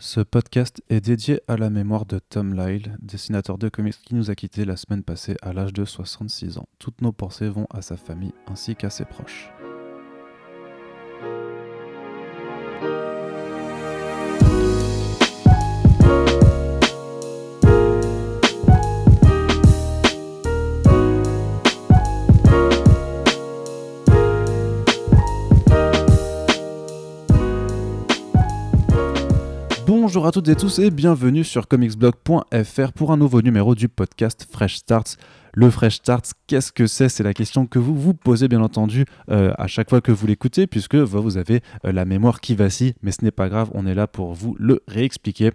Ce podcast est dédié à la mémoire de Tom Lyle, dessinateur de comics qui nous a quittés la semaine passée à l'âge de 66 ans. Toutes nos pensées vont à sa famille ainsi qu'à ses proches. Bonjour à toutes et tous et bienvenue sur comicsblog.fr pour un nouveau numéro du podcast Fresh Starts. Le Fresh Starts, qu'est-ce que c'est? C'est la question que vous vous posez bien entendu euh, à chaque fois que vous l'écoutez puisque vous avez euh, la mémoire qui vacille, mais ce n'est pas grave, on est là pour vous le réexpliquer.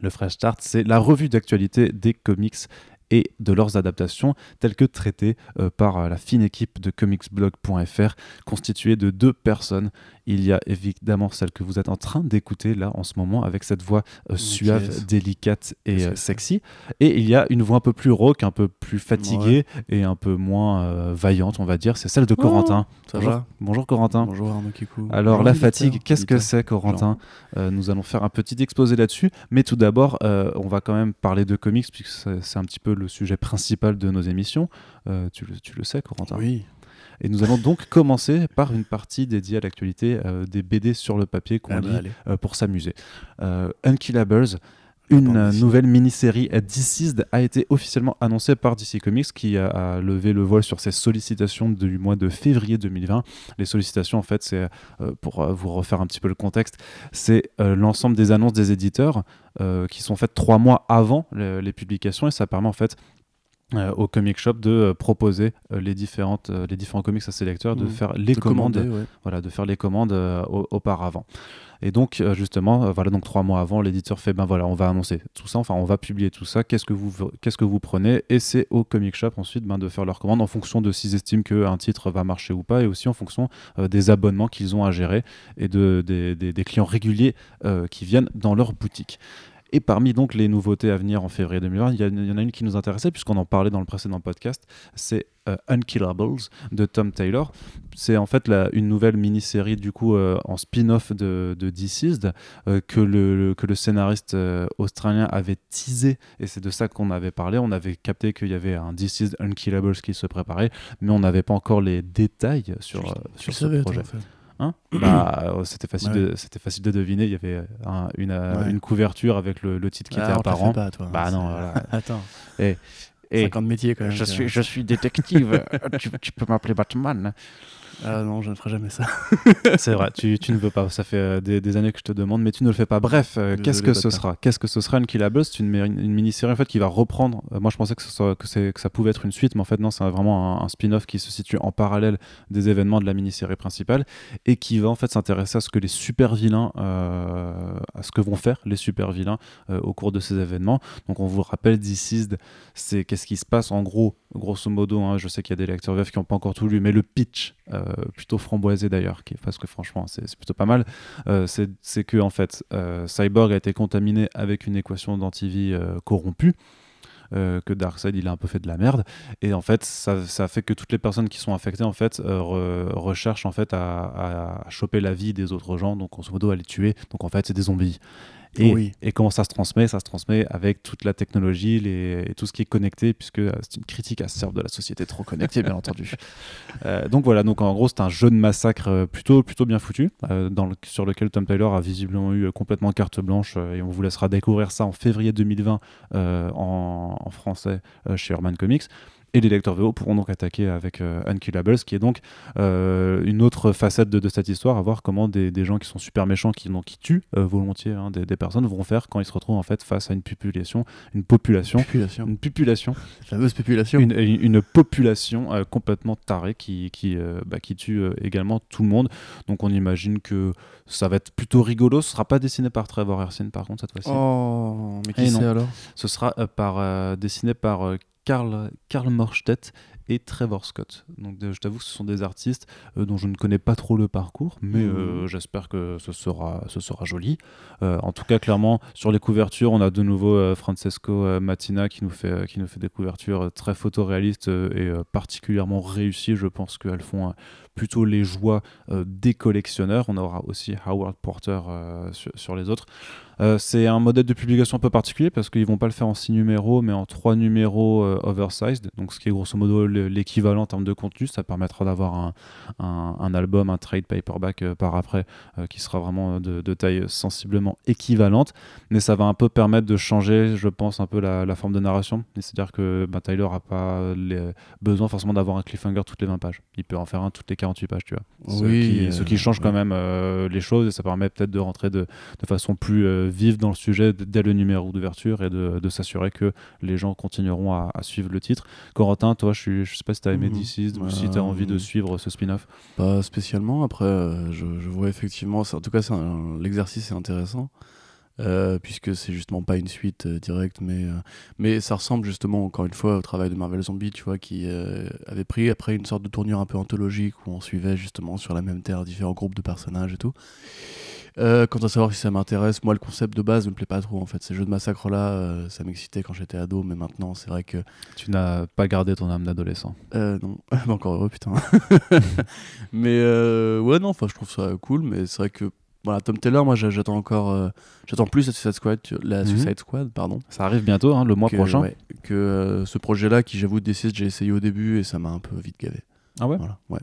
Le Fresh Start, c'est la revue d'actualité des comics et de leurs adaptations telles que traitées euh, par la fine équipe de comicsblog.fr constituée de deux personnes il y a évidemment celle que vous êtes en train d'écouter là en ce moment avec cette voix euh, suave, délicate et euh, sexy. Et il y a une voix un peu plus rauque, un peu plus fatiguée et un peu moins euh, vaillante, on va dire. C'est celle de oh, Corentin. ça bonjour. Va bonjour Corentin. Bonjour Arnaud Kikou. Alors la fatigue, qu'est-ce que c'est Corentin Nous allons faire un petit exposé là-dessus. Mais tout d'abord, on va quand même parler de comics puisque c'est un petit peu le sujet principal de nos émissions. tu, tu le sais Corentin? Oui. Et nous allons donc commencer par une partie dédiée à l'actualité euh, des BD sur le papier qu'on ah bah lit euh, pour s'amuser. Euh, Unkillables, une nouvelle mini-série Deceased a été officiellement annoncée par DC Comics qui a, levé le voile sur ses sollicitations du mois de février 2020. Les sollicitations, en fait, c'est pour vous refaire un petit peu le contexte, c'est l'ensemble des annonces des éditeurs qui sont faites trois mois avant les publications et ça permet en fait euh, au comic shop de euh, proposer euh, les différentes les différents comics à ses lecteurs de mmh. faire les commandes voilà de faire les commandes auparavant. Et donc justement voilà donc trois mois avant l'éditeur fait ben voilà on va annoncer tout ça enfin on va publier tout ça. Qu'est-ce que vous qu'est-ce que vous prenez? Et c'est au comic shop ensuite ben, de faire leurs commandes en fonction de s'ils estiment qu'un titre va marcher ou pas et aussi en fonction des abonnements qu'ils ont à gérer et de des, des, des clients réguliers qui viennent dans leur boutique et parmi donc les nouveautés à venir en février 2020, il y, en a une qui nous intéressait puisqu'on en parlait dans le précédent podcast, c'est euh, Unkillables de Tom Taylor. C'est en fait une nouvelle mini-série du coup euh, en spin-off de, de Deceased euh, que, le, que le scénariste australien avait teasé et c'est de ça qu'on avait parlé. On avait capté qu'il y avait un Deceased Unkillables qui se préparait, mais on n'avait pas encore les détails sur, sur ce projet. Hein bah, euh, c'était facile, de, c'était facile de deviner. Il y avait une, euh, une, couverture avec le, le titre qui était apparent. Pas, toi, bah non, voilà. Attends. Et, et 50 métiers quand même. Je suis, je suis détective. tu, tu, peux m'appeler Batman. Ah non, je ne ferai jamais ça. c'est vrai, tu, tu, ne veux pas. Ça fait euh, des, années que je te demande, mais tu ne le fais pas. Bref, euh, qu'est-ce que ce sera? Qu'est-ce que ce sera Unkillables C'est une, une, mini-série en fait qui va reprendre. Euh, moi, je pensais que, ce que, que, ça pouvait être une suite, mais en fait, non, c'est vraiment un, spin-off qui se situe en parallèle des événements de la mini-série principale et qui va en fait s'intéresser à ce que les super vilains, à ce que vont faire les super vilains au cours de ces événements. Donc, on vous rappelle, Deceased, c'est qu'est-ce qui se passe? En gros, grosso modo. Hein, je sais qu'il y a des lecteurs VF qui n'ont pas encore tout lu, mais le pitch euh, plutôt framboisé d'ailleurs, parce que franchement c'est plutôt pas mal, euh, c'est que en fait euh, Cyborg a été contaminé avec une équation d'antivie corrompue. que Darkseid il a un peu fait de la merde. Et en fait ça, fait que toutes les personnes qui sont affectées en fait recherchent en fait à, choper la vie des autres gens. Donc grosso modo à les tuer. Donc en fait c'est des zombies et, comment ça se transmet? Ça se transmet avec toute la technologie les, et tout ce qui est connecté, puisque euh, c'est une critique à de la société trop connectée, bien entendu. Euh, donc voilà, donc en gros, c'est un jeu de massacre euh, plutôt, plutôt bien foutu, dans le, sur lequel Tom Taylor a visiblement eu complètement carte blanche, et on vous laissera découvrir ça en février 2020 en, en, français chez Urban Comics. Et les lecteurs VO pourront donc attaquer avec euh, Unkillables, qui est donc euh, une autre facette de, cette histoire, à voir comment des, gens qui sont super méchants, qui, qui tuent euh, volontiers hein, des, personnes, vont faire quand ils se retrouvent en fait face à une population, une population, une population, fameuse population, une, population complètement tarée qui, qui, bah, qui tue également tout le monde. Donc on imagine que ça va être plutôt rigolo. Ce sera pas dessiné par Trevor Hersin par contre cette fois-ci. Oh, mais qui eh c'est alors? Ce sera par, dessiné par Karl, Karl Morstedt et Trevor Scott. Donc je t'avoue que ce sont des artistes euh, dont je ne connais pas trop le parcours, mais mmh. euh, j'espère que ce sera, ce sera joli. Euh, en tout cas, clairement, sur les couvertures, on a de nouveau Francesco Mattina qui nous, fait, qui nous fait des couvertures très photoréalistes et particulièrement réussies. Je pense qu'elles font plutôt les joies des collectionneurs. On aura aussi Howard Porter sur, les autres. Euh, c'est un modèle de publication un peu particulier parce qu'ils vont pas le faire en 6 numéros mais en 3 numéros euh, oversized, donc ce qui est grosso modo l'équivalent en termes de contenu. Ça permettra d'avoir un, un, album, un trade paperback euh, par après qui sera vraiment de, taille sensiblement équivalente, mais ça va un peu permettre de changer, je pense, un peu la, forme de narration. C'est-à-dire que bah, Tyler a pas besoin forcément d'avoir un cliffhanger toutes les 20 pages. Il peut en faire un toutes les 48 pages, tu vois. Oui, ce, qui, change quand même les choses et ça permet peut-être de rentrer de, de façon plus vivre dans le sujet dès le numéro d'ouverture et de, s'assurer que les gens continueront à, suivre le titre. Corentin, toi, je, suis, je sais pas si tu as aimé mmh. ou si tu as envie de suivre ce spin-off. Pas spécialement. Après, euh, je, vois effectivement, en tout cas, l'exercice est intéressant. Euh, puisque c'est justement pas une suite euh, directe, mais, mais ça ressemble justement encore une fois au travail de Marvel Zombie, tu vois, qui avait pris après une sorte de tournure un peu anthologique où on suivait justement sur la même terre différents groupes de personnages et tout. Euh, quant à savoir si ça m'intéresse, moi le concept de base ne me plaît pas trop en fait. Ces jeux de massacre là, euh, ça m'excitait quand j'étais ado, mais maintenant c'est vrai que. Tu n'as pas gardé ton âme d'adolescent euh, Non, encore heureux putain. mais ouais, non, enfin je trouve ça cool, mais c'est vrai que. Voilà, Tom Taylor, moi j'attends encore, j'attends plus la Suicide Squad, la mhm. Suicide Squad, pardon. Ça arrive bientôt, hein, le mois prochain. que ce projet-là, qui j'avoue décide, j'ai essayé au début et ça m'a un peu vite gavé. Ah ouais? Voilà, ouais.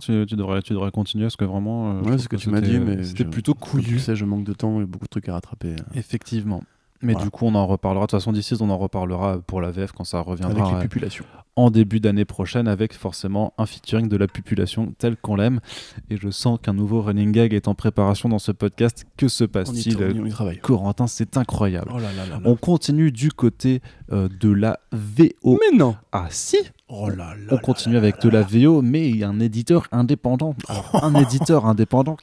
Tu, devrais, tu devrais continuer parce que vraiment. Euh, ouais, c'est ce que, tu m'as dit, mais c'était plutôt couillu. Tu sais, je manque de temps et beaucoup de trucs à rattraper. Euh. Effectivement. Mais du coup, on en reparlera. De toute façon, d'ici, on en reparlera pour la VF quand ça reviendra. Avec les populations. En début d'année prochaine, avec forcément un featuring de la population tel qu'on l'aime. Et je sens qu'un nouveau running gag est en préparation dans ce podcast. Que se passe-t-il Corentin, c'est incroyable. Oh là là on continue du côté euh, de la VO. Mais non Ah si Oh là là on continue avec de la VO, mais il y a un éditeur indépendant. un éditeur indépendant,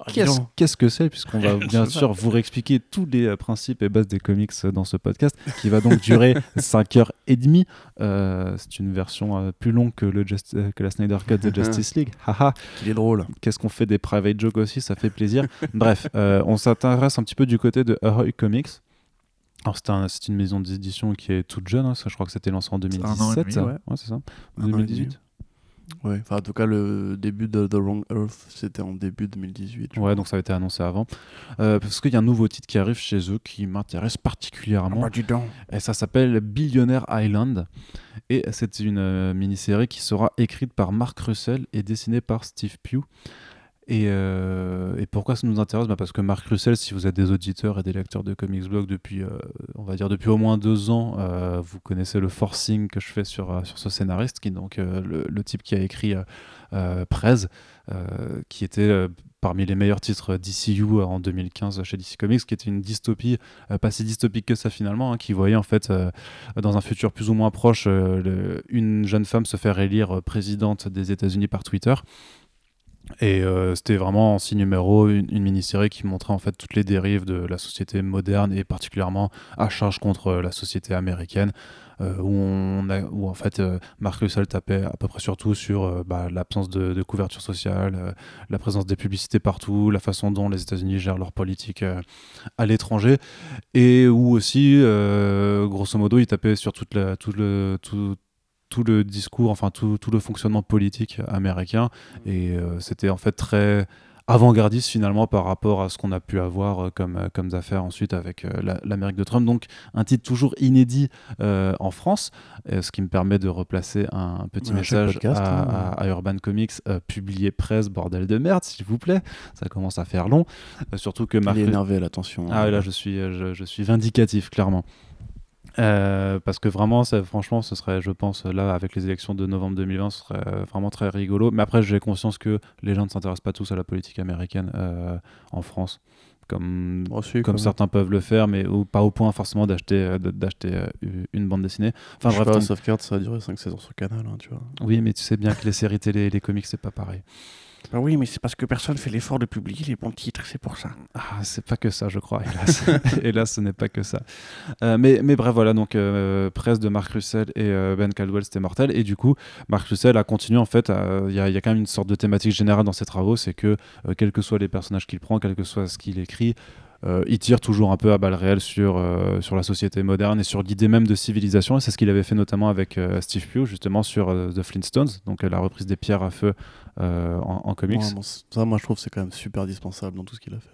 qu'est-ce que c'est Puisqu'on va bien sûr vous réexpliquer tous les euh, principes et bases des comics euh, dans ce podcast, qui va donc durer 5h30. Euh, c'est une version plus longue que, le que la Snyder Cut de Justice League. Haha. Il est drôle. Qu'est-ce qu'on fait des private jokes aussi? Ça fait plaisir. Bref, on s'intéresse un petit peu du côté de Ahoy Comics. Alors c'est une maison d'édition qui est toute jeune, hein, je crois que c'était lancé en 2017. ouais. c'est ça 2018 Ouais, enfin en tout cas le début de The Wrong Earth c'était en début 2018. Ouais, donc ça a été annoncé avant. Euh, parce qu'il y a un nouveau titre qui arrive chez eux qui m'intéresse particulièrement. Ah bah, Et ça s'appelle Billionaire Island. Et c'est une euh, mini-série qui sera écrite par Mark Russell et dessinée par Steve Pugh. Euh, et, pourquoi ça nous intéresse? Bah Parce que Marc Russell, si vous êtes des auditeurs et des lecteurs de Comics Blog depuis, euh, on va dire depuis au moins deux ans, euh, vous connaissez le forcing que je fais sur, sur ce scénariste, qui donc le, type qui a écrit Prez, qui était parmi les meilleurs titres d'ICU en 2015 chez DC Comics, qui était une dystopie, pas si dystopique que ça finalement, hein, qui voyait en fait dans un futur plus ou moins proche une jeune femme se faire élire présidente des États-Unis par Twitter. Et euh, c'était vraiment en six numéros, une, mini-série qui montrait en fait toutes les dérives de la société moderne et particulièrement à charge contre la société américaine, euh, où, on a, où en fait euh, Mark Russell tapait à peu près surtout sur bah, l'absence de, couverture sociale, la présence des publicités partout, la façon dont les États-Unis gèrent leur politique à l'étranger, et où aussi, grosso modo, il tapait sur toute la, tout le, tout, tout le discours, enfin tout, tout le fonctionnement politique américain. Mm. Et euh, c'était en fait très avant-gardiste finalement par rapport à ce qu'on a pu avoir euh, comme, euh, comme affaires ensuite avec l'Amérique de Trump. Donc un titre toujours inédit en France, ce qui me permet de replacer un, petit message hein. à, Urban Comics, publié presse, bordel de merde, s'il vous plaît. Ça commence à faire long. surtout que Marc... Il est énervé, l'attention. Ah là, je suis, je, je suis vindicatif, clairement. Euh, parce que vraiment, franchement, ce serait, je pense, là, avec les élections de novembre 2020, ce serait vraiment très rigolo. Mais après, j'ai conscience que les gens ne s'intéressent pas tous à la politique américaine euh, en France, comme, oh, comme certains peuvent le faire, mais pas au point forcément d'acheter euh, d'acheter une bande dessinée. Enfin, je bref, sais pas, ça a duré 5 saisons sur Canal, hein, tu vois. Oui, mais tu sais bien que les séries télé et les comics, c'est pas pareil. Ah oui, mais c'est parce que personne fait l'effort de publier les bons titres, c'est pour ça. Ah, c'est pas que ça, je crois, hélas. hélas, ce n'est pas que ça. Euh, mais, mais bref, voilà, donc euh, presse de Mark Russell et euh, Ben Caldwell, c'était mortel. Et du coup, Mark Russell a continué, en fait, il y, y, a quand même une sorte de thématique générale dans ses travaux, c'est que, quels que soient les personnages qu'il prend, quel que soit ce qu'il écrit, euh, il tire toujours un peu à balles réelles sur, euh, sur la société moderne et sur l'idée même de civilisation. Et c'est ce qu'il avait fait notamment avec euh, Steve Pugh, justement, sur The Flintstones, donc la reprise des pierres à feu en, comics. ça, moi, je trouve que c'est quand même super indispensable dans tout ce qu'il a fait.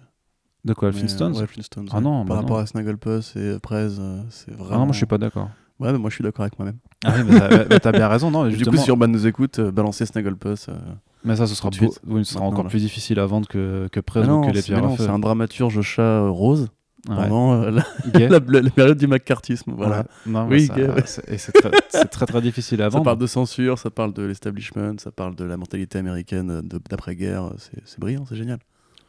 De quoi, Flintstones Ouais, Flintstones. Ah non, Par bah rapport à Snagglepuss et Prez, c'est vraiment. Ah non, moi, je suis pas d'accord. Ouais, mais moi, je suis d'accord avec moi-même. Ah oui, mais t'as bien raison, non Du coup, si Urban nous écoute, balancer Snagglepuss. Mais ça, ce sera, oui, ce sera encore plus difficile à vendre que, que Prez ou que les pierres à feu. C'est un dramaturge chat rose pendant euh, la, période du McCarthyisme. Voilà. oui, c'est très, très, très difficile à vendre. Ça parle de censure, ça parle de l'establishment, ça parle de la mentalité américaine d'après-guerre. C'est brillant, c'est génial.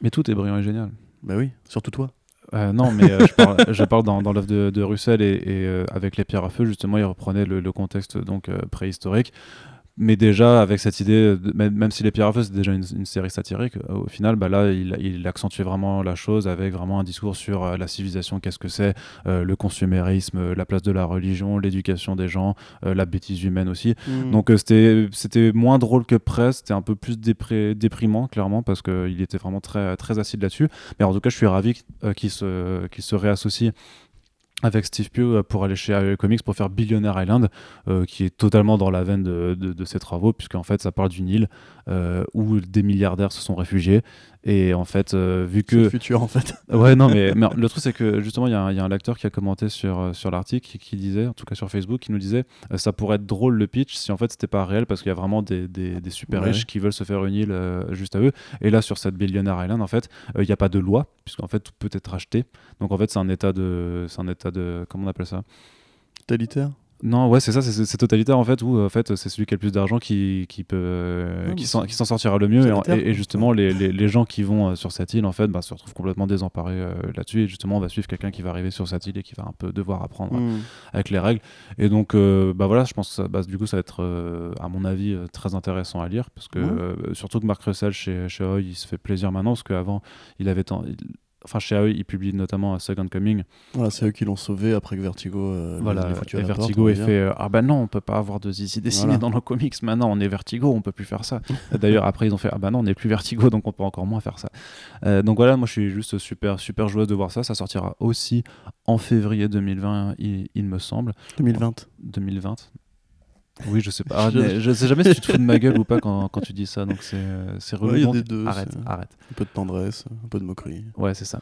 Mais tout est brillant et génial. Bah oui, surtout toi. Euh, non, mais euh, je parle, je parle dans, dans l'œuvre de, de, Russell et, avec les pierres à feu, justement, il reprenait le, le contexte donc préhistorique mais déjà avec cette idée, même, si Les Pierres à Feu c'est déjà une, série satirique, euh, au final, bah là, il, il accentuait vraiment la chose avec vraiment un discours sur euh, la civilisation, qu'est-ce que c'est, euh, le consumérisme, la place de la religion, l'éducation des gens, la bêtise humaine aussi. Mmh. Donc c'était c'était moins drôle que Presse, c'était un peu plus déprimant clairement parce qu'il était vraiment très très acide là-dessus. Mais en tout cas, je suis ravi qu'il se qu'il se réassocie avec Steve Pugh euh, pour aller chez AE Comics pour faire Billionaire Island, euh, qui est totalement dans la veine de, de, ses travaux, puisqu'en fait ça parle d'une île où des milliardaires se sont réfugiés. Et en fait, vu que. C'est le futur en fait. ouais, non, mais, le truc c'est que justement, il y, a un lecteur qui a commenté sur, sur l'article qui, disait, en tout cas sur Facebook, qui nous disait ça pourrait être drôle le pitch si en fait c'était pas réel parce qu'il y a vraiment des, des, des super riches qui veulent se faire une île juste à eux. Et là, sur cette Billionaire Island, en fait, il n'y a pas de loi, puisqu'en fait tout peut être acheté. Donc en fait, c'est un état de. C'est un état de. Comment on appelle ça? Totalitaire non, ouais, c'est ça, c'est totalitaire en fait, où en fait, c'est celui qui a le plus d'argent qui, qui, peut, qui s'en sortira le mieux. Et, justement, les, les, gens qui vont euh, sur cette île, en fait, bah, se retrouvent complètement désemparés euh, là-dessus. Et justement, on va suivre quelqu'un qui va arriver sur cette île et qui va un peu devoir apprendre hmm. avec les règles. Et donc, euh, bah voilà, je pense que bah, du coup, ça va être, à mon avis, très intéressant à lire. Parce que, surtout que Marc Russell chez, chez Hoy, il se fait plaisir maintenant, parce qu'avant, il avait tant, enfin chez AE, ils publient notamment Second Coming. Voilà, c'est eux qui l'ont sauvé après que Vertigo. Euh, voilà, et Vertigo ait fait euh, ah ben non, on peut pas avoir de Zizi dessiné dans nos comics. Maintenant, on est Vertigo, on peut plus faire ça. D'ailleurs, après ils ont fait ah ben non, on n'est plus Vertigo, donc on peut encore moins faire ça. Euh, donc voilà, moi je suis juste super super joueuse de voir ça. Ça sortira aussi en février 2020, il, il me semble. 2020. 2020. Oui, je sais pas. je... sais jamais si tu te fous de ma gueule ou pas quand, quand tu dis ça, donc c'est c'est relou. deux. Arrête, arrête. Un peu de tendresse, un peu de moquerie. Ouais, c'est ça.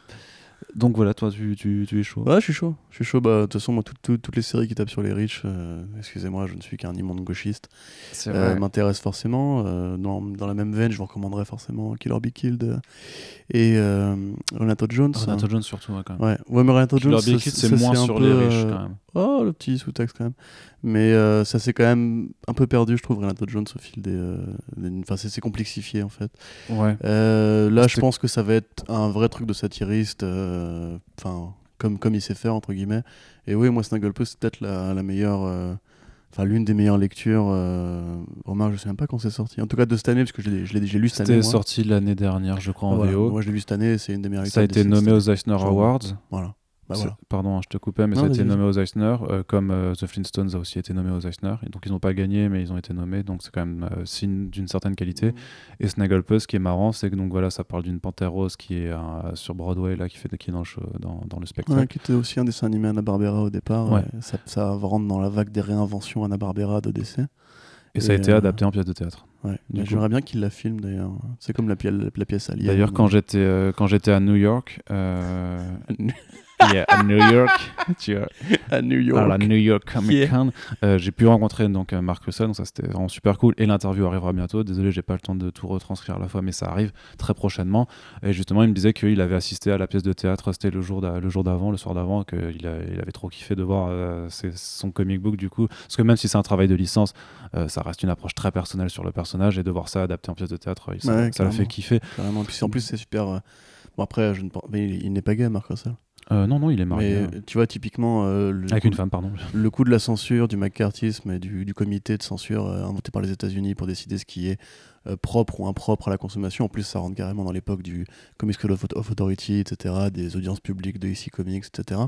Donc voilà, toi, tu, tu, tu, es chaud. Ouais, je suis chaud. Je suis chaud. Bah, de toute façon, moi, toutes les séries qui tapent sur les riches, euh, excusez-moi, je ne suis qu'un immonde gauchiste, euh, m'intéressent forcément. Euh, dans, dans, la même veine, je vous recommanderais forcément Killer Be Killed et Renato Jones. Renato Jones, surtout, ouais, quand même. Ouais, ouais mais Renato Jones, c'est moins sur les riches, quand même. Oh, le petit sous-texte, quand même. Mais ça s'est quand même un peu perdu, je trouve, Renato Jones, au fil des. Enfin, c'est complexifié, en fait. Ouais. là, je pense que ça va être un vrai truc de satiriste. Euh, enfin, comme, comme il sait faire, entre guillemets. Et oui, moi, Snagglepuss, c'est peut-être la, la, meilleure. Euh, enfin, l'une des meilleures lectures. Euh... Remarque, je sais même pas quand c'est sorti. En tout cas, de cette année, parce que je l'ai lu cette année. C'était sorti l'année dernière, je crois, en VO. Moi, je l'ai lu cette année, c'est une des meilleures Ça a été nommé aux Eisner Awards. Voilà. Bah pardon, je te coupais, mais ça a été nommé aux Eisner, euh, comme euh, The Flintstones a aussi été nommé aux Eisner. Et donc ils n'ont pas gagné, mais ils ont été nommés, donc c'est quand même euh, signe d'une certaine qualité. Mm. Et Snagglepuss, ce qui est marrant, c'est que donc voilà, ça parle d'une panthère rose qui est sur Broadway là, qui fait qui est dans le, dans, dans le spectacle. qui était aussi un dessin animé Anna Barbera au départ. Ça, ça rentre dans la vague des réinventions Anna Barbera de DC. Et, ça a été adapté en pièce de théâtre. Ouais. J'aimerais bien qu'il la filme d'ailleurs. C'est comme la, la, pièce Alien. D'ailleurs, quand j'étais quand j'étais à New York, à New York. tu à New York. À la New York Comic Con. Euh, j'ai pu rencontrer donc euh, Marc Russell, donc ça c'était vraiment super cool. Et l'interview arrivera bientôt. Désolé, j'ai pas le temps de tout retranscrire à la fois, mais ça arrive très prochainement. Et justement, il me disait qu'il avait assisté à la pièce de théâtre, c'était le jour d'avant, le soir d'avant, qu'il il avait trop kiffé de voir euh, son comic book du coup. Parce que même si c'est un travail de licence, ça reste une approche très personnelle sur le personnage et de voir ça adapté en pièce de théâtre, ça l'a fait kiffer. Carrément. Puis en plus, c'est super. Bon, après, je ne... mais il, n'est pas gay, Marc Russell. Euh, non, non, il est marié. Mais, tu vois, typiquement. Euh, Avec une femme, pardon. Le coup de la censure, du McCarthyisme et du, comité de censure euh, inventé par les États-Unis pour décider ce qui est propre ou impropre à la consommation. En plus, ça rentre carrément dans l'époque du Comics Code of Authority, etc., des audiences publiques de IC Comics, etc.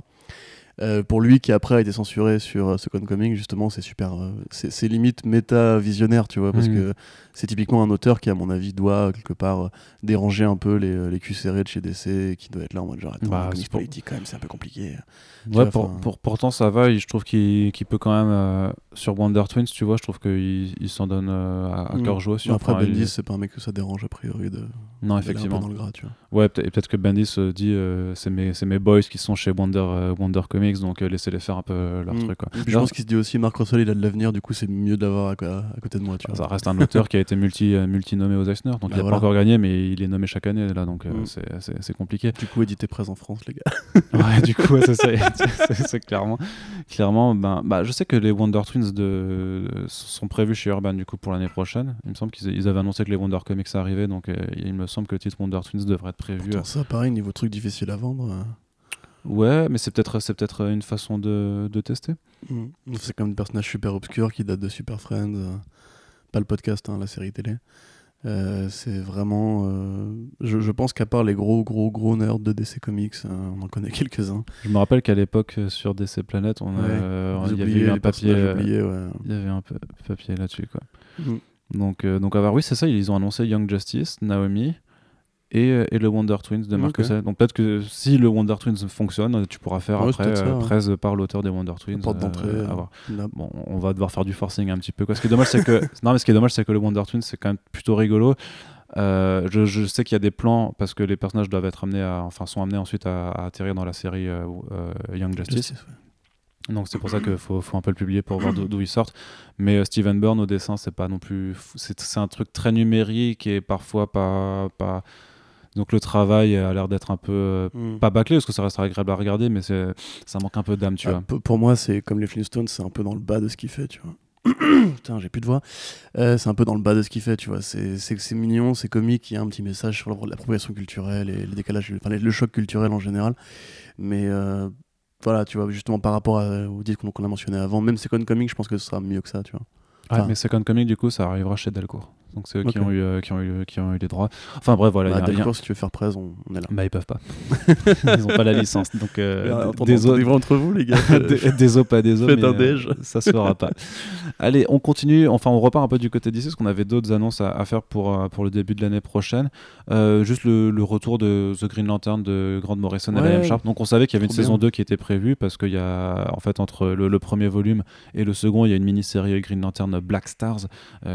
Euh, pour lui qui après a été censuré sur euh, Second Coming justement c'est super euh, c'est limite méta visionnaire tu vois parce mmh. que c'est typiquement un auteur qui à mon avis doit quelque part déranger un peu les, les culs serrés de chez DC et qui doit être là en mode genre attends bah, politique quand même c'est un peu compliqué ouais pour, pour, pourtant ça va je trouve qu'il peut quand même sur Wonder Twins tu vois je trouve qu'il il, s'en donne à, à mmh. cœur joie aussi après Bendis c'est pas un mec que ça dérange a priori de non effectivement dans le gras, tu vois. ouais peut-être que Bendis dit c'est mes, mes boys qui sont chez Wonder, Wonder Comics donc euh, laissez-les faire un peu euh, leur mm. truc. Quoi. je pense qu'il se dit aussi, Marc Russell, il a de l'avenir, du coup, c'est mieux de l'avoir à, côté de moi. Tu Ça reste un auteur qui a été multi, euh, multi nommé aux Eisner, donc bah il n'a pas encore gagné, mais il est nommé chaque année là, donc mm. c'est compliqué. Du coup, édité presse en France, les gars. ouais, du coup, c'est clairement, clairement. Ben, bah, je sais que les Wonder Twins de, sont prévus chez Urban du coup pour l'année prochaine. Il me semble qu'ils avaient annoncé que les Wonder Comics arrivaient, donc il me semble que le titre Wonder Twins devrait être prévu. ça, pareil, niveau truc difficile à vendre. Ouais, mais c'est peut-être c'est peut-être une façon de, de tester. Mm. C'est comme des personnages super obscurs qui datent de Super Friends, euh, pas le podcast, hein, la série télé. Euh, c'est vraiment. Euh, je, je, pense qu'à part les gros, gros, gros nerds de DC Comics, on en connaît quelques-uns. Je me rappelle qu'à l'époque, sur DC Planet, on, il y avait eu un papier. Il y avait un papier là-dessus, quoi. Mm. Donc, donc, oui, c'est ça, ils ont annoncé Young Justice, Naomi, et, et, le Wonder Twins de Mark okay. Donc peut-être que si le Wonder Twins fonctionne, tu pourras faire après euh, presse par l'auteur des Wonder Twins. Porte d'entrée. Euh, bon, on va devoir faire du forcing un petit peu. Quoi. Ce qui est dommage, c'est que non, mais ce qui est dommage, c'est que le Wonder Twins c'est quand même plutôt rigolo. Euh, je, je, sais qu'il y a des plans parce que les personnages doivent être amenés à, enfin sont amenés ensuite à, atterrir dans la série Young Justice. Donc c'est pour ça qu'il faut, faut, un peu le publier pour voir d'où ils sortent. Mais Steven Byrne au dessin, c'est pas non plus. C'est un truc très numérique et parfois pas. pas donc le travail a l'air d'être un peu euh, hmm. pas bâclé parce que ça reste agréable à regarder, mais ça manque un peu d'âme, tu ah, vois. Pour moi, c'est comme les Flintstones, c'est un peu dans le bas de ce qu'il fait, tu vois. Putain, j'ai plus de voix. Euh, c'est un peu dans le bas de ce qu'il fait, tu vois. C'est mignon, c'est comique, il y a un petit message sur l'appropriation culturelle et le décalage, enfin, le choc culturel en général. Mais euh, voilà, tu vois, justement par rapport au disque qu'on a mentionné avant, même Second Comic, je pense que ce sera mieux que ça, tu vois. Ouais, mais Second Comic, du coup, ça arrivera chez Delcourt. Donc c'est eux qui, ont eu, euh, qui, ont eu, qui ont eu les droits. Enfin bref, voilà. Bah, Delcourt, si tu veux faire presse, on, est là. Bah, ils peuvent pas. ils ont pas la licence. Donc, euh, autres entre vous, les gars. des os, pas des os. Faites un déj. Euh, ça se fera pas. Allez, on continue. Enfin, on repart un peu du côté d'ici, parce qu'on avait d'autres annonces à, faire pour, euh, pour le début de l'année prochaine. juste le, le, retour de The Green Lantern de Grant Morrison et Liam Sharp. Donc on savait qu'il y avait une saison 2 qui était prévue, parce qu'il y a, en fait, entre le, premier volume et le second, il y a une mini-série Green Lantern Black Stars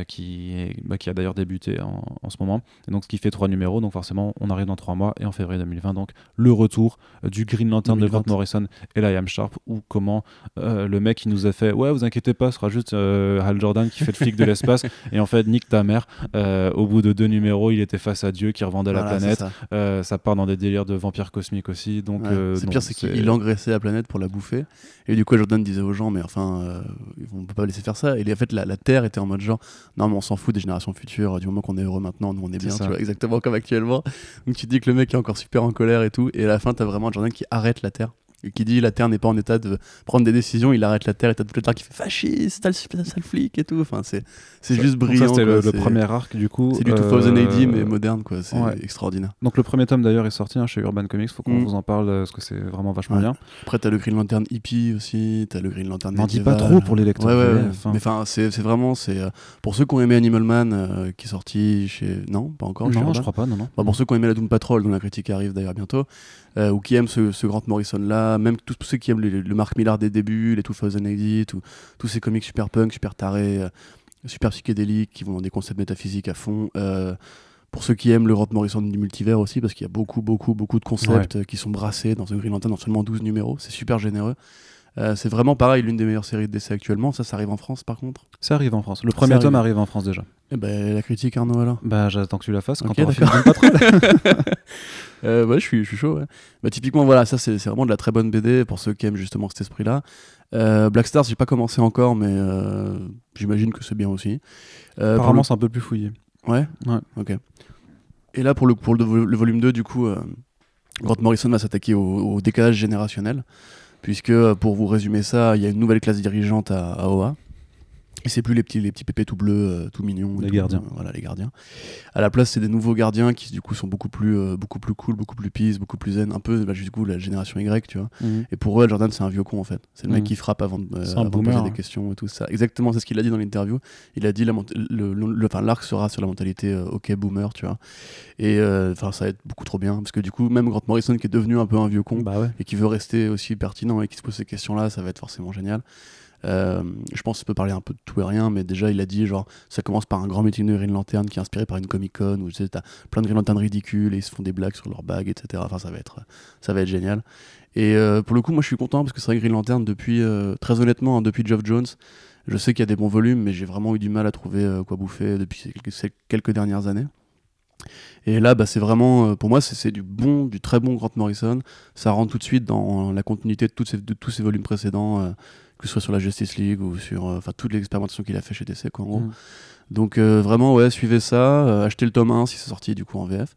qui, bah, qui a d'ailleurs débuté en, ce moment. Et donc, ce qui fait trois numéros. Donc, forcément, on arrive dans trois mois et en février 2020, donc le retour euh, du Green Lantern de Grant Morrison et Liam Sharp, ou comment euh, le mec qui nous a fait Ouais, vous inquiétez pas, ce sera juste euh, Hal Jordan qui fait le flic de l'espace. et en fait, nique ta mère. au bout de deux numéros, il était face à Dieu qui revendait la planète. Ça. part dans des délires de vampires cosmiques aussi. Donc, c'est pire, c'est qu'il engraissait la planète pour la bouffer. Et du coup, Jordan disait aux gens Mais enfin, on peut pas laisser faire ça. Et en fait, la, la Terre était en mode genre Non, mais on s'en fout des générations futures. Du moment qu'on est heureux maintenant, nous on est bien, tu vois, exactement comme actuellement. Donc tu dis que le mec est encore super en colère et tout, et à la fin, t'as vraiment Jordan qui arrête la Terre qui dit la Terre n'est pas en état de prendre des décisions, il arrête la Terre et t'as Terre qui fait fasciste, t'as le sale flic et tout. Enfin, c'est, c'est juste brillant. Ça, c'était le, premier arc du coup. C'est du 2000 AD mais moderne, quoi. C'est extraordinaire. Donc le premier tome d'ailleurs est sorti hein, chez Urban Comics, faut qu'on mm. vous en parle parce que c'est vraiment vachement bien. Après, t'as le Green Lantern hippie aussi, t'as le Green Lantern. N'en dis pas trop pour les lecteurs. Ouais, Mais enfin, c'est, vraiment, c'est euh, pour ceux qui ont aimé Animal Man, euh, qui est sorti chez. Non, pas encore. Non, je crois pas, non, non. Bah, pour ceux qui ont aimé la Doom Patrol, dont la critique arrive d'ailleurs bientôt, euh, ou qui aiment ce, ce Grant Morrison là, même tous ceux qui aiment le, Mark Millar des débuts, les 2080, tout, tous ces comics super punk, super tarés, euh, super psychédéliques, qui vont dans des concepts métaphysiques à fond. Euh, pour ceux qui aiment le Grant Morrison du multivers aussi, parce qu'il y a beaucoup, beaucoup, beaucoup de concepts qui sont brassés dans un Green Lantern dans seulement 12 numéros, c'est super généreux. C'est vraiment pareil, l'une des meilleures séries de DC actuellement. Ça, ça arrive en France par contre Ça arrive en France. Le premier tome arrive en France déjà. Et eh ben, la critique, Arnaud, alors? Bah, j'attends que tu la fasses quand on aura fini euh, ouais, je suis, je suis chaud. Ouais. Bah, typiquement, voilà, ça, c'est vraiment de la très bonne BD pour ceux qui aiment justement cet esprit-là. Euh, Black Stars, j'ai pas commencé encore, mais euh, j'imagine que c'est bien aussi. Euh, Apparemment, c'est un peu plus fouillé. Ouais? Ouais. Ok. Et là, pour le, pour le, volume 2, du coup, euh, Grant Morrison va s'attaquer au, décalage générationnel. Puisque, pour vous résumer ça, il y a une nouvelle classe dirigeante à, à OA Et c'est plus les petits, les petits pépés tout bleus, euh, tout mignons. Les gardiens. Euh, voilà, les gardiens. À la place, c'est des nouveaux gardiens qui, du coup, sont beaucoup plus, euh, beaucoup plus cool, beaucoup plus peace, beaucoup plus zen. Un peu, bah, du coup, la génération Y, tu vois. Mhm. Et pour eux, Jordan, c'est un vieux con, en fait. C'est le mec mhm. qui frappe avant, de, poser des questions et tout ça. Exactement, c'est ce qu'il a dit dans l'interview. Il a dit l'arc le, le, sera sur la mentalité OK, boomer, tu vois. Et enfin, ça va être beaucoup trop bien. Parce que, du coup, même Grant Morrison, qui est devenu un peu un vieux con, bah et qui veut rester aussi pertinent et qui se pose ces questions-là, ça va être forcément génial. Euh, je pense qu'on peut parler un peu de tout et rien, mais déjà il a dit genre ça commence par un grand meeting de Green Lantern qui est inspiré par une Comic Con où tu sais, t'as plein de Green Lantern ridicules et ils se font des blagues sur leurs bagues, etc. Enfin ça va être ça va être génial. Et euh, pour le coup moi je suis content parce que c'est vrai Green Lantern depuis euh, très honnêtement hein, depuis Geoff Jones. Je sais qu'il y a des bons volumes, mais j'ai vraiment eu du mal à trouver quoi bouffer depuis ces quelques dernières années. Et là, bah, c'est vraiment, pour moi, c'est du bon, du très bon Grant Morrison. Ça rentre tout de suite dans la continuité de tous ces volumes précédents que ce soit sur la Justice League ou sur euh, enfin toutes les expérimentations qu'il a fait chez DC quoi, en gros. Mm. Donc euh, vraiment ouais, suivez ça, euh, achetez le tome 1 si c'est sorti du coup en VF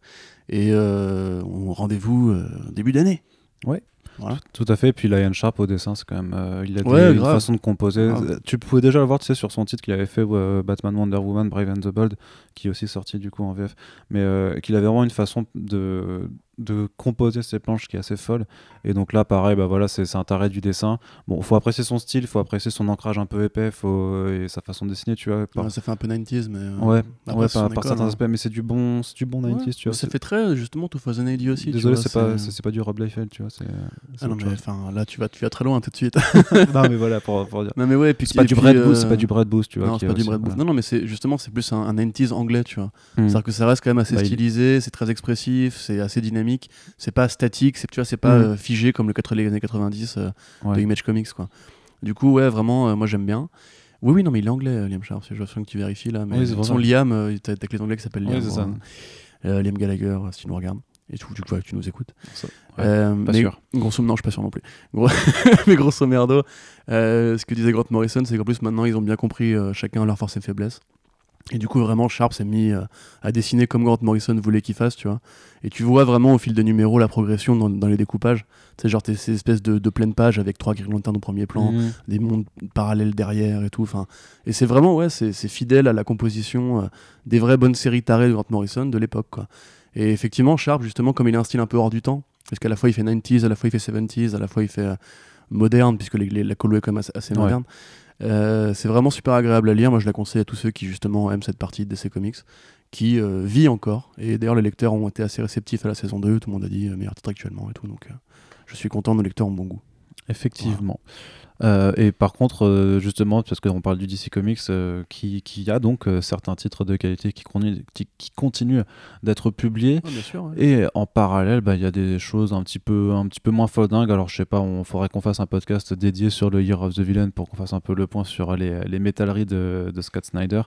et on rendez-vous début d'année. Ouais. Voilà. Tout à fait. Puis Lion Sharp au dessin, c'est quand même. il a des, une façon de composer. Tu pouvais déjà le voir, tu sais, sur son titre qu'il avait fait Batman Wonder Woman, Brave and the Bold, qui est aussi sorti du coup en VF. Mais qu'il avait vraiment une façon de, de composer ses planches qui est assez folle. Et donc là, pareil, bah voilà, c'est un taré du dessin. Bon, faut apprécier son style, faut apprécier son ancrage un peu épais, faut et sa façon de dessiner, tu vois. ça fait un peu 90s, mais. Euh, ouais, ouais par, certains hein. aspects, mais c'est du bon, du bon 90s, tu vois. Ça fait très justement tout AD aussi. Désolé, c'est pas, c'est pas du Rob Liefeld, tu vois. Ah non, mais enfin là, tu vas, tu vas très loin tout de suite. non, mais voilà, pour, pour dire. Non, mais ouais, puis c'est pas, du Brad Boost, c'est pas du Brad Boost, tu vois. Non, c'est pas du Brad Boost. Non, non, mais c'est justement, c'est plus un 90s anglais, tu vois. Hmm. C'est-à-dire que ça reste quand même assez bah, stylisé, c'est très expressif, c'est assez dynamique. C'est pas statique, c'est tu vois, c'est pas mm. euh, figé comme le 4 les années 90 euh, de Image Comics quoi. Du coup, ouais, vraiment, euh, moi j'aime bien. Oui, oui, non, mais il est anglais, Liam Sharp. Je vois que tu vérifies là. Mais son Liam, t'as que les anglais qui s'appellent Liam. Liam Gallagher, si tu nous regardes. Et tout, du coup, tu nous écoutes. pas mais, sûr. Grosso, non, je suis pas sûr non plus. mais grosso merdo, ce que disait Grant Morrison, c'est qu'en plus maintenant ils ont bien compris chacun leurs forces et faiblesses. Et du coup, vraiment, Sharp s'est mis euh, à dessiner comme Grant Morrison voulait qu'il fasse, tu vois. Et tu vois vraiment au fil des numéros la progression dans, les découpages. C'est genre ces espèces de, de pleines pages avec trois Green Lanterns au premier plan, mmh. des mondes parallèles derrière et tout. Enfin, et c'est vraiment, ouais, c'est fidèle à la composition euh, des vraies bonnes séries tarées de Grant Morrison de l'époque, quoi. Et effectivement, Sharp, justement, comme il a un style un peu hors du temps, parce qu'à la fois il fait 90s, à la fois il fait 70s, à la fois il fait euh, moderne, puisque la colo est quand même assez, moderne. Euh, c'est vraiment super agréable à lire. Moi, je la conseille à tous ceux qui justement aiment cette partie de DC Comics, qui euh, vit encore. Et d'ailleurs, les lecteurs ont été assez réceptifs à la saison 2. Tout le monde a dit euh, meilleur titre actuellement et tout. Donc, je suis content. Nos lecteurs ont bon goût. Effectivement. Euh, et par contre, euh, justement, parce qu'on parle du DC Comics, euh, qui, qui, a donc certains titres de qualité qui, qui, continuent d'être publiés. Et en parallèle, bah, il y a des choses un petit peu, un petit peu moins dingues. Alors, je sais pas, on faudrait qu'on fasse un podcast dédié sur le Year of the Villain pour qu'on fasse un peu le point sur les, les métalleries de, de Scott Snyder,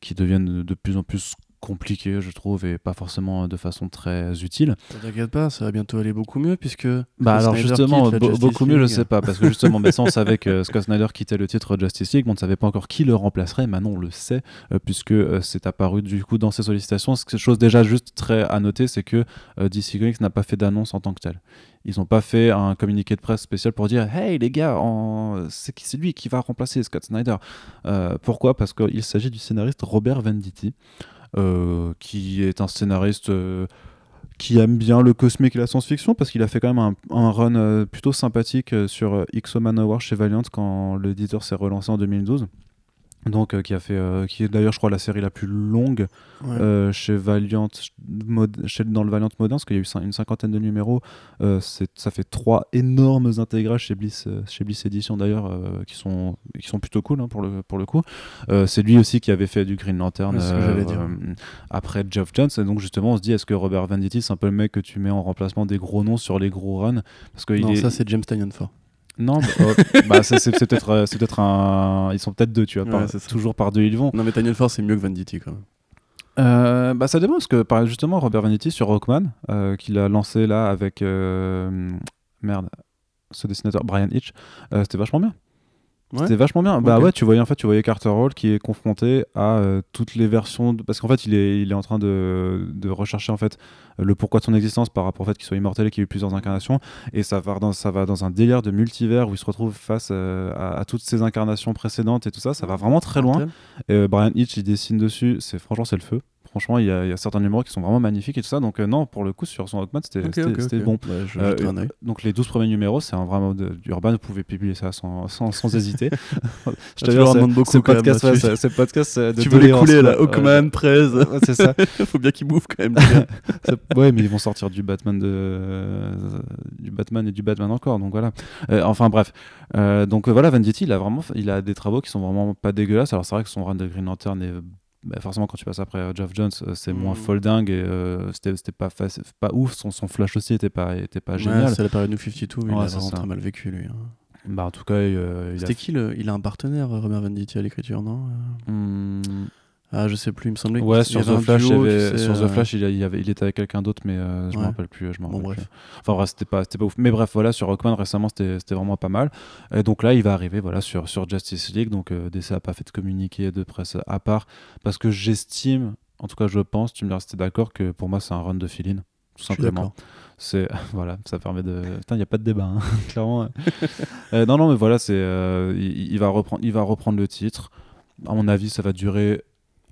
qui deviennent de plus en plus compliqué, je trouve, et pas forcément de façon très utile. T'inquiète pas, ça va bientôt aller beaucoup mieux, puisque. Bah alors justement, beaucoup mieux, je sais pas, parce que justement, mais ça, on savait que Scott Snyder quittait le titre Justice League, on ne savait pas encore qui le remplacerait, maintenant on le sait, euh, puisque euh, c'est apparu du coup dans ses sollicitations. Quelque chose déjà juste très à noter, c'est que euh, DC Comics n'a pas fait d'annonce en tant que tel. Ils n'ont pas fait un communiqué de presse spécial pour dire Hey les gars, c'est lui qui va remplacer Scott Snyder. pourquoi? Parce qu'il s'agit du scénariste Robert Venditti. Euh, qui est un scénariste euh, qui aime bien le cosmique et la science-fiction parce qu'il a fait quand même un, run euh, plutôt sympathique sur X-O War chez Valiant quand l'éditeur s'est relancé en 2012 donc euh, qui a fait euh, qui est d'ailleurs je crois la série la plus longue euh, chez Valiant chez, dans le Valiant Modern parce qu'il y a eu une cinquantaine de numéros. Ça fait trois énormes intégrales chez Bliss chez Bliss Edition d'ailleurs qui sont qui sont plutôt cool hein, pour le pour le coup. C'est lui aussi qui avait fait du Green Lantern après Geoff Jones et donc justement on se dit est-ce que Robert Venditti c'est un peu le mec que tu mets en remplacement des gros noms sur les gros runs? Parce que non ça c'est James Tynion Ford non, bah, oh, bah c'est peut-être euh, c'est peut-être un ils sont peut-être deux, tu vois, toujours par deux ils vont. Non mais Daniel Force c'est mieux que Venditti quand même. Euh, bah ça dépend parce que par justement Robert Venditti sur Rockman euh, qu'il a lancé là avec merde ce dessinateur Brian Hitch c'était vachement bien C'était vachement bien. Bah ouais, tu voyais en fait, tu voyais Carter Hall qui est confronté à euh, toutes les versions, parce qu'en fait, il est, il est en train de, de, rechercher en fait le pourquoi de son existence par rapport au fait qu'il soit immortel et qu'il ait eu plusieurs incarnations, et ça va dans, ça va dans un délire de multivers où il se retrouve face euh, à, toutes ces incarnations précédentes et tout ça. Ça va vraiment très loin. Et, Brian Hitch, il dessine dessus. C'est franchement, c'est le feu. Franchement, il y, a, certains numéros qui sont vraiment magnifiques et tout ça. Donc, euh, non, pour le coup, sur son Walkman, c'était bon. Euh, donc, les 12 premiers numéros, c'est un vraiment. De, Urban, vous pouvez publier ça sans, sans, sans hésiter. je te demande beaucoup. Ce podcast, ouais, c'est podcast de Tu veux les couler là, Hawkman, Prez. c'est ça. Faut bien qu'ils bouffent quand même. ouais, mais ils vont sortir du Batman, de, du Batman et du Batman encore. Donc, voilà. Euh, enfin, bref. donc, voilà, Venditti, il a vraiment il a des travaux qui sont vraiment pas dégueulasses. Alors, c'est vrai que son run de Green Lantern est bah, forcément quand tu passes après Jeff Jones euh, c'est moins mm. folding et euh, c'était pas pas ouf son, son, flash aussi était pas était pas génial c'est la période New 52 il a vraiment très mal vécu lui hein. bah en tout cas euh, c'était qui le... il a un partenaire Robert Venditti à l'écriture non hmm. Ah, je sais plus, il me semblait ouais, sur The Flash, sur The Flash, il, il, avait, il était avec quelqu'un d'autre, mais euh, je me rappelle plus. Je bon, bref. Enfin, bref, c'était pas, pas ouf. Mais bref, voilà, sur Rockman récemment, c'était vraiment pas mal. Et donc là, il va arriver voilà, sur, sur Justice League. Donc euh, DC a pas fait de communiqué de presse à part, parce que j'estime, en tout cas, je pense, tu me diras si d'accord, que pour moi, c'est un run de fill tout simplement. C'est voilà, ça permet de. Putain, il n'y a pas de débat, hein, clairement. euh, non, non, mais voilà, c'est euh, il, il, va reprendre, il va reprendre le titre. À mon avis, ça va durer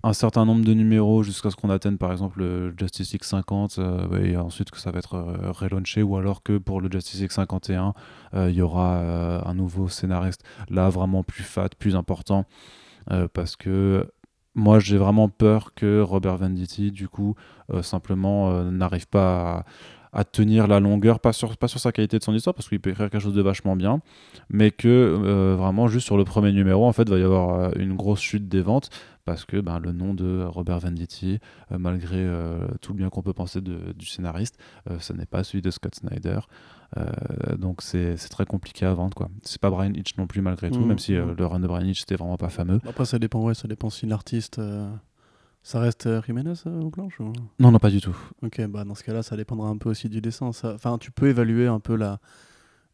un certain nombre de numéros jusqu'à ce qu'on atteigne par exemple le Justice League 50 euh, et ensuite que ça va être euh, relaunché ou alors que pour le Justice League 51 euh, il y aura un nouveau scénariste là vraiment plus fat, plus important parce que moi j'ai vraiment peur que Robert Venditti du coup simplement n'arrive pas à à tenir la longueur, pas sur, pas sur sa qualité de son histoire, parce qu'il peut écrire quelque chose de vachement bien, mais que euh, vraiment juste sur le premier numéro, en fait, va y avoir euh, une grosse chute des ventes, parce que ben, le nom de Robert Venditti, euh, malgré tout le bien qu'on peut penser de, du scénariste, ce n'est pas celui de Scott Snyder. donc c'est très compliqué à vendre. quoi. C'est pas Brian Hitch non plus, malgré tout, mmh, même si mmh. le run de Brian Hitch, c'était vraiment pas fameux. Après, ça dépend, ouais, ça dépend si l'artiste ça reste euh, Jiménez euh, au planche Non, non, pas du tout. Ok, bah dans ce cas-là, ça dépendra un peu aussi du dessin. Enfin, tu peux évaluer un peu la,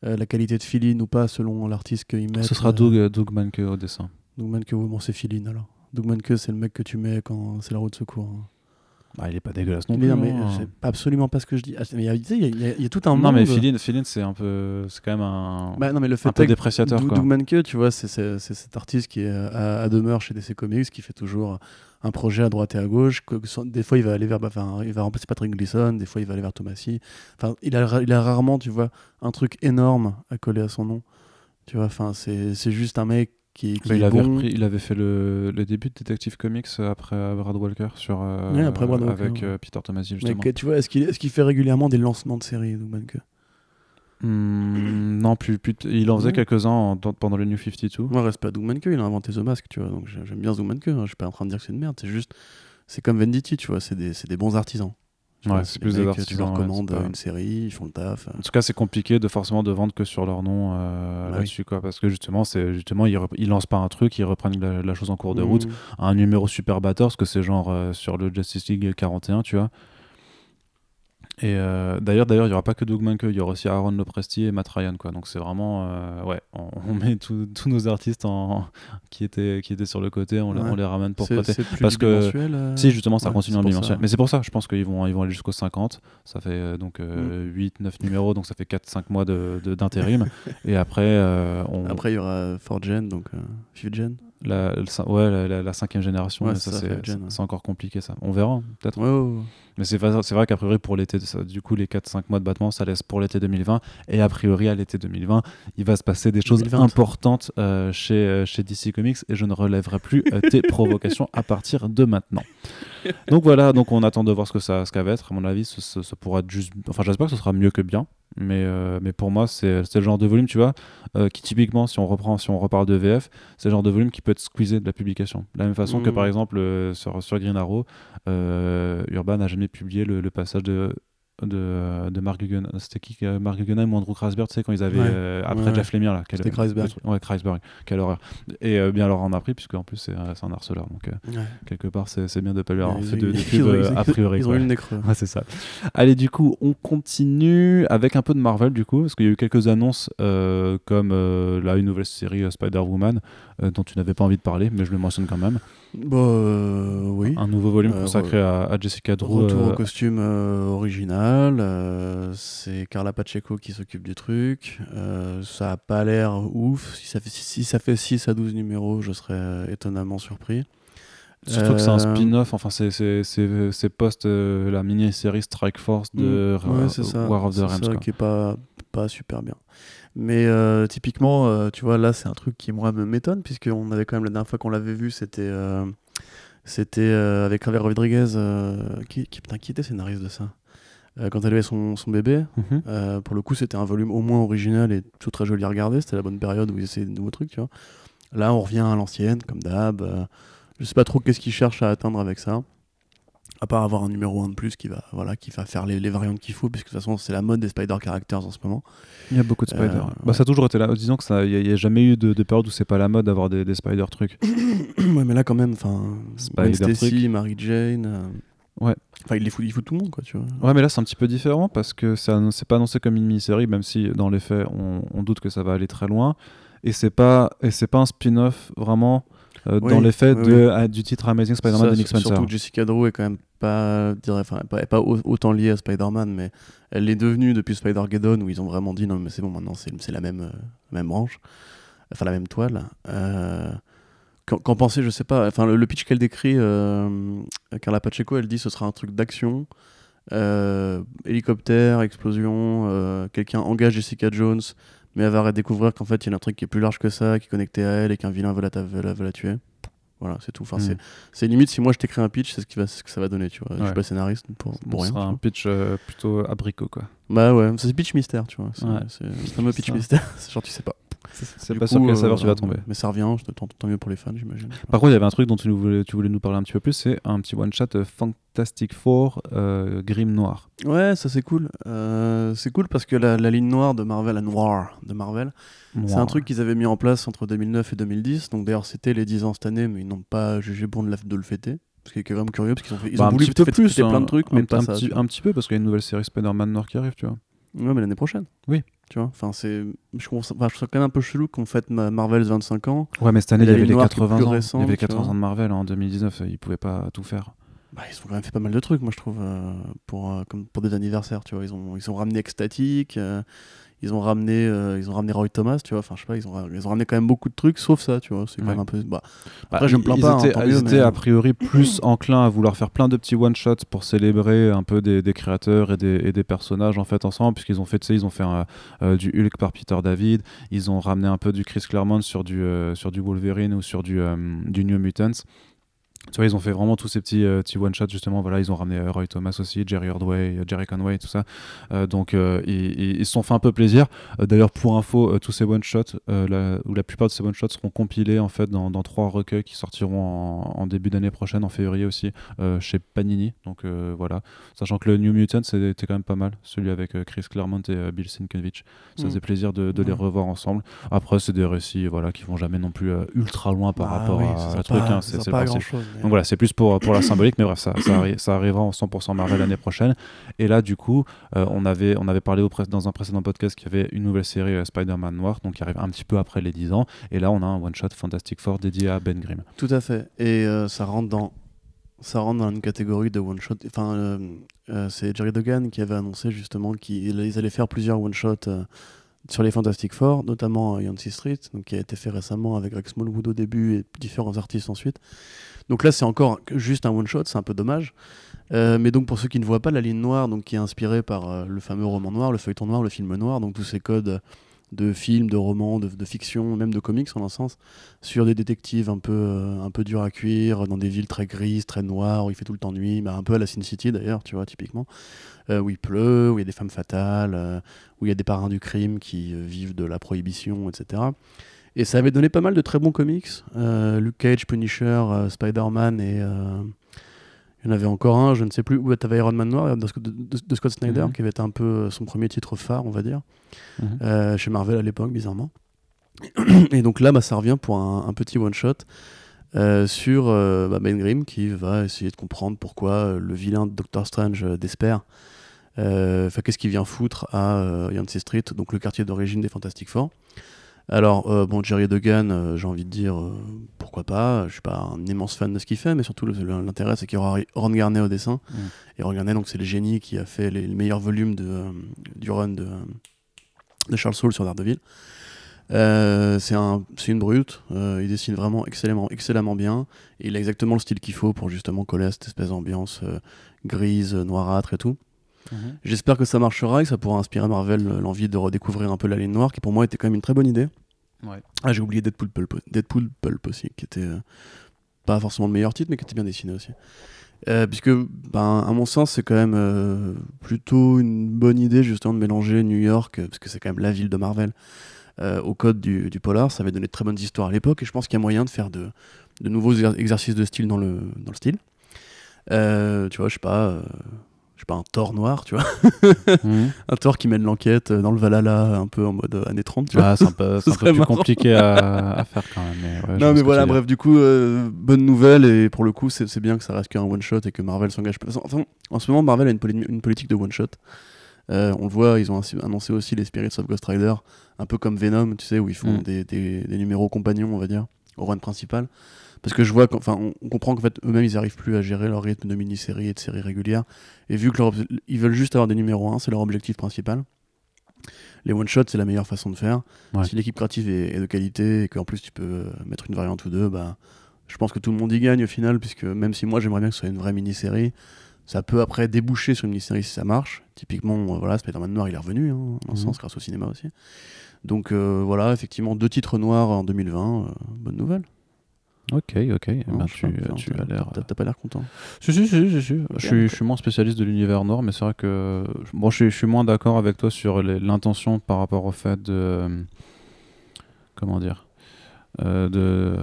euh, la qualité de filine ou pas selon l'artiste qu'il met. Ce sera Doug, Doug Manke au dessin. Doug Manke, bon, c'est filine alors. Doug Manke, c'est le mec que tu mets quand c'est la roue de secours. Hein. Bah, il est pas dégueulasse non plus. Non, mais hein. c'est absolument pas ce que je dis. Ah, il y, a tout un Non, mais Filine, c'est un peu. C'est quand même un. Bah, non, mais le fait un peu dépréciateur. Doug Manke, tu vois, c'est cet artiste qui est à, à, demeure chez DC Comics, qui fait toujours un projet à droite et à gauche. Que, des fois, il va aller vers, enfin, il va remplacer Patrick Gleason, des fois, il va aller vers Thomasy. Enfin, il a, il a rarement, tu vois, un truc énorme à coller à son nom. Tu vois, enfin, c'est juste un mec qui, qui il, avait repris, il avait fait le, le, début de Detective Comics après Brad Walker sur, euh, après Brad Walker, avec euh, Peter Tomasi justement. Mais, tu vois, est-ce qu'il est qu'il fait régulièrement des lancements de séries, Hmm, non, plus, plus, il en faisait quelques-uns pendant le New 52. Moi, reste pas Dougmanke, il a inventé The Mask, tu vois. Donc j'aime bien Dougmanke, hein, je suis pas en train de dire que c'est une merde, c'est juste. C'est comme Venditti, tu vois, c'est des, des, bons artisans. Ouais, c'est plus des artisans. Tu leur commandes une série, ils font le taf. En tout cas, c'est compliqué de forcément de vendre que sur leur nom euh, là-dessus, quoi. Parce que justement, c'est justement ils, ils, lancent pas un truc, ils reprennent la, chose en cours de route. Mmh. Un numéro super batteur, parce que c'est genre euh, sur le Justice League 41, tu vois. Et euh, d'ailleurs, d'ailleurs, il n'y aura pas que Doug Manke, il y aura aussi Aaron Lopresti et Matt Ryan, quoi. Donc c'est vraiment, euh, ouais, on, met tous nos artistes en, qui étaient qui étaient sur le côté, on, les ramène pour prêter. Parce que euh, si justement, ça continue en bimensuel. Mais c'est pour ça, je pense qu'ils vont ils vont aller jusqu'au 50. Ça fait donc 8, 9 numéros, donc ça fait 4-5 mois d'intérim. De, et après, on... après il y aura 4 Gen, donc 5 Gen la, ouais, la, cinquième génération, ça, c'est encore compliqué ça. On verra, peut-être. Mais c'est vrai qu'a priori, pour l'été, du coup, les 4-5 mois de battement, ça laisse pour l'été 2020. Et a priori, à l'été 2020, il va se passer des choses importantes euh, chez, euh, chez DC Comics et je ne relèverai plus euh, tes provocations à partir de maintenant. Donc voilà, donc on attend de voir ce que ça, ce va être. À mon avis, ça, pourra être juste. Enfin, j'espère que ce sera mieux que bien. Mais, euh, mais pour moi, c'est le genre de volume, tu vois, euh, qui typiquement, si on reprend, si on reparle de VF, c'est le genre de volume qui peut être squeezé de la publication. De la même façon que, mmh. par exemple, euh, sur, sur Green Arrow, Urban n'a jamais publié le, passage de de, de Mark Guggenheim. C'était qui Mark Guggenheim ou Andrew Kreisberg, tu sais, quand ils avaient. après Jeff Lemire, là. C'était Kreisberg. Ouais, Kreisberg. Quelle horreur. Et bien alors on a pris, puisque en plus c'est un harceleur. Donc quelque part, c'est bien de pas lui avoir fait de, pub a priori. Ils ont eu le nez creux. Ouais, c'est ça. Allez, du coup, on continue avec un peu de Marvel, du coup, parce qu'il y a eu quelques annonces comme là, une nouvelle série Spider-Woman, dont tu n'avais pas envie de parler, mais je le mentionne quand même. Bah euh, oui. Un nouveau volume euh, consacré à, Jessica Drew. Retour au euh, costume original. C'est Carla Pacheco qui s'occupe du truc. ça a pas l'air ouf. Si ça, fait, si ça fait 6 à 12 numéros, je serais étonnamment surpris. Surtout que c'est un spin-off, enfin c'est post la mini-série Strike Force de mm. War of the Realms. C'est qui est pas, pas super bien. Mais euh, typiquement, euh, tu vois, là, c'est un truc qui, moi, me m'étonne, puisqu'on avait quand même, la dernière fois qu'on l'avait vu, c'était euh, c'était avec Javier Rodriguez, qui, qui, putain, qui était scénariste de ça? Quand elle avait son, son bébé, mhm. pour le coup, c'était un volume au moins original et tout très joli à regarder, c'était la bonne période où ils essayaient de nouveaux trucs, tu vois. Là, on revient à l'ancienne, comme d'hab. je sais pas trop qu'est-ce qu'ils cherchent à atteindre avec ça à part avoir un numéro 1 de plus qui va, voilà, qui va faire les, les variantes qu'il faut, puisque de toute façon c'est la mode des Spider Characters en ce moment. Il y a beaucoup de Spider. Euh, bah, Ça a toujours été là. Disons qu'il n'y a, jamais eu de, de période où c'est pas la mode d'avoir des, des, Spider trucs. ouais, mais là quand même, enfin, Stacy, Mary Jane. Ouais. Enfin, il les fout, il fout tout le monde, quoi, tu vois. Ouais, mais là c'est un petit peu différent parce que c'est pas annoncé comme une mini-série, même si dans les faits on, on, doute que ça va aller très loin. Et c'est pas, et pas un spin-off vraiment. Euh, dans l'effet de, du titre Amazing Spider-Man de Nick Spencer. Surtout Jessica Drew est quand même pas, enfin, pas, pas, autant liée à Spider-Man, mais elle est devenue depuis Spider-Geddon où ils ont vraiment dit non, mais c'est bon, maintenant c'est la même, euh, même branche, enfin la même toile. Euh, Qu'en penser, je sais pas. Enfin, le, pitch qu'elle décrit, euh, Carla Pacheco, elle dit ce sera un truc d'action, euh, hélicoptère, explosion, quelqu'un engage Jessica Jones, mais elle va découvrir qu'en fait il y a un truc qui est plus large que ça, qui est connecté à elle et qu'un vilain veut la, veut la, tuer. Voilà, c'est tout. Enfin, hmm. c'est limite si moi je t'écris un pitch, c'est ce, qui va, ce que ça va donner. Tu vois. Je suis pas scénariste pour, pour rien. un pitch euh, plutôt abricot, quoi. Bah ouais, c'est pitch mystère, tu vois. C'est un mot pitch mystère. c'est genre, tu sais pas. C'est pas sûr quel serveur tu vas tomber. Mais ça revient, tant, tant mieux pour les fans, j'imagine. Par contre, il y avait un truc dont tu voulais, tu voulais nous parler un petit peu plus, c'est un petit one-shot euh, Fantastic Four euh, Grim Noir. Ouais, ça c'est cool. Euh, c'est cool parce que la, ligne noire de Marvel, la noire de Marvel, c'est un truc qu'ils avaient mis en place entre 2009 et 2010. Donc d'ailleurs, c'était les 10 ans cette année, mais ils n'ont pas jugé bon de, de le fêter. Ce qui est quand même curieux parce qu'ils ont, fait, ils bah, ont voulu peu plus, plein de trucs, mais un, pas ça, petit, un petit peu parce qu'il y a une nouvelle série Spider-Man Noir qui arrive, tu vois. Ouais, mais l'année prochaine. Oui. Tu vois, enfin, c'est. Je, trouve ça quand même un peu chelou qu'on fête Marvel 25 ans. Ouais, mais cette année, il y avait les 80 ans. il y avait 80 ans de Marvel en 2019, ils pouvaient pas tout faire. Bah, ils ont quand même fait pas mal de trucs, moi je trouve, euh, pour, euh, comme pour des anniversaires, tu vois. Ils ont, ils ont ramené Ecstatic, euh, ils ont ramené euh, ils ont ramené Roy Thomas tu vois. Enfin je sais pas ils ont ils ont ramené quand même beaucoup de trucs sauf ça tu vois. C'est quand même un peu bah, bah, après je me plains pas hein, ils étaient a priori plus enclins à vouloir faire plein de petits one shots pour célébrer un peu des, des créateurs et des, et des, personnages en fait ensemble puisqu'ils ont fait tu sais ils ont fait euh, du Hulk par Peter David ils ont ramené un peu du Chris Claremont sur du euh, sur du Wolverine ou sur du du New Mutants tu vois, ils ont fait vraiment tous ces petits, euh, petits one-shots, justement. Voilà, ils ont ramené euh, Roy Thomas aussi, Jerry Ordway, euh, Jerry Conway, tout ça. donc, ils, se sont fait un peu plaisir. D'ailleurs, pour info, tous ces one-shots, ou la plupart de ces one-shots seront compilés en fait dans, dans trois recueils qui sortiront en, début d'année prochaine, en février aussi, chez Panini. Donc, voilà. Sachant que le New Mutant, c'était quand même pas mal, celui avec Chris Claremont et Bill Sienkiewicz. Ça mm. faisait plaisir de, de les revoir ensemble. Après, c'est des récits voilà, qui vont jamais non plus ultra loin par bah rapport à, à truc. Hein, c'est pas grand chose. Donc voilà, c'est plus pour, pour la symbolique, mais bref, ça, ça, arrivera en 100% Marvel l'année prochaine. Et là, du coup, euh, on, avait, on avait parlé au dans un précédent podcast qu'il y avait une nouvelle série euh, Spider-Man Noir, donc qui arrive un petit peu après les 10 ans. Et là, on a un one-shot Fantastic Four dédié à Ben Grimm. Tout à fait. Et euh, ça rentre dans ça rentre dans une catégorie de one shot. Enfin, c'est Jerry Duggan qui avait annoncé justement qu'ils allaient faire plusieurs one shot sur les Fantastic Four, notamment Yancey Street, donc qui a été fait récemment avec Greg Smallwood au début et différents artistes ensuite. Donc là, c'est encore juste un one-shot, c'est un peu dommage. Euh, mais donc pour ceux qui ne voient pas la ligne noire, donc qui est inspirée par euh, le fameux roman noir, le feuilleton noir, le film noir, donc tous ces codes de films, de romans, de, fiction, même de comics en un sens, sur des détectives un peu, euh, un peu durs à cuire, dans des villes très grises, très noires, où il fait tout le temps nuit, bah, un peu à la Sin City d'ailleurs, tu vois, typiquement, où il pleut, où il y a des femmes fatales, où il y a des parrains du crime qui vivent de la prohibition, etc. Et ça avait donné pas mal de très bons comics. Euh, Luke Cage, Punisher, euh, Spider-Man et, euh, Il y en avait encore un, je ne sais plus où. Tu avais Iron Man Noir de, Scott Snyder, mhm. qui avait été un peu son premier titre phare, on va dire, mhm. chez Marvel à l'époque, bizarrement. Et donc là, bah, ça revient pour un, petit one-shot sur bah, Ben Grimm qui va essayer de comprendre pourquoi le vilain Doctor Strange d'Esper qu'est-ce qu'il vient foutre à Yancey Street, donc le quartier d'origine des Fantastic Four alors, euh, bon, Jerry Duggan, j'ai envie de dire, pourquoi pas. Je suis pas un immense fan de ce qu'il fait, mais surtout l'intérêt, c'est qu'il y aura Ron Garnet au dessin. Mm. Et Ron Garnet, donc c'est le génie qui a fait les, meilleurs volumes de, du run de, de, Charles Soule sur Daredevil. c'est un, une brute. il dessine vraiment excellemment, excellemment bien. Et il a exactement le style qu'il faut pour justement coller à cette espèce d'ambiance grise, noirâtre et tout. Mhm. J'espère que ça marchera et que ça pourra inspirer Marvel euh, l'envie de redécouvrir un peu la ligne noire, qui pour moi était quand même une très bonne idée. Ah, j'ai oublié Deadpool Pulp, Deadpool Pulp aussi, qui était euh, pas forcément le meilleur titre, mais qui était bien dessiné aussi. Euh, puisque, ben, à mon sens, c'est quand même plutôt une bonne idée justement de mélanger New York, parce que c'est quand même la ville de Marvel, au code du, polar. Ça avait donné de très bonnes histoires à l'époque, et je pense qu'il y a moyen de faire de, de nouveaux exercices de style dans le, dans le style. tu vois, je sais pas, pas, un Thor noir, tu vois. Mhm. Un Thor qui mène l'enquête dans le Valhalla, un peu en mode années 30, tu vois. Ah, c'est un peu, plus compliqué à, faire quand même. non, mais voilà, bref, du coup, euh, bonne nouvelle, et pour le coup, c'est bien que ça reste qu'un one-shot et que Marvel s'engage. Enfin, en ce moment, Marvel a une, une politique de one-shot. Euh, on le voit, ils ont annoncé aussi les Spirits of Ghost Rider, un peu comme Venom, tu sais, où ils font mm. des, des, des, numéros compagnons, on va dire, au run principal. Parce que je vois, enfin, on, comprend qu'en fait, eux-mêmes, ils n'arrivent plus à gérer leur rythme de mini-séries et de séries régulières. Et vu que ils veulent juste avoir des numéros 1, c'est leur objectif principal. Les one-shots, c'est la meilleure façon de faire. Si l'équipe créative est, de qualité et qu'en plus tu peux euh, mettre une variante ou deux, bah, je pense que tout le monde y gagne au final, puisque même si moi j'aimerais bien que ce soit une vraie mini-série, ça peut après déboucher sur une mini-série si ça marche. Typiquement, euh, voilà, Spider-Man Noir, il est revenu, hein, en mhm. sens, grâce au cinéma aussi. Donc euh, voilà, effectivement, deux titres noirs en 2020, bonne nouvelle. Ok, ok. Eh ben, tu, tu as l'air. T'as pas l'air content. Si, si, si, si, si. Je, suis, je suis moins spécialiste de l'univers nord, mais c'est vrai que. Bon, je, suis, je suis moins d'accord avec toi sur l'intention par rapport au fait de. Comment dire euh, De.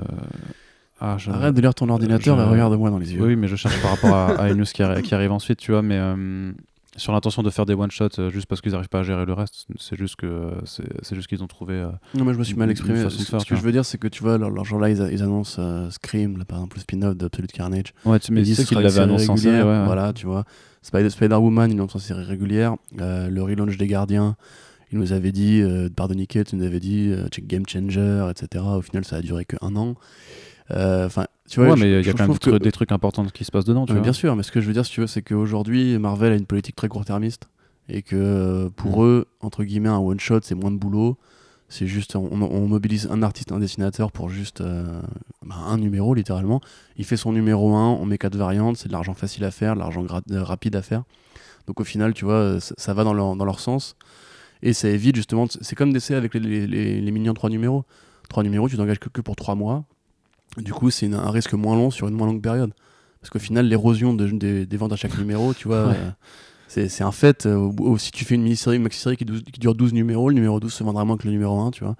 Ah, Arrête de lire ton ordinateur et regarde-moi dans les yeux. Oui, mais je cherche par rapport à, à une news qui, qui, arrive ensuite, tu vois, mais. Euh, sur l'intention de faire des one shots euh, juste parce qu'ils n'arrivent pas à gérer le reste. C'est juste que euh, c'est juste qu'ils ont trouvé. Euh, non, mais je me suis mal exprimé. ce que je veux dire, c'est que tu vois, leur, jour là, ils, annoncent Scream, là, par exemple, le spin-off d'Absolute Carnage. Ouais, tu me dis qu'ils l'avaient annoncé en série. Voilà, tu vois. Spider- Spider-Woman, ils l'ont en série régulière. le relaunch des Gardiens, ils nous avaient dit, euh, Nicket, ils nous avait dit, Game Changer, etc. Au final, ça a duré que un an. Enfin, tu vois, mais il y a quand même des trucs importants qui se passent dedans. Tu vois. Bien sûr, mais ce que je veux dire, si tu veux, c'est qu'aujourd'hui, Marvel a une politique très court-termiste et que euh, pour mm. eux, entre guillemets, un one-shot, c'est moins de boulot. C'est juste, on, mobilise un artiste, un dessinateur pour juste euh, bah, un numéro, littéralement. Il fait son numéro 1, on met quatre variantes, c'est de l'argent facile à faire, de l'argent euh, rapide à faire. Donc au final, tu vois, ça, va dans leur, dans leur sens. Et ça évite justement, c'est comme d'essayer avec les, les, les, les millions de 3 numéros. 3 numéros, tu t'engages que, que pour 3 mois. Du coup, c'est un risque moins long sur une moins longue période. Parce qu'au final, l'érosion des ventes à chaque numéro, tu vois, euh, c'est un fait. Euh, si tu fais une mini-série, une maxi-série qui, qui, dure 12 numéros, le numéro 12 se vendra moins que le numéro 1, tu vois.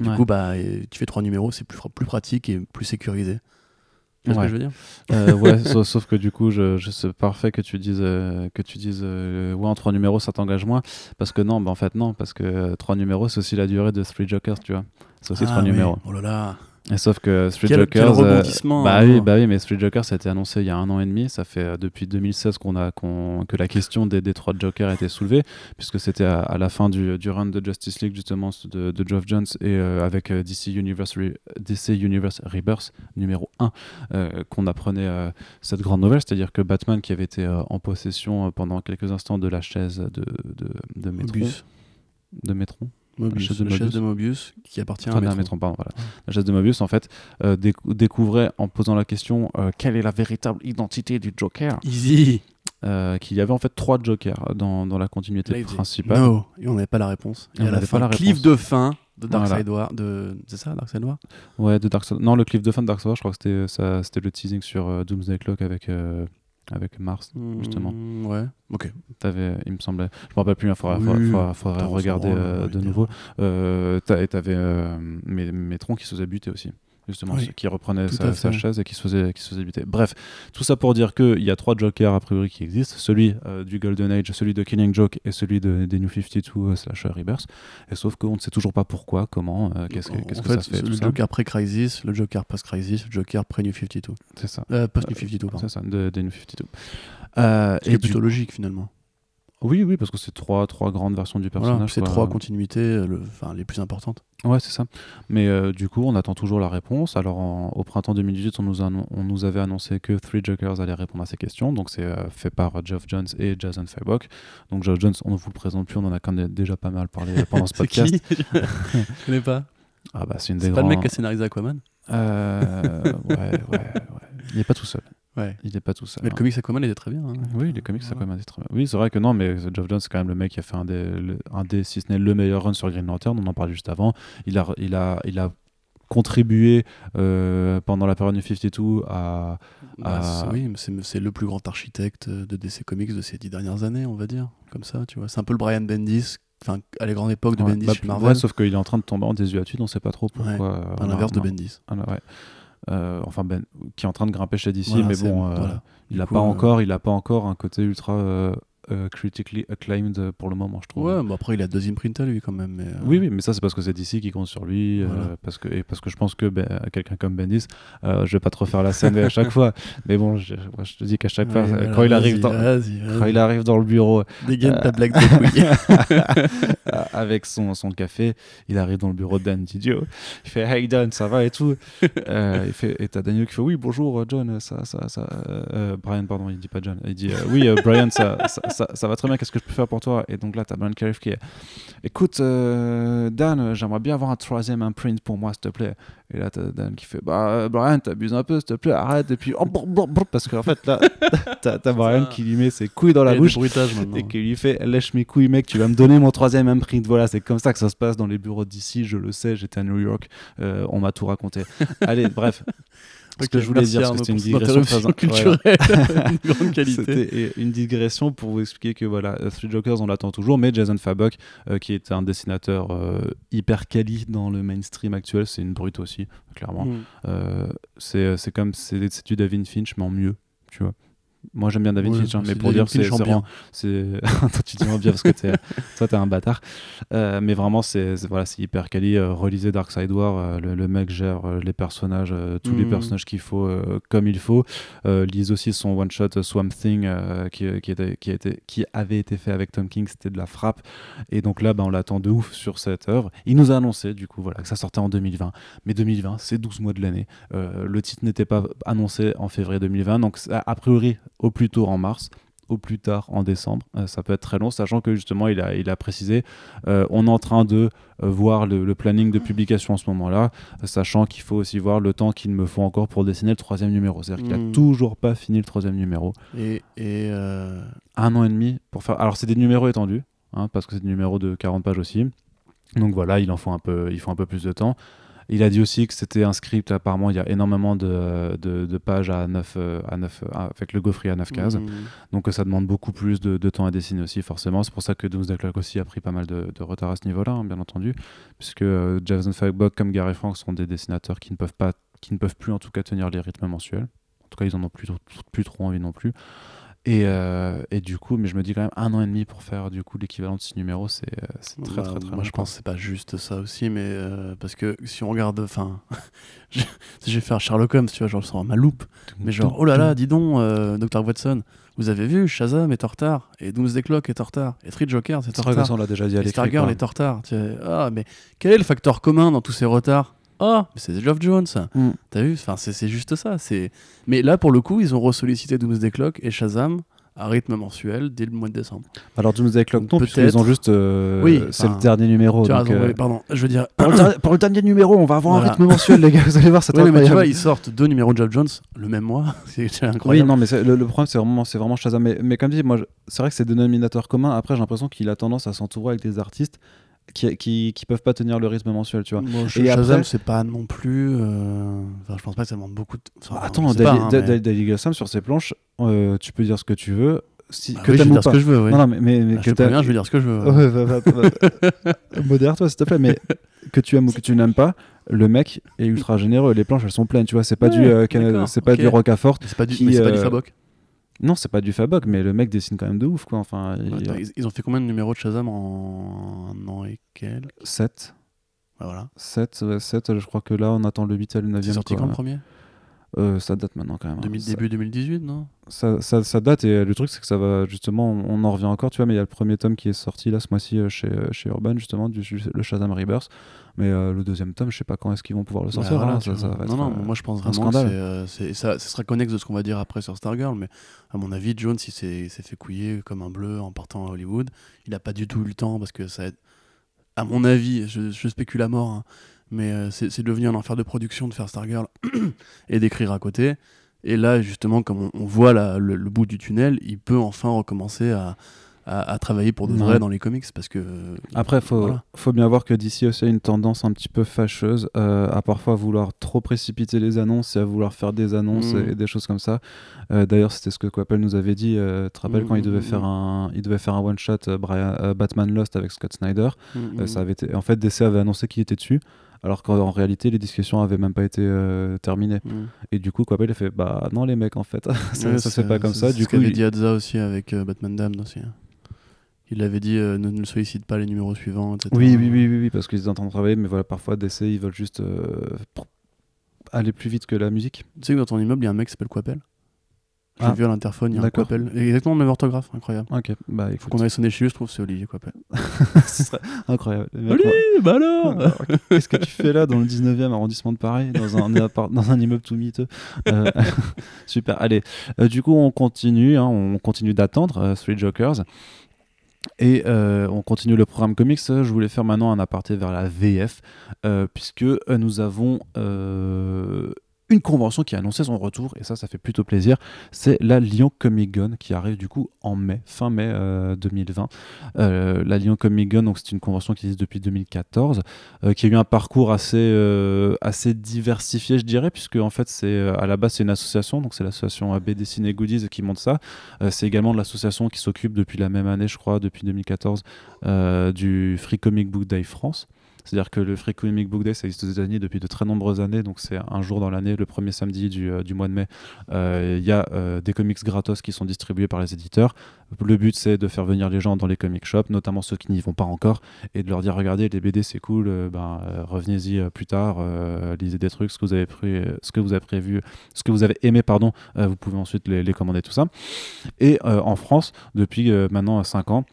Du coup, bah, tu fais 3 numéros, c'est plus, plus pratique et plus sécurisé. Tu vois ce que je veux dire? Euh, Ouais, sauf, que du coup, je, je c'est parfait que tu dises, que tu dises ouais, en 3 numéros, ça t'engage moins. Parce que non, bah, en fait, non, parce que 3 numéros, c'est aussi la durée de Three Jokers, tu vois. C'est aussi 3 ah numéros. Oh là là sauf que Street Jokers, euh, bah, oui, hein. bah oui, mais Street Jokers ça a été annoncé il y a un an et demi. Ça fait euh, depuis 2016 qu'on a que la question des, des trois Jokers a été soulevée, puisque c'était à, la fin du, du, run de Justice League justement de, de Geoff Jones et euh, avec DC Universe, DC Universe Rebirth numéro 1 qu'on apprenait cette grande nouvelle, c'est-à-dire que Batman qui avait été en possession pendant quelques instants de la chaise de de, de de Metron Mobius, la chaise de, Mobius qui appartient à pardon, voilà. La chaise de Mobius, en fait, euh, découvrait en posant la question euh, quelle est la véritable identité du Joker? Easy. Euh, qu'il y avait en fait trois Jokers dans, dans la continuité principale. Non, et on n'avait pas la réponse. Et, on la fin, pas la cliff de fin de Darkseid War, de c'est ça Darkseid War Ouais, de Darkseid. Non, le cliff de fin de Darkseid War, je crois que c'était ça, c'était le teasing sur Doomsday Clock avec avec Mars, justement. Hmm, ouais, ok. Avais, il me semblait. Je me rappelle plus, il faudrait, regarder euh, de nouveau. Euh, et t'avais euh, Métron qui se faisait buter aussi. Justement, qui reprenait sa, chaise et qui se faisait, qui se faisait buter. Bref, tout ça pour dire qu'il y a trois Jokers a priori qui existent celui euh, du Golden Age, celui de Killing Joke et celui de, des New 52 slash Rebirth. Et sauf qu'on ne sait toujours pas pourquoi, comment, euh, qu'est-ce que, qu'est-ce que ça fait. Le Joker pré-Crisis, le Joker post-Crisis, le Joker pré-New 52. C'est ça. Euh, post-New 52, pardon. C'est ça, de, des New 52. Euh, et plutôt logique finalement. Oui, oui, parce que c'est trois, trois grandes versions du personnage. c'est trois continuités le, les plus importantes. Ouais, c'est ça. Mais euh, du coup, on attend toujours la réponse. Alors, au printemps 2018, on nous, on nous avait annoncé que Three Jokers allait répondre à ces questions. Donc, c'est euh, fait par Geoff Jones et Jason Fabok. Donc, Geoff Jones, on ne vous le présente plus, on en a quand même déjà pas mal parlé pendant ce podcast. Je connais pas. Ah, bah, c'est une des C'est pas le mec qui a scénarisé Aquaman? Euh, ouais, ouais, ouais. Il n'est pas tout seul. Ouais. Il n'est pas tout seul. Mais le comics Aquaman était très bien. Hein. Oui, les comics Aquaman étaient très bien. Oui, c'est vrai que non, mais Geoff Jones, c'est quand même le mec qui a fait un des, un des si ce n'est le meilleur run sur Green Lantern. On en parlait juste avant. Il a, il a, il a contribué euh, pendant la période 52 à. Bah, oui, c'est le plus grand architecte de DC Comics de ces dix dernières années, on va dire. Comme ça, tu vois. C'est un peu le Brian Bendis enfin à la grande époque de Bendis bah, chez Marvel. sauf qu'il est en train de tomber en désuétude, on sait pas trop pourquoi. à l'inverse de Bendis. Ah, ouais. Euh, enfin ben, qui est en train de grimper chez DC, mais bon, euh, il n'a pas encore, il a pas encore un côté ultra euh, euh, critically acclaimed pour le moment, je trouve. Ouais, mais après il a deux imprints à lui quand même. Mais, euh, Oui, oui, mais ça c'est parce que c'est DC qui compte sur lui, euh, parce que et parce que je pense que ben, quelqu'un comme Bendis, je vais pas trop faire la scène à chaque fois, mais bon, je, je te dis qu'à chaque fois, quand il arrive dans, quand il arrive dans le bureau, dégaine ta blague de couille. avec son, son café, il arrive dans le bureau de Dan Didio, il fait Hey Dan, ça va et tout, il fait et t'as Daniel qui fait Oui bonjour John, ça ça ça, Brian pardon, il dit pas John, il dit Oui Brian ça ça, va très bien, qu'est-ce que je peux faire pour toi? Et donc là, tu as Brian Cariff qui est Écoute, euh, Dan, j'aimerais bien avoir un troisième imprint pour moi, s'il te plaît. Et là, t'as Dan qui fait Bah, Brian, t'abuses un peu, s'il te plaît, arrête. Et puis, oh, parce qu'en fait, là, t'as as Brian qui lui met ses couilles dans la bouche et qui lui fait Lèche mes couilles, mec, tu vas me donner mon troisième imprint. Voilà, c'est comme ça que ça se passe dans les bureaux d'ici, je le sais, j'étais à New York, euh, on m'a tout raconté. Allez, bref. Ce que je voulais dire, parce que c'était une digression culturelle, une grande qualité. C'était une digression pour vous expliquer que voilà, euh, Three Jokers, on l'attend toujours, mais Jason Fabok, euh, qui est un dessinateur euh, hyper quali dans le mainstream actuel, c'est une brute aussi, clairement. Mm. c'est comme c'est du David Finch, mais en mieux, tu vois. Moi j'aime bien David Finch, hein, mais pour dire c'est vraiment, c'est tu dis bien parce que es, toi t'es un bâtard. Euh, mais vraiment c'est voilà c'est hyper quali. Euh, relisez Dark Side War, euh, le, mec gère les personnages, tous les mm. personnages qu'il faut comme il faut. lise aussi son one shot Swamp Thing qui, qui, était, qui, était, qui avait été fait avec Tom King, c'était de la frappe. Et donc là bah, on l'attend de ouf sur cette œuvre. Il nous a annoncé du coup voilà que ça sortait en 2020, mais 2020 c'est 12 mois de l'année. le titre n'était pas annoncé en février 2020, donc a priori au plus tôt en mars au plus tard en décembre. Euh, ça peut être très long, sachant que justement, il a, il a précisé, euh, on est en train de euh, voir le, planning de publication en ce moment-là, sachant qu'il faut aussi voir le temps qu'il me faut encore pour dessiner le troisième numéro. C'est-à-dire qu'il n'a hmm. toujours pas fini le troisième numéro. Et, et Un an et demi pour faire... Alors, c'est des numéros étendus, hein, parce que c'est des numéros de 40 pages aussi. Donc voilà, il en faut un peu, il faut un peu plus de temps. Il a dit aussi que c'était un script, apparemment, il y a énormément de, de, pages à 9, euh, à 9, euh, avec le gaufrier à 9 cases. Mmh. Donc ça demande beaucoup plus de, de, temps à dessiner aussi, forcément. C'est pour ça que Doomsday Clock aussi a pris pas mal de, retard à ce niveau-là, hein, bien entendu. Puisque euh, Jason Fagbock comme Gary Frank sont des dessinateurs qui ne peuvent pas qui ne peuvent plus en tout cas tenir les rythmes mensuels. En tout cas, ils en ont plus, plus trop envie non plus. Et, euh, et, du coup, mais je me dis quand même un an et demi pour faire du coup l'équivalent de six numéros, c'est euh, très, très, très, Moi, je pense que c'est pas juste ça aussi, mais euh, parce que si on regarde, enfin, je, vais faire Sherlock Holmes, tu vois, genre, je sens ma loupe, mais genre, oh là là, dis donc, Dr. Watson, vous avez vu, Shazam est en retard, et Doomsday Clock est en retard, et Three Jokers est en retard. on l'a déjà dit à Stargirl est en retard. Ah, mais quel est le facteur commun dans tous ces retards? Oh, c'est Geoff Jones. Mm. T'as vu Enfin, c'est juste ça. C'est. Mais là, pour le coup, ils ont ressollicité Doomsday Clock et Shazam à rythme mensuel dès le mois de décembre. Alors Doomsday Clock, non, ils ont juste. Euh, oui, c'est le dernier numéro. Tu euh, pardon. Je veux dire. Pour le, dernier numéro, on va avoir un rythme mensuel, les gars. Vous allez voir, c'est oui, mais tu vois, ils sortent deux numéros de Geoff Jones le même mois. c'est incroyable. Oui, non, mais le, le, problème, c'est vraiment, vraiment Shazam. Mais, mais comme dit, moi, c'est vrai que c'est des dénominateurs communs. Après, j'ai l'impression qu'il a tendance à s'entourer avec des artistes qui, qui, qui, peuvent pas tenir le rythme mensuel, tu vois. et Shazam, c'est pas non plus. Euh... Enfin, je pense pas que ça demande beaucoup de. Enfin, Attends, David hein, sur ses planches, euh, tu peux dire ce que tu veux. Si, bah que oui, je veux dire ce que je veux. Oui. Non, non, mais, mais, mais ah, que je, bien, je veux dire ce que je veux. Ouais, Modère-toi, s'il te plaît. Mais que tu aimes ou que tu n'aimes pas, le mec est ultra généreux. Les planches, elles sont pleines, tu vois. C'est pas, du, c'est pas du Rocafort. C'est pas du, qui, pas du Fabok non, c'est pas du Fabok, mais le mec dessine quand même de ouf, quoi. Enfin, ils... ont fait combien de numéros de Shazam en un an et quelques? 7. Bah voilà. 7, 7, je crois que là, on attend le 8 et le 9 C'est sorti quand le premier? Euh, ça date maintenant quand même. Hein. Début 2018, non? Ça, ça, ça, date et le truc c'est que ça va justement, on, en revient encore, tu vois, mais il y a le premier tome qui est sorti là ce mois-ci euh, chez, euh, chez Urban justement, du, le Shazam Rebirth. Mais le deuxième tome, je sais pas quand est-ce qu'ils vont pouvoir le sortir. Bah, non, non, moi je pense vraiment que c'est, ça, sera connexe de ce qu'on va dire après sur Stargirl, mais à mon avis, Jones il s'est, fait couiller comme un bleu en partant à Hollywood. Il a pas du tout eu le temps parce que ça, à mon avis, je, je spécule à mort. Hein, mais euh, c'est devenu un enfer de production de faire Stargirl et d'écrire à côté. Et là, justement, comme on, voit le, bout du tunnel, il peut enfin recommencer à, à, travailler pour de vrai dans les comics. Parce que, Après, il faut, faut, bien voir que DC aussi a une tendance un petit peu fâcheuse euh, à parfois vouloir trop précipiter les annonces et à vouloir faire des annonces mm. et, des choses comme ça. Euh, d'ailleurs, c'était ce que Coppel nous avait dit. tu te rappelles quand il devait, mm, faire mm, un, il devait faire un one-shot Batman Lost avec Scott Snyder ça avait été, En fait, DC avait annoncé qu'il était dessus alors qu'en réalité les discussions avaient même pas été euh, terminées. Mm. et du coup Coppel a fait bah non les mecs en fait. Ça, se fait pas comme ça. du coup il dit Adza aussi avec euh, Batman Damned aussi hein. il avait dit euh, ne, ne, sollicite pas les numéros suivants etc oui oui oui oui, parce qu'ils étaient en train de travailler mais voilà parfois d'essai ils veulent juste aller plus vite que la musique. Tu sais que dans ton immeuble il y a un mec qui s'appelle Coppel j'ai ah. vu à l'interphone, il y a un Coppel. Exactement le même orthographe, incroyable. Ok, bah il faut qu'on aille sonner chez lui, je trouve, c'est Olivier Coppel. Ce serait incroyable. Olivier, bah alors Qu'est-ce que tu fais là dans le 19e arrondissement de Paris, dans un, dans un immeuble tout miteux? Euh, Super, allez. Euh, du coup, on continue, hein, on continue d'attendre euh, Three Jokers. Et on continue le programme comics. Je voulais faire maintenant un aparté vers la VF, puisque nous avons une convention qui a annoncé son retour, et ça, ça fait plutôt plaisir. C'est la Lyon Comic Con qui arrive du coup en mai, fin mai 2020. Euh, euh, la Lyon Comic Con, donc c'est une convention qui existe depuis 2014, euh, qui a eu un parcours assez, assez diversifié, je dirais, puisque en fait, c'est à la base, c'est une association, donc c'est l'association BD Ciné Goodies qui monte ça. c'est également l'association qui s'occupe depuis la même année, je crois, depuis 2014, du Free Comic Book Day France. C'est-à-dire que le Free Comic Book Day, ça existe aux États-Unis depuis de très nombreuses années. Donc, c'est un jour dans l'année, le premier samedi du, euh, mois de mai. Euh, il y a euh, des comics gratos qui sont distribués par les éditeurs. Le but, c'est de faire venir les gens dans les comic shops, notamment ceux qui n'y vont pas encore, et de leur dire regardez, les BD, c'est cool, ben, revenez-y plus tard, lisez des trucs, ce que vous avez, pris, ce que vous avez prévu, ce que vous avez aimé, pardon, vous pouvez ensuite les, les, commander, tout ça. Et en France, depuis maintenant 5 ans,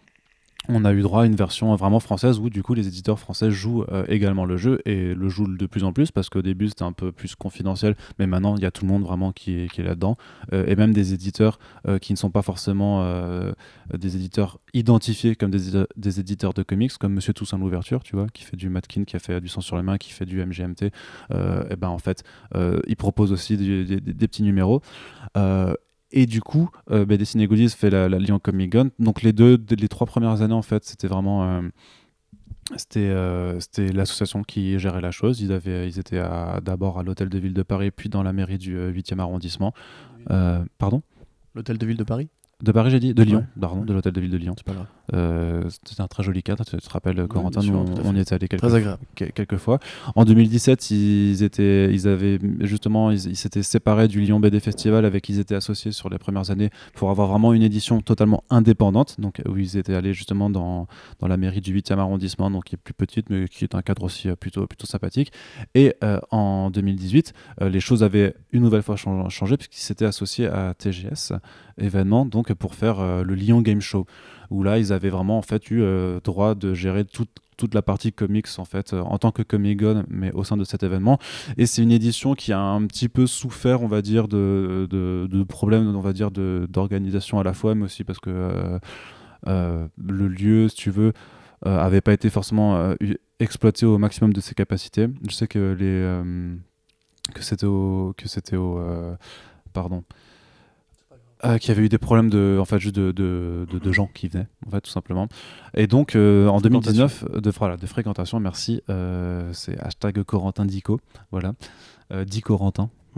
on a eu droit à une version vraiment française où du coup les éditeurs français jouent euh, également le jeu et le jouent de plus en plus parce qu'au début c'était un peu plus confidentiel mais maintenant il y a tout le monde vraiment qui est, là-dedans. Euh, et même des éditeurs euh, qui ne sont pas forcément des éditeurs identifiés comme des, éditeurs de comics comme Monsieur Toussaint l'ouverture tu vois qui fait du Matkin qui a fait du sang sur les mains qui fait du MGMT et ben en fait il propose aussi des petits numéros et du coup, euh, bah, Destiny Goodies fait la, la Lyon Comic Gun. Donc les deux, les trois premières années, en fait, c'était vraiment... Euh, euh, c'était l'association qui gérait la chose. Ils, avaient, ils étaient d'abord à l'hôtel de ville de Paris, puis dans la mairie du 8e arrondissement. pardon? L'hôtel de ville de Paris? De Paris, j'ai dit De Lyon, pardon, de l'hôtel de ville de Lyon. C'est pas grave. Euh, c'était un très joli cadre, tu te rappelles, Corentin, on, y était allé quelques, quelques, fois. En 2017, ils, étaient, ils avaient justement, ils s'étaient séparés du Lyon BD Festival avec qui ils étaient associés sur les premières années pour avoir vraiment une édition totalement indépendante, donc où ils étaient allés justement dans, dans la mairie du 8e arrondissement, donc qui est plus petite, mais qui est un cadre aussi euh, plutôt, plutôt sympathique. Et euh, en 2018, les choses avaient une nouvelle fois changé puisqu'ils s'étaient associés à TGS événement donc pour faire euh, le Lyon Game Show où là ils avaient vraiment en fait eu euh, droit de gérer toute toute la partie comics en fait euh, en tant que Comic mais au sein de cet événement. Et c'est une édition qui a un petit peu souffert on va dire de, de, problèmes on va dire d'organisation à la fois mais aussi parce que le lieu si tu veux avait pas été forcément exploité au maximum de ses capacités. Je sais que les que c'était que c'était au pardon euh, qu'il y avait eu des problèmes de, en fait, juste de, de, de, gens qui venaient, en fait, tout simplement. Et donc, euh, en 2019, de, voilà, de fréquentation, merci. Euh, c'est hashtag Corentin Dico, voilà. Dit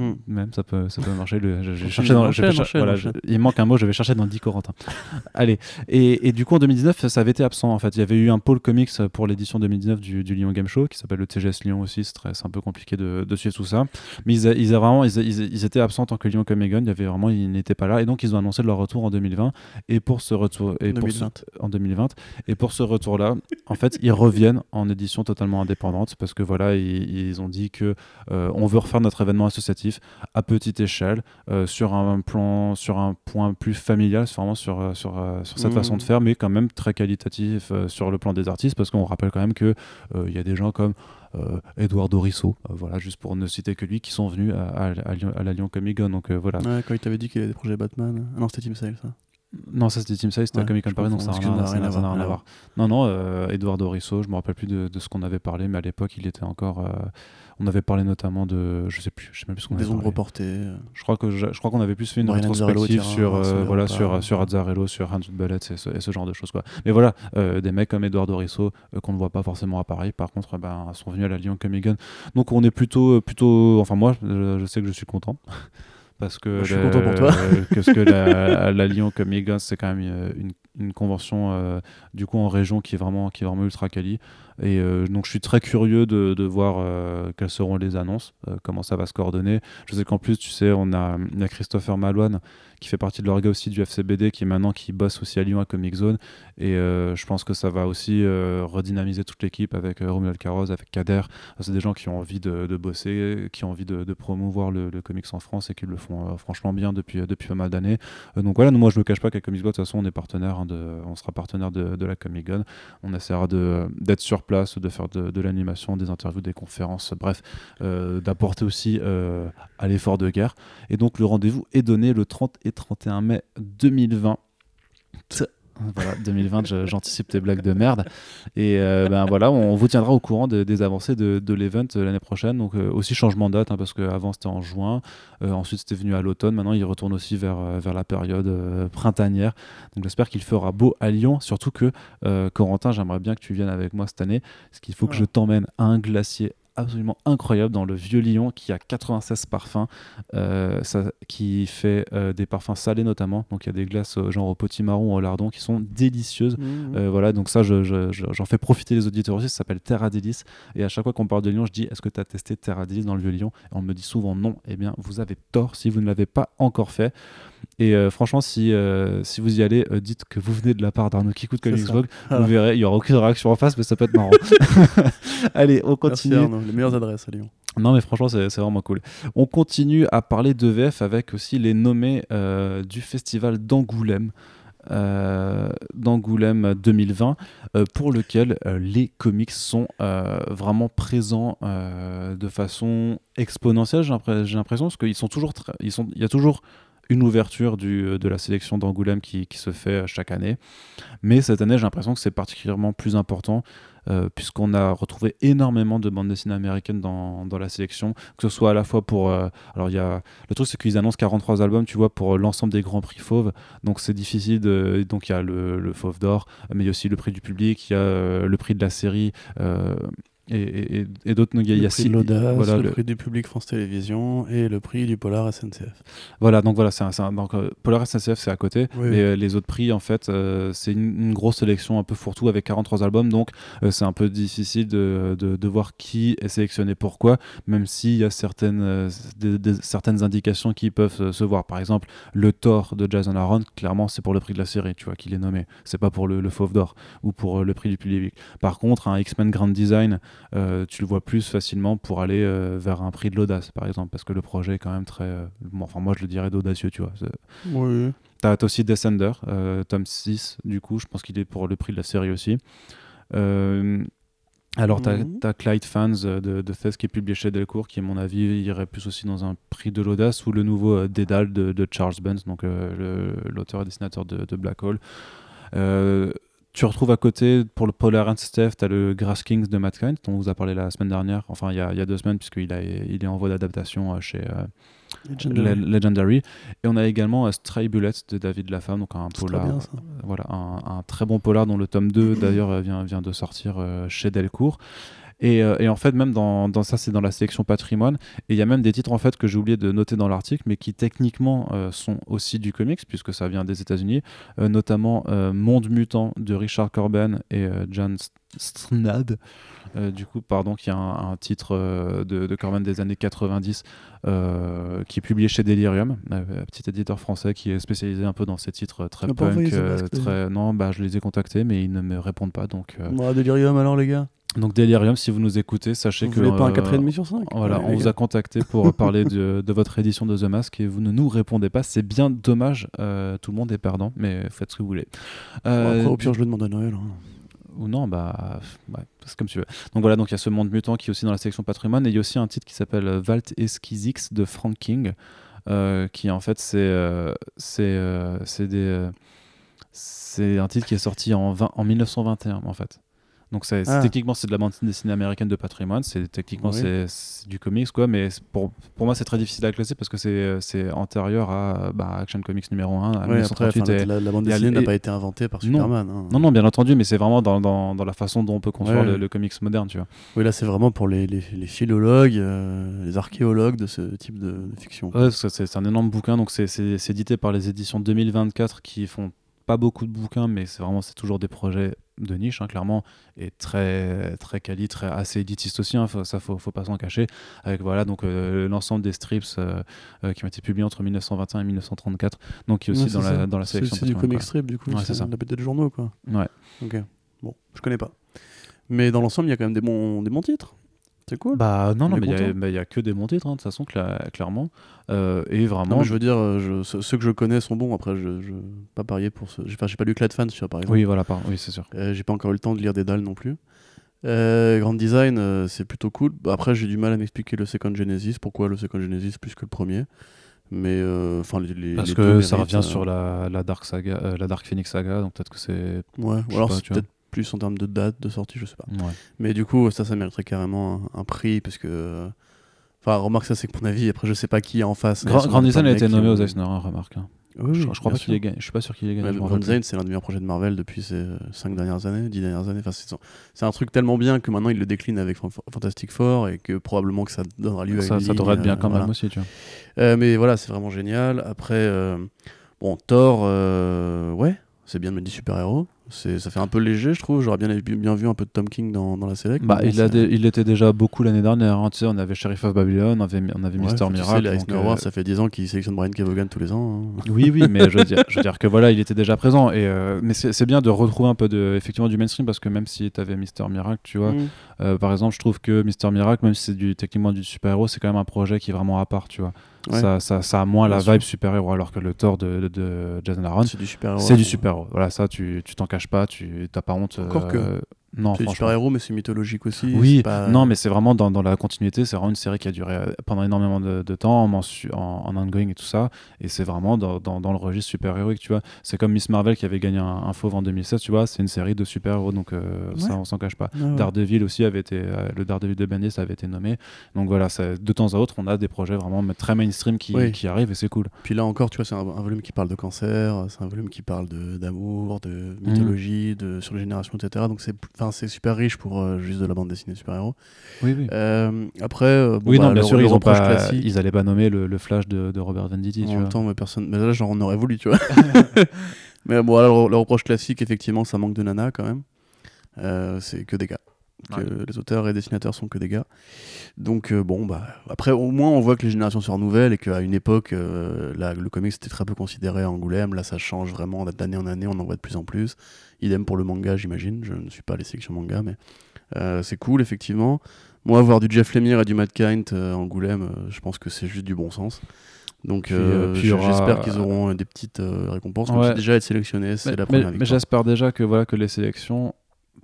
Hmm. Même, ça peut, ça peut marcher. Le, je, dans, voilà, il manque un mot, je vais chercher dans 10 Corentin. Allez, et, et, du coup, en 2019, ça avait été absent en fait. Il y avait eu un pôle comics pour l'édition 2019 du, du, Lyon Game Show qui s'appelle le TGS Lyon aussi. C'est un peu compliqué de, de, suivre tout ça. Mais ils, ils, vraiment, ils, ils, étaient absents en tant que Lyon Comic. Il y avait vraiment, ils n'étaient pas là. Et donc, ils ont annoncé leur retour en 2020. Et pour ce retour. Et 2020. en 2020. Et pour ce retour-là, en fait, ils reviennent en édition totalement indépendante parce que voilà, ils, ont dit que euh, on veut refaire notre événement associatif à petite échelle, euh, sur un plan, sur un point plus familial, vraiment sur, euh, sur, sur cette façon de mmh. faire, mais quand même très qualitatif sur le plan des artistes parce qu'on rappelle quand même que il y a des gens comme Eduardo Risso, voilà, juste pour ne citer que lui, qui sont venus à, à, la Lyon Comic Con. Donc voilà. quand il t'avait dit qu'il y avait des projets Batman. Ah non, c'était Team Sale, ça. Non, ça c'était Team Size, c'était Comic Con Paris, donc ça n'a rien, à voir. Non, non, euh, Eduardo Risso, je me rappelle plus de, de ce qu'on avait parlé, mais à l'époque, il était encore. Euh, on avait parlé notamment de. Je sais plus, je sais même plus ce qu'on avait Des ombres reportées. Euh. Je crois que je, je crois qu'on avait plus fait une rétrospective sur, euh, voilà, sur, sur Azzarello, sur Hans Bullet et ce, et ce genre de choses. Quoi. Mais voilà, des mecs comme Eduardo Risso, qu'on ne voit pas forcément à Paris, par contre, ben, sont venus à la Lyon Comic Con. Donc on est plutôt. plutôt enfin, moi, je sais que je suis content parce que, je suis content pour toi. que, que la, la Lyon Comic Con c'est quand même euh, une, une convention euh, du coup en région qui est vraiment qui est vraiment ultra quali et euh, donc je suis très curieux de, voir quelles seront les annonces comment ça va se coordonner. Je sais qu'en plus tu sais on a, on a Christopher Malouane qui fait partie de l'orga aussi du FCBD, qui est maintenant qui bosse aussi à Lyon à Comic Zone. Et euh, je pense que ça va aussi euh, redynamiser toute l'équipe avec euh, Romuald Carroz, avec Kader. C'est des gens qui ont envie de, bosser, qui ont envie de, promouvoir le, comics en France et qui le font franchement bien depuis, depuis pas mal d'années. donc voilà, moi je me cache pas qu'à Comics de toute façon on est partenaire, hein, de, on sera partenaire de, la Comic Con. On essaiera d'être sur place, de faire de, l'animation, des interviews, des conférences, bref, d'apporter aussi à l'effort de guerre. Et donc le rendez-vous est donné le 30 et 31 mai 2020. Voilà, 2020, j'anticipe tes blagues de merde. Et euh, ben voilà, on vous tiendra au courant des avancées de, de l'event euh, l'année prochaine. Donc euh, aussi changement de date, hein, parce qu'avant c'était en juin, ensuite c'était venu à l'automne, maintenant il retourne aussi vers, vers la période printanière. Donc j'espère qu'il fera beau à Lyon, surtout que Corentin, j'aimerais bien que tu viennes avec moi cette année, parce qu'il faut que je t'emmène à un glacier absolument incroyable dans le Vieux Lyon qui a 96 parfums, euh, ça, qui fait euh, des parfums salés notamment. Donc il y a des glaces euh, genre au potimarron ou au lardon qui sont délicieuses. Mmh, mmh. voilà, donc ça, j'en je, fais profiter les auditeurs aussi. Ça s'appelle Terra Délice. Et à chaque fois qu'on parle de Lyon, je dis Est-ce que tu as testé Terra Délice dans le Vieux Lyon Et on me dit souvent non. Eh bien, vous avez tort si vous ne l'avez pas encore fait. Et franchement, si, si vous y allez, dites que vous venez de la part d'Arnaud qui coûte comme Xbox. Vous verrez, il n'y aura aucune réaction en face, mais ça peut être marrant. Allez, on continue les meilleures adresses à Lyon. Non, mais franchement, c'est vraiment cool. On continue à parler de VF avec aussi les nommés euh, du festival d'Angoulême. Euh, d'Angoulême 2020 euh, pour lequel les comics sont vraiment présents de façon exponentielle j'ai l'impression parce qu'ils sont toujours ils sont il y a toujours une ouverture du, de la sélection d'Angoulême qui, se fait chaque année. Mais cette année j'ai l'impression que c'est particulièrement plus important euh, puisqu'on a retrouvé énormément de bandes dessinées américaines dans, la sélection, que ce soit à la fois pour... Euh, alors il y a, le truc c'est qu'ils annoncent 43 albums, tu vois, pour l'ensemble des grands prix fauves, donc c'est difficile, de, donc il y a le, Fauve d'or, mais il y a aussi le prix du public, il y a euh, le prix de la série, et, et, d'autres y a six voilà, le, prix du public France Télévisions et le prix du Polar SNCF. Voilà, donc voilà, c'est un, donc, euh, Polar SNCF c'est à côté, mais euh, les autres prix en fait, euh, c'est une, grosse sélection un peu fourre-tout avec 43 albums, donc c'est un peu difficile de, de, voir qui est sélectionné pourquoi, même s'il y a certaines, certaines indications qui peuvent se voir. Par exemple, le Thor de Jason Aaron, clairement c'est pour le prix de la série, tu vois, qu'il est nommé, c'est pas pour le, le Fauve d'Or ou pour le prix du public. Par contre, un X-Men Grand Design, euh, tu le vois plus facilement pour aller euh, vers un prix de l'audace, par exemple, parce que le projet est quand même très. Euh, enfin, moi, je le dirais d'audacieux, tu vois. Oui. T'as aussi Descender, tome 6, du coup, je pense qu'il est pour le prix de la série aussi. alors, tu as, mhm. Clyde Fans de, de qui est publié chez Delcourt, qui, à mon avis, irait plus aussi dans un prix de l'audace, ou le nouveau Dédale de, Charles Benz, donc l'auteur et dessinateur de, de Black Hole. Tu retrouves à côté, pour le Polar and Steph, tu as le Grass Kings de Matt Kind, dont on vous a parlé la semaine dernière, enfin il y a, il y a deux semaines, puisqu'il il est en voie d'adaptation euh, chez euh, Legendary. Et on a également euh, Stray Bullets de David Lafemme, donc un polar, voilà, un, un, très bon polar dont le tome 2 d'ailleurs vient, vient de sortir chez Delcourt. Et, euh, et, en fait, même dans, dans ça, c'est dans la sélection patrimoine. Et il y a même des titres en fait que j'ai oublié de noter dans l'article, mais qui techniquement euh, sont aussi du comics, puisque ça vient des États-Unis, euh, notamment Monde mutant de Richard Corben et John Strnad. du coup, pardon, qui est un, titre de, de, Corben des années 90, qui est publié chez Delirium, un petit éditeur français qui est spécialisé un peu dans ces titres très punk. très... Non, bah, je les ai contactés, mais ils ne me répondent pas. Donc, Delirium alors, les gars? Donc Delirium, si vous nous écoutez, sachez vous que... Vous pas un 4,5 sur 5 Voilà, on vous a contacté pour parler de, de, votre édition de The Mask et vous ne nous répondez pas. C'est bien dommage, euh, tout le monde est perdant, mais faites ce que vous voulez. Euh, après, au pire, je le demande à Noël. Hein. Ou non, bah, c'est comme tu veux. Donc voilà, donc il y a ce monde mutant qui est aussi dans la section patrimoine et il y a aussi un titre qui s'appelle Valt Esquizix de Frank King, euh, qui en fait, c'est c'est des... c'est un titre qui est sorti en, 20, en 1921 en fait. Donc c'est ah. techniquement c'est de la bande dessinée américaine de patrimoine, c'est techniquement c'est du comics quoi, mais pour, pour moi c'est très difficile à classer parce que c'est antérieur à bah, Action Comics numéro 1 à après, la, bande dessinée n'a pas été inventée par Superman. Non, hein. non, non, bien entendu, mais c'est vraiment dans, dans, dans, la façon dont on peut construire le, comics moderne, tu vois. Oui, là c'est vraiment pour les, les, les philologues, euh, les archéologues de ce type de, de fiction. Ouais, c'est un énorme bouquin, donc c'est édité par les éditions 2024 qui font pas beaucoup de bouquins, mais c'est vraiment c'est toujours des projets de niche, hein, clairement, et très très quali, très assez éditiste aussi. Hein, ça faut faut pas s'en cacher. Avec voilà donc euh, l'ensemble des strips euh, euh, qui ont été publiés entre 1921 et 1934, donc qui est aussi dans, la, dans la sélection. C'est du comic strip du coup. c'est ça. Des journaux quoi. Ouais. Ok. Bon, je connais pas. Mais dans l'ensemble, il y a quand même des bons des bons titres. C'est cool. Bah non, non, mais il n'y a, que des bons titres, hein, de toute façon, clairement. Euh, et vraiment. je veux dire, euh, je, ceux que je connais sont bons. Après, je ne pas parier pour ce. J'ai pas lu Clad Fans, tu vois, par exemple. Oui, voilà, par... oui, c'est sûr. Euh, j'ai pas encore eu le temps de lire des dalles non plus. Grand Design, c'est plutôt cool. Après, j'ai du mal à m'expliquer le Second Genesis. Pourquoi le Second Genesis plus que le premier mais enfin les, parce que ça revient sur la, la, Dark Saga la Dark Phoenix Saga donc peut-être que c'est ouais ou alors c'est peut-être plus en termes de date de sortie, je sais pas. Mais du coup, ça, ça mériterait carrément un, prix parce que. Enfin, remarque, ça, c'est que mon avis. Après, je sais pas qui est en face. Grand, Design a été nommé aux Eisner, hein, remarque. Hein. je, crois pas qu'il est Je suis pas sûr qu'il ait gagné. Grand Design, c'est l'un des meilleurs projets de Marvel depuis ces 5 dernières années, 10 dernières années. Enfin, c'est un truc tellement bien que maintenant il le décline avec Fantastic Four et que probablement que ça donnera lieu ça, à une Ça devrait être bien quand même aussi, tu vois. Euh, mais voilà, c'est vraiment génial. Après, euh, bon, Thor, euh, ouais, c'est bien de mettre des super-héros ça fait un peu léger, je trouve. J'aurais bien, bien vu un peu de Tom King dans, dans la sélection. Bah, il, a il était déjà beaucoup l'année dernière. Hein. Tu sais, on avait Sheriff of Babylon, on avait, on avait Mister Miracle. Tu sais, euh, ça fait 10 ans qu'il sélectionne Brian Kevogan tous les ans. Hein. Oui, oui, mais je veux, dire, je veux dire que voilà, il était déjà présent. Et, euh, mais c'est bien de retrouver un peu de, effectivement du mainstream parce que même si tu avais Mister Miracle, tu vois, mm. Euh, par exemple, je trouve que Mister Miracle, même si c'est du, techniquement du super-héros, c'est quand même un projet qui est vraiment à part, tu vois. Ça, ça, ça, a moins la vibe super-héros alors que le Thor de, de, Jason Aaron c'est du super-héros c'est du super-héros. Voilà ça tu t'en caches pas tu t'as pas honte encore que euh, non, c'est super-héros, mais c'est mythologique aussi. Oui, non, mais c'est vraiment dans, dans, la continuité. C'est vraiment une série qui a duré euh, pendant énormément de, de temps, en, en, ongoing et tout ça. Et c'est vraiment dans, dans, dans, le registre super-héroïque, tu vois. C'est comme Miss Marvel qui avait gagné un, fauve en 2016, tu vois. C'est une série de super-héros, donc euh, ça, on s'en cache pas. Daredevil aussi avait été, euh, le Daredevil de Bendis avait été nommé. Donc voilà, de temps à autre, on a des projets vraiment très mainstream qui, qui arrivent et c'est cool. Puis là encore, tu vois, c'est un, volume qui parle de cancer, c'est un volume qui parle d'amour, de, de, mythologie, de, sur les générations, etc. Donc c'est super riche pour euh, juste de la bande dessinée super-héros. Oui, oui. Euh, après, euh, oui, non, bah, bien sûr, ils, ont pas, ils allaient pas nommer le, le Flash de, de, Robert Venditti. En même temps, mais personne. Mais là, genre, on aurait voulu, tu vois. mais bon, alors, le, reproche classique, effectivement, ça manque de nana quand même. c'est que des gars. Que les auteurs et dessinateurs sont que des gars. Donc bon, bah après au moins on voit que les générations se renouvellent et qu'à une époque, là, le comics était très peu considéré à Angoulême. Là, ça change vraiment d'année en année, on en voit de plus en plus. Idem pour le manga, j'imagine. Je ne suis pas les sélections manga, mais euh, c'est cool, effectivement. Moi, voir du Jeff Lemire et du Matt euh, en Angoulême, euh, je pense que c'est juste du bon sens. Donc j'espère qu'ils auront des petites récompenses. Ouais. déjà être sélectionné, c'est la première Mais, mais j'espère déjà que, voilà, que les sélections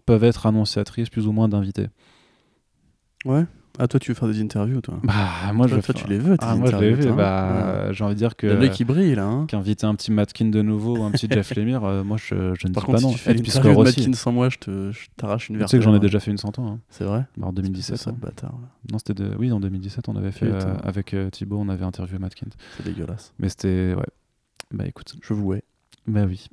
peuvent être annonciatrices plus ou moins d'invités. Ouais. Ah, toi, tu veux faire des interviews, toi? Bah, moi, toi, je. tu les veux, tes ah, moi, je les veux. Hein. Bah, J'ai envie de dire que. Le mec qui brille, là. Hein. Qu'inviter un petit Matkin de nouveau ou un petit Jeff Lemire, euh, moi, je, je ne Par dis contre, pas non. Si tu fais une interview de Matkin sans moi, je t'arrache une version. Tu sais que j'en ai déjà fait une 100 ans. Hein. C'est vrai? Bah, En 2017. C'est hein. bâtard. Non, c'était de... Oui, en 2017, on avait fait. Euh, avec euh, Thibaut, on avait interviewé Matkin. C'est dégueulasse. Mais c'était. Ouais. Bah, écoute. Je vous Bah, oui.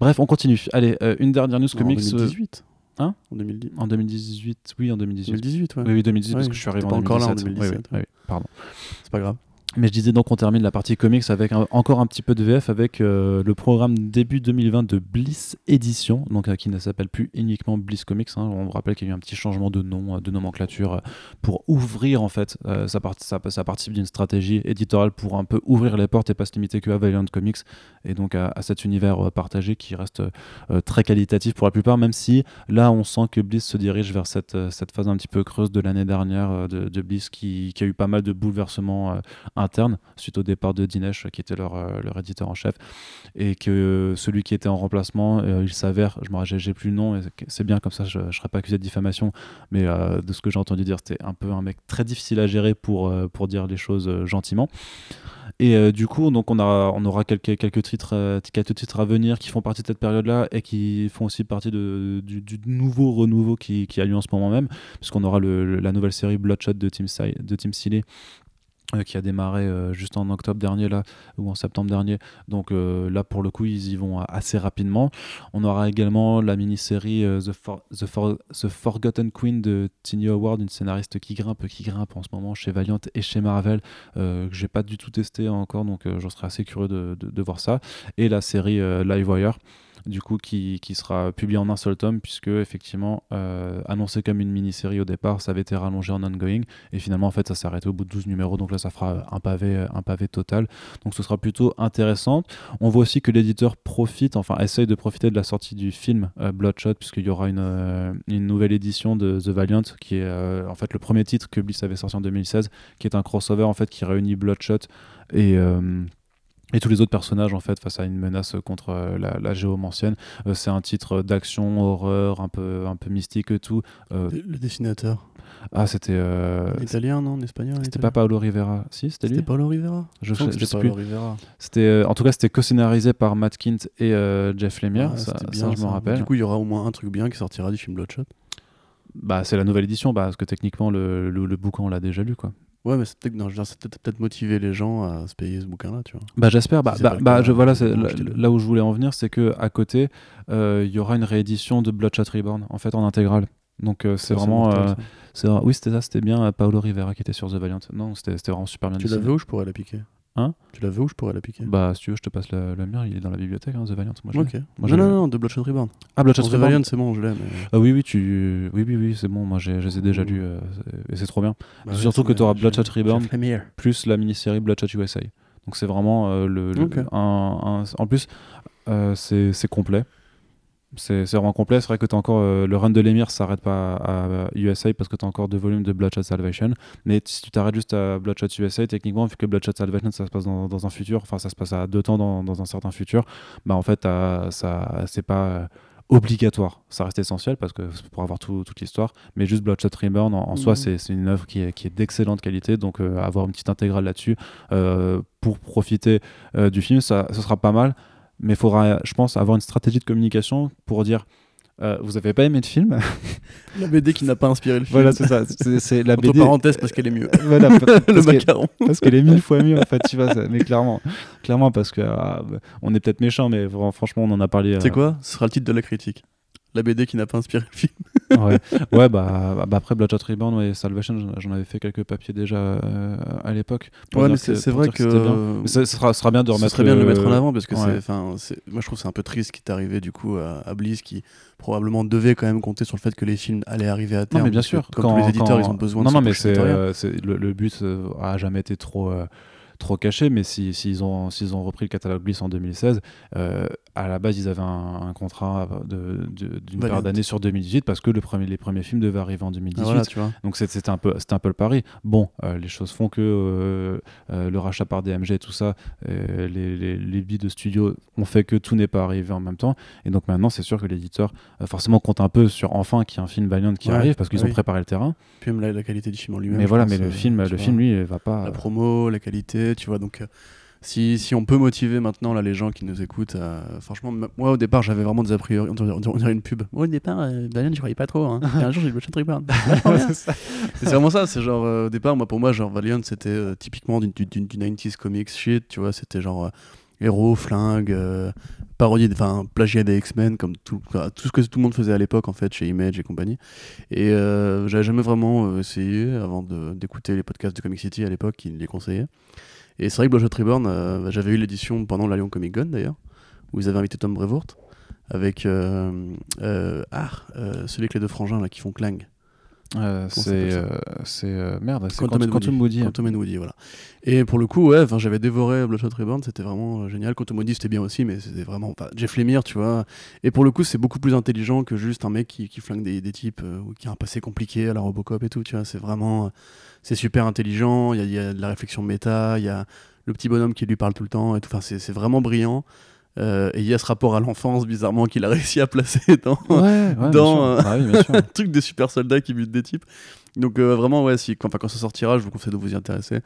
Bref, on continue. Allez, une dernière news comics. 2018. Hein en, 2010. en 2018, oui, en 2018. 2018, ouais. Oui, oui, 2018, parce Ouais, que je suis arrivé en pas encore là en 2017. Oui, oui, 2017, oui, oui, pardon. C'est pas grave. Mais je disais donc on termine la partie comics avec encore un petit peu de VF avec euh, le programme début 2020 de Bliss Edition, donc euh, qui ne s'appelle plus uniquement Bliss Comics. hein. On vous rappelle qu'il y a eu un petit changement de nom, euh, de nomenclature pour ouvrir en fait. euh, ça, part- ça, ça participe d'une stratégie éditoriale pour un peu ouvrir les portes et pas se limiter que à Valiant Comics et donc à, cet univers partagé qui reste très qualitatif pour la plupart, même si là on sent que Bliss se dirige vers cette, cette phase un petit peu creuse de l'année dernière de, Bliss qui, qui a eu pas mal de bouleversements interne suite au départ de Dinesh qui était leur, euh, leur éditeur en chef et que celui qui était en remplacement euh, il s'avère je me j'ai plus le nom c'est bien comme ça je, je serais pas accusé de diffamation mais euh, de ce que j'ai entendu dire c'était un peu un mec très difficile à gérer pour, euh, pour dire les choses euh, gentiment. Et euh, du coup donc on, a, on aura quelques, quelques, titres, euh, quelques titres à venir qui font partie de cette période là et qui font aussi partie de, du, nouveau renouveau qui, qui a lieu en ce moment même puisqu'on aura le, la nouvelle série Bloodshot de Tim, de euh, qui a démarré euh, juste en octobre dernier là ou en septembre dernier. Donc euh, là pour le coup ils y vont assez rapidement. On aura également la mini-série euh, The, The, The Forgotten Queen de Tiny Howard une scénariste qui grimpe qui grimpe en ce moment chez Valiant et chez Marvel euh, que j'ai pas du tout testé encore donc euh, j'en serais assez curieux de, de- de voir ça. Et la série euh, Livewire du coup qui, qui sera publiée en un seul tome puisque effectivement euh, annoncé comme une mini-série au départ ça avait été rallongé en ongoing. Et finalement en fait ça s'est arrêté au bout de 12 numéros donc là ça fera un pavé un pavé total. Donc ce sera plutôt intéressant. On voit aussi que l'éditeur profite enfin essaye de profiter de la sortie du film euh, Bloodshot puisqu'il y aura une, euh, une nouvelle édition de The Valiant qui est en fait le premier titre que Bliss avait sorti en 2016 qui est un crossover en fait qui réunit Bloodshot et et tous les autres personnages en fait face à une menace contre euh, la, la géomancienne Euh, c'est un titre d'action horreur un peu un peu mystique et tout Euh, Le dessinateur. ah c'était euh, En italien, non En espagnol c'était pas Paolo Rivera. Si c'était lui. C'était Paulo Rivera. Je, je sais plus. C'était euh, en tout cas c'était co-scénarisé par Matt Kint et euh, Jeff Lemire Ah, ça, c'était ça, je me rappelle. Du coup, il y aura au moins un truc bien qui sortira du film Bloodshot. bah c'est la nouvelle édition bah, parce que techniquement le, le, le bouquin on l'a déjà lu quoi Ouais, mais c'est peut-être peut-être motiver les gens à se payer ce bouquin-là, tu vois. Bah j'espère. Bah, Si bah, bah, je, voilà, là, où je voulais en venir, c'est que à côté, euh, il y aura une réédition de Bloodshot Reborn, en fait en intégrale. Donc euh, c'est vraiment, euh, c'est oui c'était ça, c'était bien Paolo Rivera qui était sur The Valiant. Non, c'était vraiment super bien. Tu l'avais où je pourrais la piquer? Hein Tu l'avais où je pourrais la piquer Bah si tu veux, je te passe le, le mien. Il est dans la bibliothèque, hein, The Valiant. Moi. Ok. Moi, non, non, non, de Bloodshot Reborn. Ah Bloodshot Pour The Reborn. Valiant, c'est bon, je l'ai. Mais... Ah oui oui tu, oui oui oui c'est bon. Moi je les ai déjà lus euh, et c'est trop bien. Bah, Surtout que t'auras j'ai- Bloodshot Reborn. plus la mini-série Bloodshot USA. Donc c'est vraiment euh, le, le- Ok. un, un- en plus euh, c'est complet. C'est vraiment complet. C'est vrai que t'as encore euh, le run de l'émir s'arrête pas à, à USA parce que tu as encore deux volumes de Bloodshot Salvation. Mais si tu t'arrêtes juste à Bloodshot USA, techniquement, vu que Bloodshot Salvation ça se passe dans, dans un futur, enfin ça se passe à deux temps dans, dans un certain futur, bah en fait ça c'est pas euh, obligatoire. Ça reste essentiel parce que pour avoir tout- toute l'histoire. Mais juste Bloodshot Reborn en, en soi Mhm. c'est une œuvre qui est, qui est d'excellente qualité. Donc euh, avoir une petite intégrale là-dessus euh, pour profiter euh, du film, ça, ce sera pas mal. Mais il faudra, je pense, avoir une stratégie de communication pour dire euh, Vous avez pas aimé le film La BD qui n'a pas inspiré le film. Voilà, c'est ça. C'est la Entre BD. parenthèses, parce qu'elle est mieux. Voilà, le parce macaron. parce qu'elle est mille fois mieux en fait, tu vois. ça- Mais clairement, clairement parce que bah, on est peut-être méchant, mais franchement, on en a parlé. euh, C'est quoi? Ce sera le titre de la critique. La BD qui n'a pas inspiré le film. ouais, ouais bah, bah, après Bloodshot Reborn et Salvation, j'en- avais fait quelques papiers déjà euh, à l'époque. Ouais, mais c'est vrai que. Ce sera, ce sera bien de Ce remettre. serait bien de le mettre en avant parce que Ouais. c'est, moi je trouve que c'est un peu triste ce qui est arrivé du coup à, à Bliss qui probablement devait quand même compter sur le fait que les films allaient arriver à terme. Non, mais bien sûr. Comme quand- tous les éditeurs, quand- ils ont besoin non, de non, mais c'est euh, le, le but euh, a jamais été trop. euh, trop caché mais si- s'ils ont s'ils ont repris le catalogue Bliss en 2016 euh, à la base ils avaient un, un contrat de- de- d'une Valiant. paire d'années sur 2018 parce que le premier, les premiers films devaient arriver en 2018 Ah, voilà, tu vois. donc c'était un peu c'était un peu le pari bon euh, les choses font que euh, euh, le rachat par DMG et tout ça les, les, les billes de studio ont fait que tout n'est pas arrivé en même temps et donc maintenant c'est sûr que l'éditeur forcément compte un peu sur enfin qu'il y a un film Valiant qui Ouais, arrive parce qu'ils ont préparé le terrain Puis même la, la qualité du film en lui-même. mais voilà mais le film le vois. film lui il va pas la promo, la qualité, tu vois. Donc, si, si on peut motiver maintenant là, les gens qui nous écoutent, euh, franchement, moi au départ, j'avais vraiment des a priori. On dirait, une pub. Moi au départ, euh, Valiant, je croyais pas trop. Hein. Un jour, j'ai le bien. C'est vraiment ça. C'est genre, euh, au départ, moi, pour moi, genre Valiant, c'était euh, typiquement du, du, du- du 90s comics shit, tu vois. C'était genre. Euh, héros, flingues, parodie, enfin plagiat des X-Men comme tout, ce que tout le monde faisait à l'époque en fait chez Image et compagnie. Et euh, j'avais jamais vraiment euh, essayé avant d'écouter les podcasts de Comic City à l'époque qui les conseillaient. Et c'est vrai que Bloodshot Reborn, euh, j'avais eu l'édition pendant la Lyon Comic Gun d'ailleurs, où ils avaient invité Tom Brevoort avec ah, celui avec les deux frangins là qui font clang. Euh, c'est euh, euh, merde, c'est Quantum, Quantum Woody. Quantum Woody, voilà. Et pour le coup, ouais, j'avais dévoré Bloodshot Reborn, c'était vraiment génial. Quantum Woody, c'était bien aussi, mais c'était vraiment pas Jeff Lemire, tu vois. Et pour le coup, c'est beaucoup plus intelligent que juste un mec qui, qui flingue des, des types ou qui a un passé compliqué à la Robocop et tout, tu vois. C'est vraiment, c'est super intelligent. Il y, y, a de la réflexion méta, il y a le petit bonhomme qui lui parle tout le temps et tout. Enfin, c'est vraiment brillant. Euh, et il y a ce rapport à l'enfance, bizarrement, qu'il a réussi à placer dans, dans euh, un truc de super soldats qui butent des types. Donc euh, vraiment, ouais, si, quand, quand ça sortira, je vous conseille de vous y intéresser.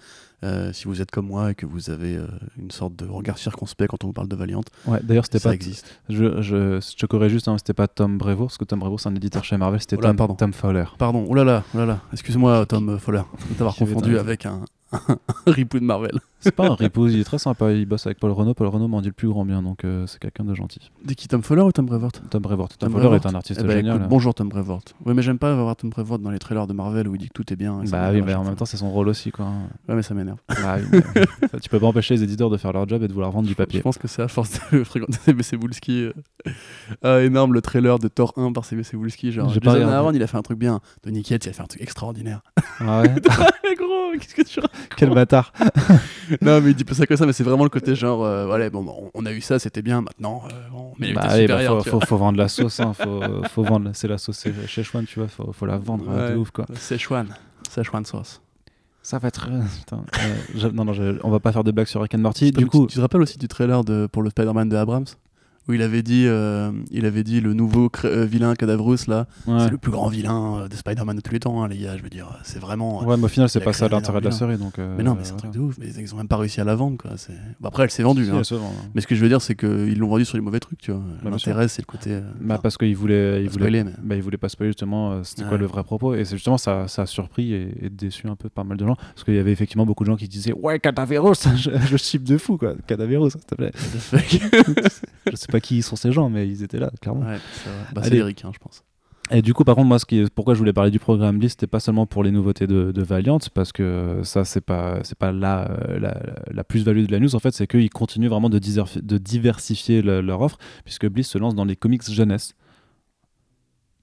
si vous êtes comme moi et que vous avez une sorte de regard circonspect quand on vous parle de Valiant. Ouais, d'ailleurs, c'était pas. existe. Je, je, je juste, hein, c'était pas Tom Brevoort, parce que Tom Brevoort, c'est un éditeur chez Marvel, c'était Tom, pardon. Tom Fowler. Pardon, oh là là, oh là là. excuse-moi, Tom Fowler, de t'avoir confondu avec un, un ripou de Marvel. C'est pas un ripou, il est très sympa. Il bosse avec Paul Renault. Paul Renault m'en dit le plus grand bien, donc euh, c'est quelqu'un de gentil. De qui Tom Fowler ou Tom Brevoort? Tom Brevoort. Tom, Tom est un artiste eh ben, génial. bonjour Tom Brevoort. Oui, mais j'aime pas avoir Tom Brevoort dans les trailers de Marvel où il dit que tout est bien. Bah oui, mais en même temps, c'est son rôle aussi, quoi. Ouais, mais ça m'énerve. Bah tu peux pas empêcher les éditeurs de faire leur job et de vouloir vendre du papier. Je pense que c'est à force de fréquenter CBC Wolski. Euh, ah, énorme le trailer de Thor 1 par CBC Wolski. Genre, Jason Aaron, il a fait un truc bien. Donny Cates, il a fait un truc extraordinaire. Ah ouais Gros, qu'est-ce que tu Quel bâtard non, mais il dit pas ça que ça, mais c'est vraiment le côté genre, euh, voilà, bon, on, a eu ça, c'était bien, maintenant, euh, on met bah, bah faut, faut, vendre la sauce, hein, faut, faut vendre, c'est la sauce chez Chouane, tu vois, faut, faut la vendre, ouais, de ouf, quoi. C'est Chouane sauce. Ça va être. Putain, euh, non, non, on va pas faire de blagues sur Rick and Morty. Du coup, tu te rappelles aussi du trailer de, pour le Spider-Man de Abrams? Où il avait dit, euh, il avait dit le nouveau euh, vilain Cadavrus là, c'est le plus grand vilain euh, de Spider-Man de tous les temps, hein, les gars. Je veux dire, c'est vraiment. Ouais, mais au final, c'est pas ça l'intérêt de la série, donc. mais non, mais c'est un truc de ouf. Mais ils ont même pas réussi à la vendre, quoi. Bah, après, elle s'est vendue. Hein. hein. Mais ce que je veux dire, c'est qu'ils l'ont vendue sur les mauvais trucs, tu vois. Bah, L'intérêt, c'est le côté. bah, parce qu'ils voulaient, ils voulaient, bah, ils voulaient pas spoiler justement. C'était quoi le vrai propos Et c'est justement ça, ça a surpris et, déçu un peu pas mal de gens, parce qu'il y avait effectivement beaucoup de gens qui disaient ouais Cadaverus, je, je chip de fou quoi, Cadaverus, s'il te plaît. je sais pas qui sont ces gens mais ils étaient là, clairement. Ouais, c'est bah, américain, je pense. Et du coup, par contre, moi, ce qui pourquoi je voulais parler du programme Bliss, c'était pas seulement pour les nouveautés de, Valiant, parce que ça, c'est pas, c'est pas la, la, la plus-value de la news. En fait, c'est qu'ils continuent vraiment de, de diversifier leur offre, puisque Bliss se lance dans les comics jeunesse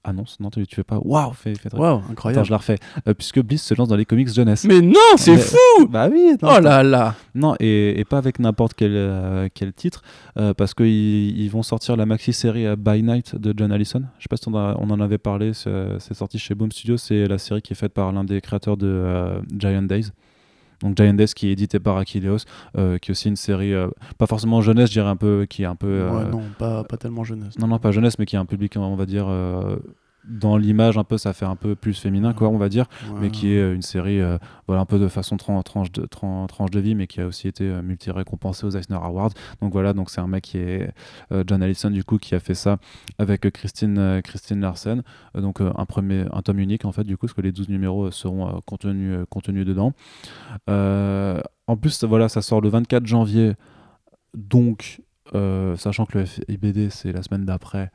annonce. Non, tu, tu fais pas. Waouh, fais, fais Waouh, incroyable. Attends, je la refais. Euh, puisque Bliss se lance dans les comics jeunesse. Mais non, c'est fou Bah oui. oh là là Non, et, et pas avec n'importe quel, euh, quel titre, euh, parce qu'ils ils vont sortir la maxi-série By Night de John Allison. Je sais pas si on, on en avait parlé, c'est sorti chez Boom Studio. C'est la série qui est faite par l'un des créateurs de Giant Days. Donc Giant qui est édité par Achilleos, euh, qui est aussi une série euh, pas forcément jeunesse, je dirais un peu, qui est un peu. Euh, non, pas, pas tellement jeunesse. Non, non, pas jeunesse, mais qui est un public, on va dire dans l'image un peu ça fait un peu plus féminin quoi on va dire mais qui est euh, une série euh, voilà un peu de façon tranche de tranche de vie mais qui a aussi été euh, multi récompensé aux Eisner Awards. Donc voilà donc c'est un mec qui est John Allison du coup qui a fait ça avec Christine Christine Larsen. Donc un premier un tome unique en fait du coup parce que les 12 numéros seront contenus contenus dedans. En plus voilà ça sort le 24 janvier. Donc sachant que le FIBD c'est la semaine d'après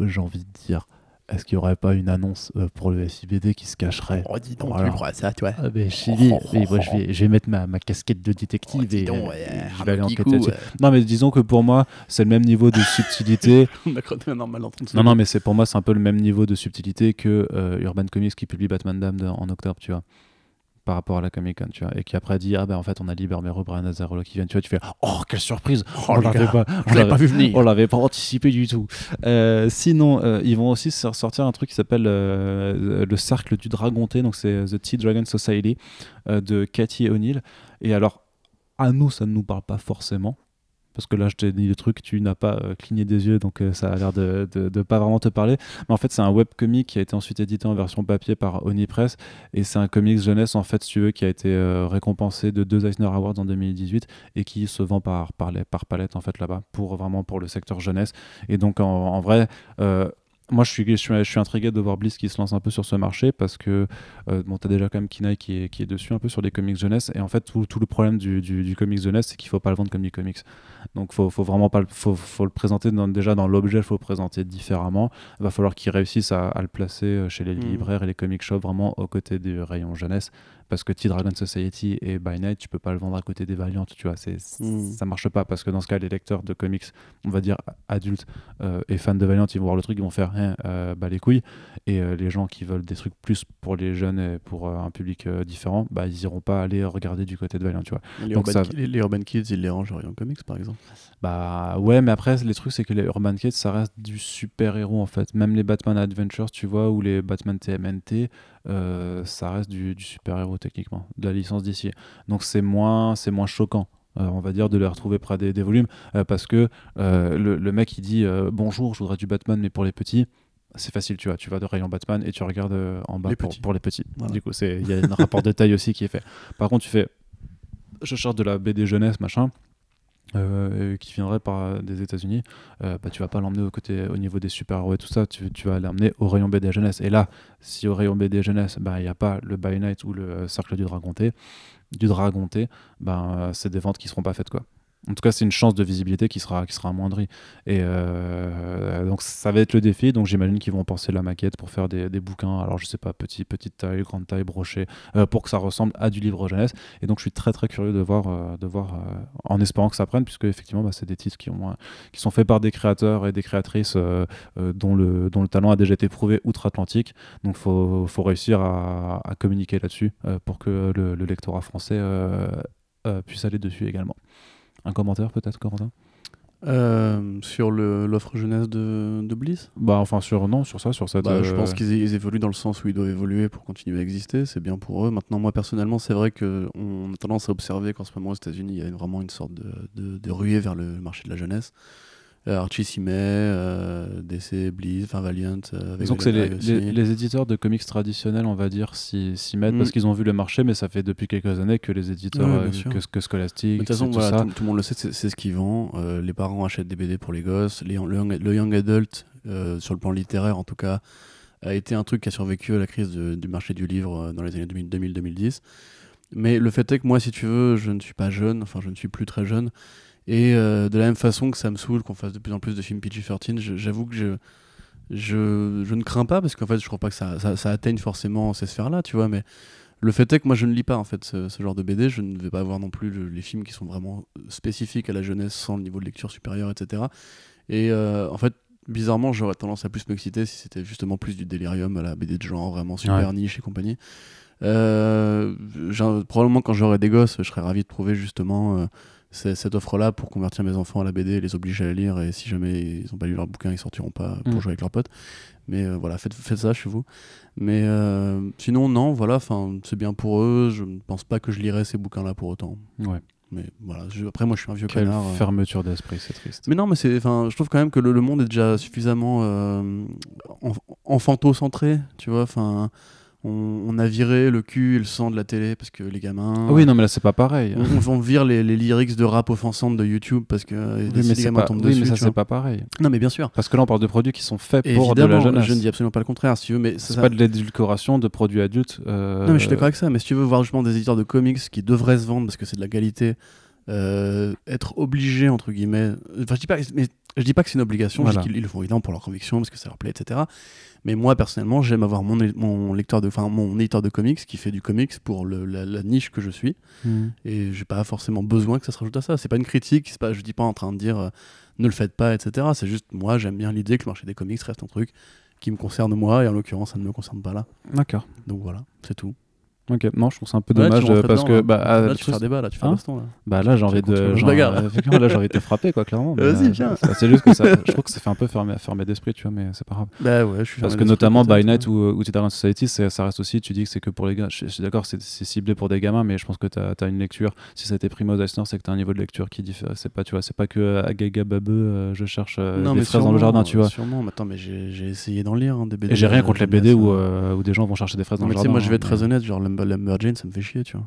j'ai envie de dire est-ce qu'il n'y aurait pas une annonce euh, pour le FIBD qui se cacherait Oh, dis donc, tu crois ça, toi. Ah, ben, je, oh, moi, je, vais, je vais mettre ma, ma casquette de détective oh, et, donc, je vais aller enquêter dessus. Non, mais disons que pour moi, c'est le même niveau de subtilité. non, non, mais c'est pour moi, c'est un peu le même niveau de subtilité que euh, Urban Comics qui publie Batman Damned en octobre, tu vois par rapport à la Comic Con, tu vois, et qui après dit ah ben en fait on a Liber Mero, Brian Azzarello qui viennent, tu vois, tu fais oh quelle surprise, oh, on l'avait pas, on l'avait pas vu venir, on l'avait pas anticipé du tout. Euh, sinon, euh, ils vont aussi sortir un truc qui s'appelle euh, le cercle du dragonté, donc c'est The Tea Dragon Society de Cathy O'Neill. Et alors à nous ça ne nous parle pas forcément parce que là je t'ai dit le truc, tu n'as pas euh, cligné des yeux, donc euh, ça a l'air de, de, pas vraiment te parler. Mais en fait, c'est un webcomic qui a été ensuite édité en version papier par Onipress, et c'est un comics jeunesse, en fait, si tu veux, qui a été euh, récompensé de deux Eisner Awards en 2018, et qui se vend par, par, par palette, en fait, là-bas, pour vraiment pour le secteur jeunesse. Et donc, en vrai, moi, je suis, je, suis, je suis intrigué de voir Bliss qui se lance un peu sur ce marché parce que, euh, bon, t'as déjà quand même Kinaï qui est, qui est dessus un peu sur les comics jeunesse. Et en fait, tout, tout le problème du, du, du comics jeunesse, c'est qu'il faut pas le vendre comme du comics. Donc, faut, faut vraiment pas le, faut, faut le présenter dans, déjà dans l'objet, il faut le présenter différemment. Il va falloir qu'ils réussissent à, à, le placer euh, chez les mmh. libraires et les comic shops vraiment aux côtés du rayon jeunesse parce que T-Dragon Society et By Night, tu peux pas le vendre à côté des Valiant, tu vois, c'est, mm. ça marche pas parce que dans ce cas, les lecteurs de comics, on va dire adultes euh, et fans de Valiant, ils vont voir le truc, ils vont faire hein, euh, bah, les couilles, et euh, les gens qui veulent des trucs plus pour les jeunes et pour un public différent, bah, ils iront pas aller regarder du côté de Valiant, tu vois. Les, Donc, urban, ça... les, les, Urban Kids, ils les rangent en comics, par exemple Bah ouais, mais après, les trucs, c'est que les Urban Kids, ça reste du super-héros en fait. Même les Batman Adventures, tu vois, ou les Batman TMNT, euh, ça reste du, super-héros techniquement, de la licence d'ici. Donc c'est moins, c'est moins choquant. Euh, on va dire de les retrouver près des, des volumes euh, parce que le, le, mec il dit bonjour je voudrais du Batman mais pour les petits c'est facile tu vois tu vas de rayon Batman et tu regardes en bas pour, pour, les petits. Du coup il y a un rapport de taille aussi qui est fait. Par contre tu fais je cherche de la BD jeunesse machin euh, qui viendrait par des États-Unis, euh, bah, tu vas pas l'emmener au au niveau des super-héros et tout ça, tu, vas l'emmener au rayon BD jeunesse. Et là, si au rayon BD jeunesse, bah, il n'y a pas le By Night ou le Cercle du Dragonté, du Dragonté, bah, c'est des ventes qui seront pas faites quoi. En tout cas, c'est une chance de visibilité qui sera, qui sera amoindrie. Et euh, donc, ça va être le défi. Donc, j'imagine qu'ils vont penser la maquette pour faire des, des, bouquins. Alors, je sais pas, petit, petite taille, grande taille, broché, euh, pour que ça ressemble à du livre jeunesse. Et donc, je suis très, très curieux de voir, euh, de voir en espérant que ça prenne, puisque effectivement, bah, c'est des titres qui, ont, qui sont faits par des créateurs et des créatrices dont, le, dont le talent a déjà été prouvé outre-Atlantique. Donc, il faut, faut, réussir à, à communiquer là-dessus pour que le, le lectorat français puisse aller dessus également. Un commentaire peut-être, Corentin? Euh, sur l'offre jeunesse de, de, Bliss? Bah enfin sur non sur ça sur cette. Bah, je pense euh, qu'ils évoluent dans le sens où ils doivent évoluer pour continuer à exister. C'est bien pour eux. Maintenant moi personnellement c'est vrai que on a tendance à observer qu'en ce moment aux États-Unis il y a vraiment une sorte de, de, de ruée vers le marché de la jeunesse. Euh, Archie s'y met, euh, DC, Bliss, enfin Valiant. Euh, avec Donc c'est les, les, les, éditeurs de comics traditionnels, on va dire, s'y mettent parce mm. qu'ils ont vu le marché, mais ça fait depuis quelques années que les éditeurs, euh, que, que, Scholastic, de toute façon, tout, ça. tout, le monde le sait, c'est ce qu'ils vendent. les parents achètent des BD pour les gosses. Les, le, young, le, young, adult, sur le plan littéraire en tout cas, a été un truc qui a survécu à la crise de, du marché du livre dans les années 2000-2010. Mais le fait est que moi, si tu veux, je ne suis pas jeune, enfin je ne suis plus très jeune. Et euh, de la même façon que ça me saoule qu'on fasse de plus en plus de films PG-13, j'avoue que je, je, je, ne crains pas parce qu'en fait, je crois pas que ça, ça, ça atteigne forcément ces sphères-là, tu vois. Mais le fait est que moi, je ne lis pas en fait ce, genre de BD. Je ne vais pas voir non plus les films qui sont vraiment spécifiques à la jeunesse sans le niveau de lecture supérieur, etc. Et euh, en fait, bizarrement, j'aurais tendance à plus m'exciter si c'était justement plus du délirium à la BD de genre, vraiment super niche et compagnie. Euh, probablement quand j'aurai des gosses, je serais ravi de trouver justement cette offre-là pour convertir mes enfants à la BD, les obliger à la lire, et si jamais ils n'ont pas lu leur bouquin, ils sortiront pas pour mm. jouer avec leurs potes. Mais euh, voilà, faites, faites, ça chez vous. Mais euh, sinon, non, voilà, c'est bien pour eux. Je ne pense pas que je lirai ces bouquins-là pour autant. Ouais. Mais voilà, après, moi, je suis un vieux Quelle connard. Euh. fermeture d'esprit, c'est triste. Mais non, mais c'est, je trouve quand même que le, le monde est déjà suffisamment enfanto-centré, tu vois. Enfin on, a viré le cul et le sang de la télé parce que les gamins. Ah oui, non, mais là, c'est pas pareil. On, on vire les, les, lyrics de rap offensantes de YouTube parce que oui, mais les gamins tombent oui, dessus. mais ça, c'est pas pareil. Non, mais bien sûr. Parce que là, on parle de produits qui sont faits pour de la jeunesse. Je ne dis absolument pas le contraire, si tu veux, mais c'est pas de l'édulcoration de produits adultes. Euh, non, mais je suis d'accord avec ça, mais si tu veux voir justement des éditeurs de comics qui devraient se vendre parce que c'est de la qualité. Euh, être obligé entre guillemets enfin je dis pas mais je dis pas que c'est une obligation je dis qu'ils le font évidemment pour leur conviction parce que ça leur plaît etc mais moi, personnellement, j'aime avoir mon, mon, lecteur de, enfin, mon éditeur de comics qui fait du comics pour le, la, niche que je suis. Hmm. Et j'ai pas forcément besoin que ça se rajoute à ça. C'est pas une critique, pas, je dis pas en train de dire euh, ne le faites pas, etc. C'est juste, moi, j'aime bien l'idée que le marché des comics reste un truc qui me concerne moi, et en l'occurrence, ça ne me concerne pas là. D'accord. Donc voilà, c'est tout. Ok, non, je trouve ça un peu dommage euh, parce que bah, là, là tu fais un débat, là, tu fais un hein baston. Là. Bah là, j'ai envie de. Je regarde. Euh, là, j'ai envie de te frapper, quoi, clairement. Vas-y, euh, viens. C'est juste que ça, je trouve que ça fait un peu fermer, fermer d'esprit, tu vois, mais c'est pas grave. Bah ouais, je suis Parce que notamment By Night ou, ou Titan Society, ça reste aussi, tu dis que c'est que pour les gars. Je, suis d'accord, c'est ciblé pour des gamins, mais je pense que tu as, une lecture. Si ça a été aux Eisner, c'est que tu as un niveau de lecture qui diffère. C'est pas, tu vois, c'est pas que à Gaga Babeux, je cherche des fraises dans le jardin, tu vois. Sûrement, mais attends, mais j'ai essayé d'en lire hein, des BD. Et j'ai rien contre les BD où des gens vont chercher des fraises dans le jardin. Moi, je vais être très honnête, genre Lumberjane, ça me fait chier, tu vois.